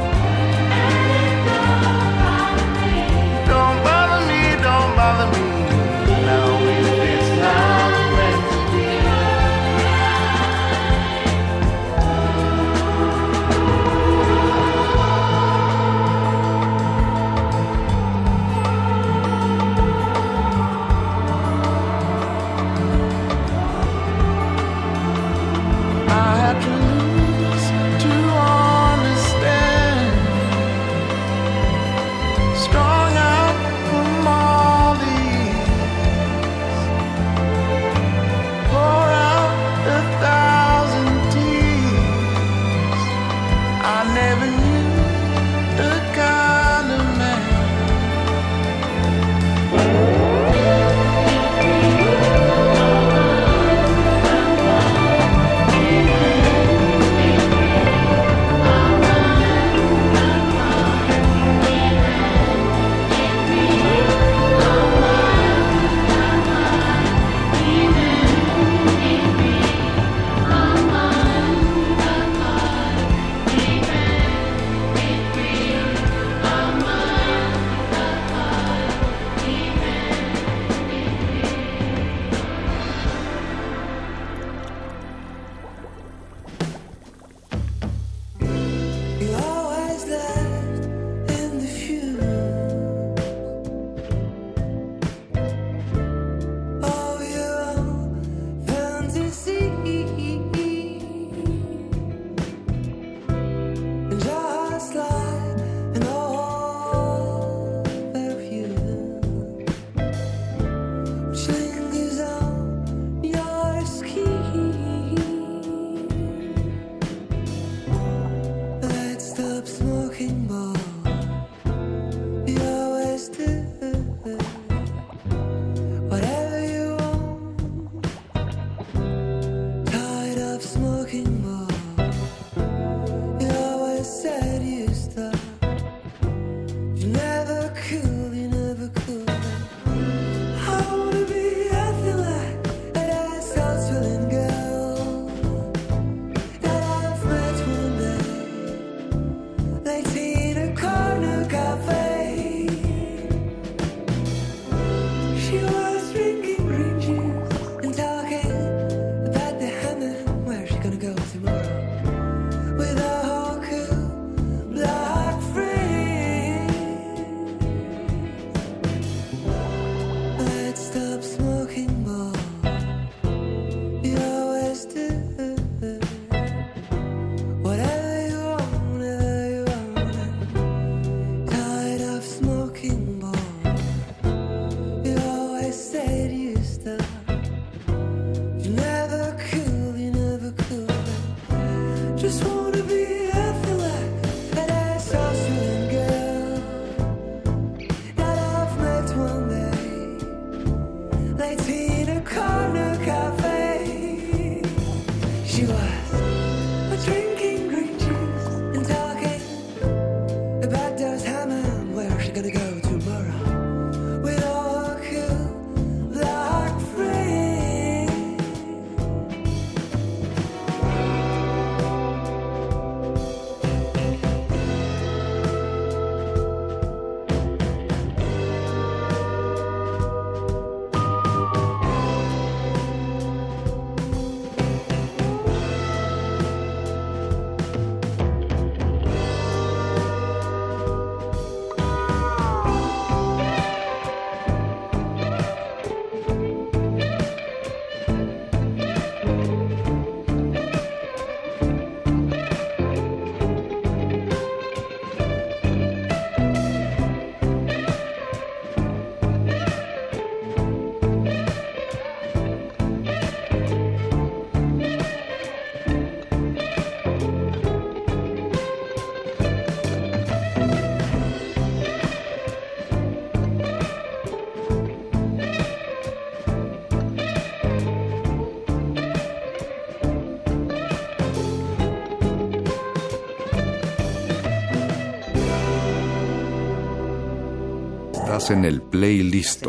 S7: En el playlist.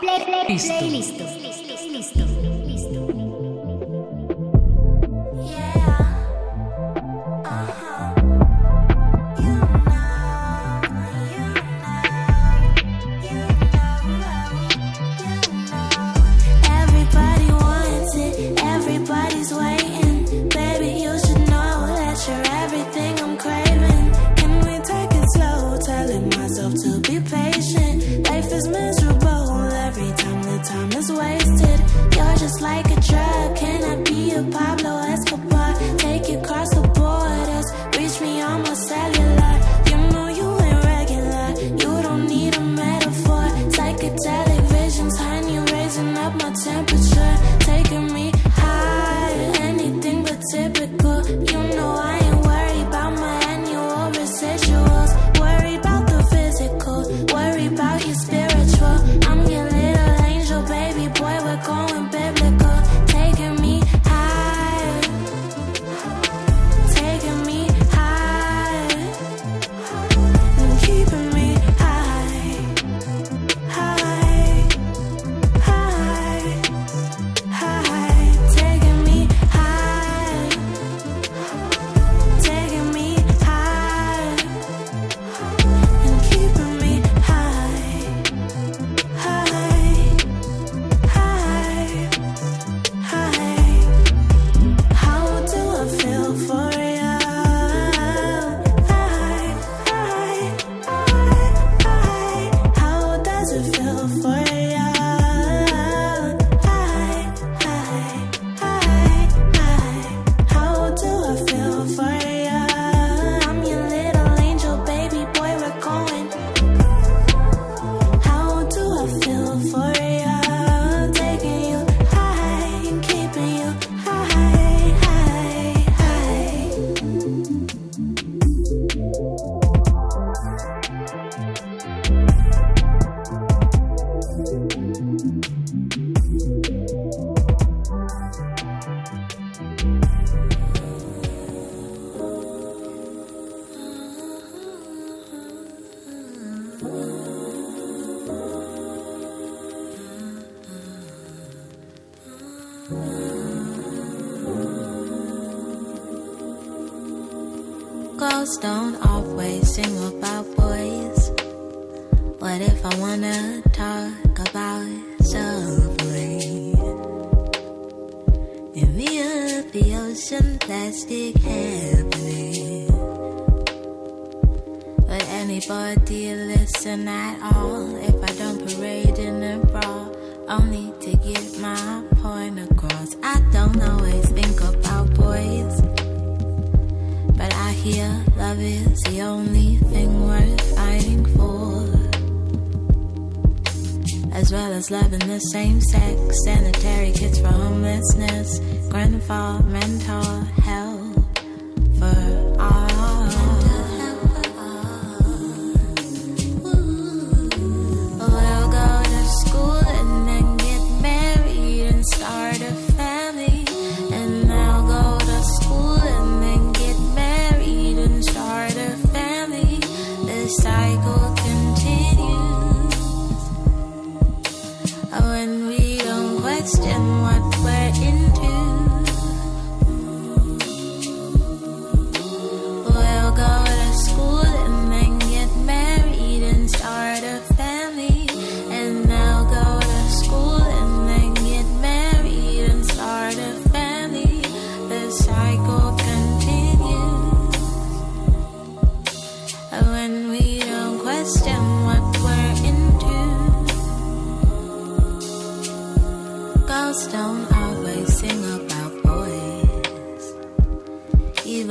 S2: Playlist.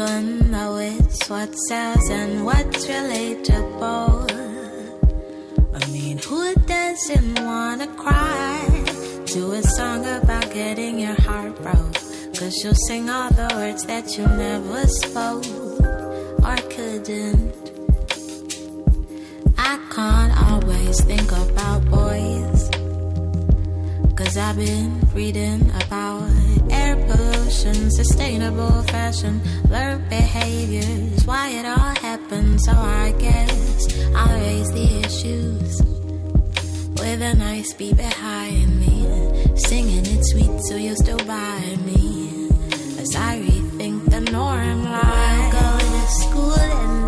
S31: even though it's what sells and what's relatable. I mean, who doesn't wanna cry to a song about getting your heart broke? Cause you'll sing all the words that you never spoke or couldn't. I can't always think about boys, cause I've been reading about Air pollution, sustainable fashion, learned behaviors, why it all happened. So I guess I'll raise the issues with a nice beat behind me, singing it sweet so you'll still buy me. As I rethink the norm, like I go to school and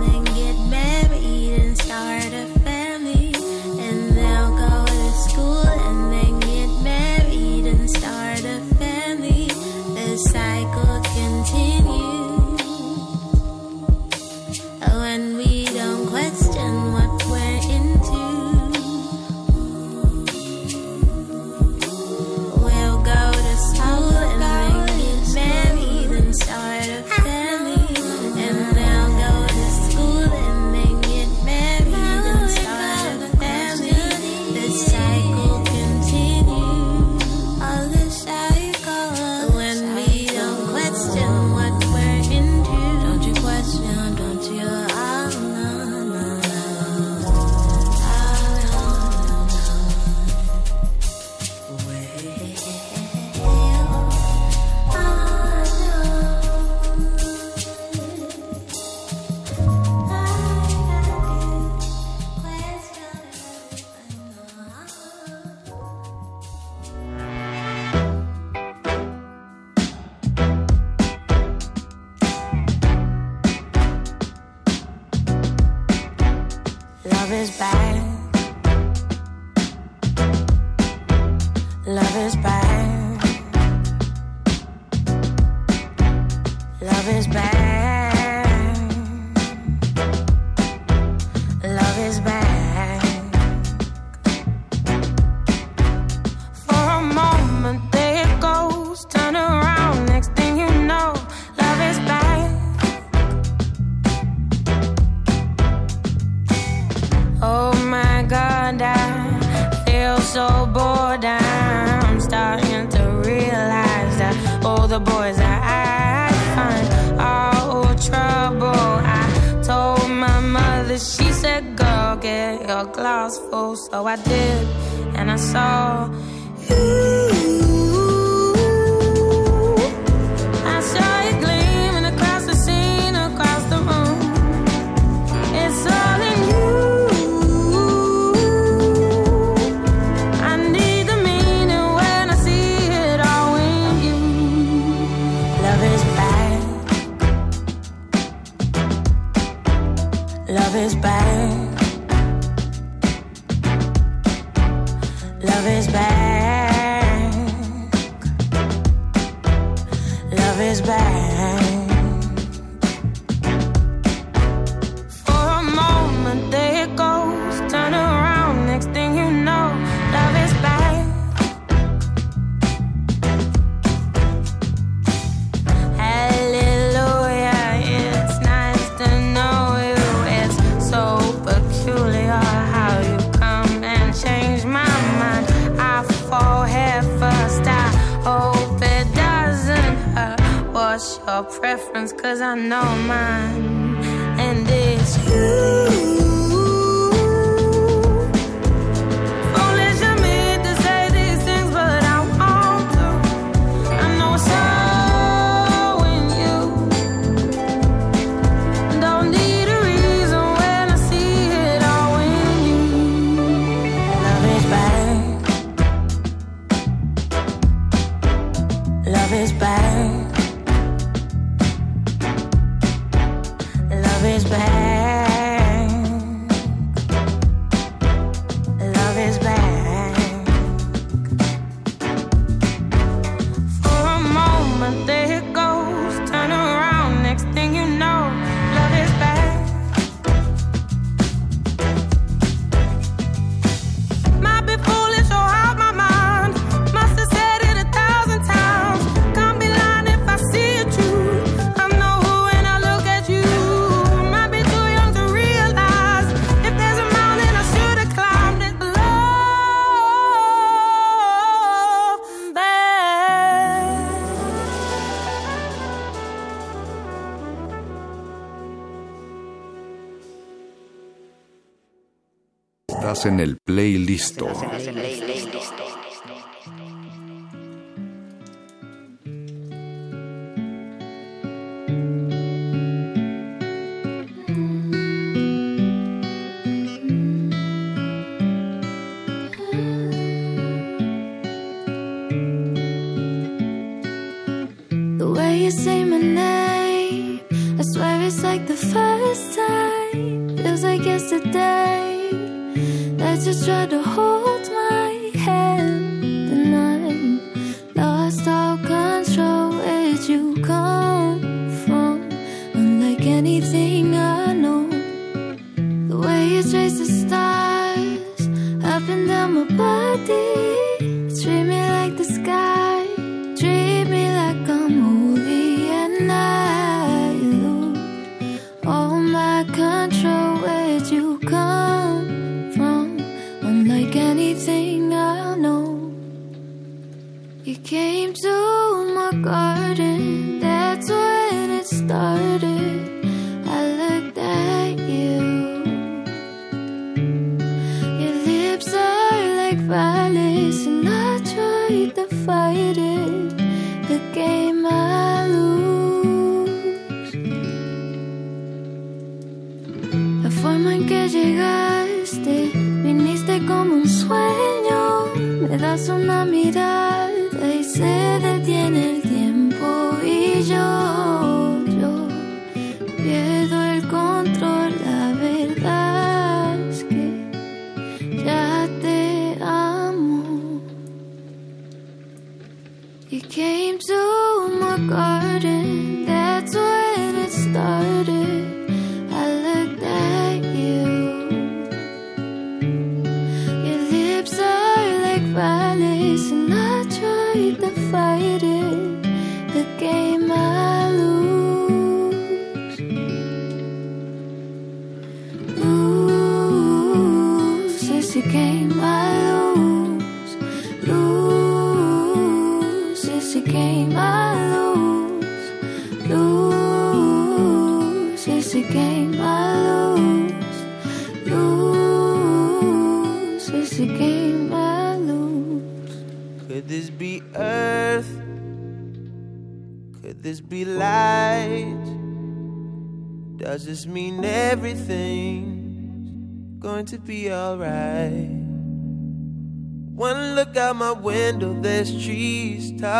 S7: en el playlist.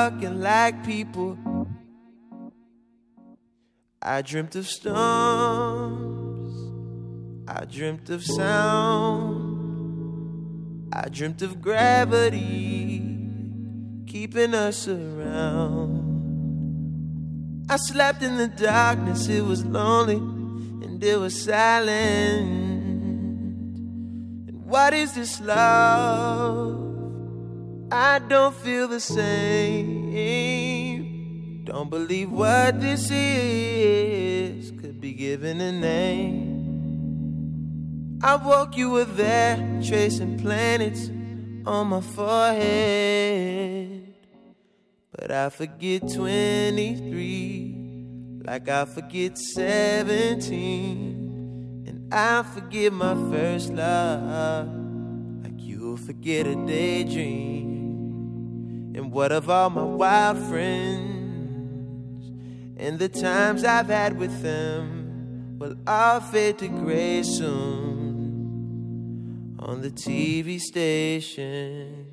S27: Talking like people. I dreamt of storms, I dreamt of sound, I dreamt of gravity keeping us around. I slept in the darkness, it was lonely and it was silent. And what is this love? I don't feel the same. Don't believe what this is could be given a name. I woke you were there, tracing planets on my forehead. But I forget 23, like I forget 17. And I forget my first love, like you'll forget a daydream. And what of all my wild friends, and the times I've had with them, will all fade to gray soon on the TV station.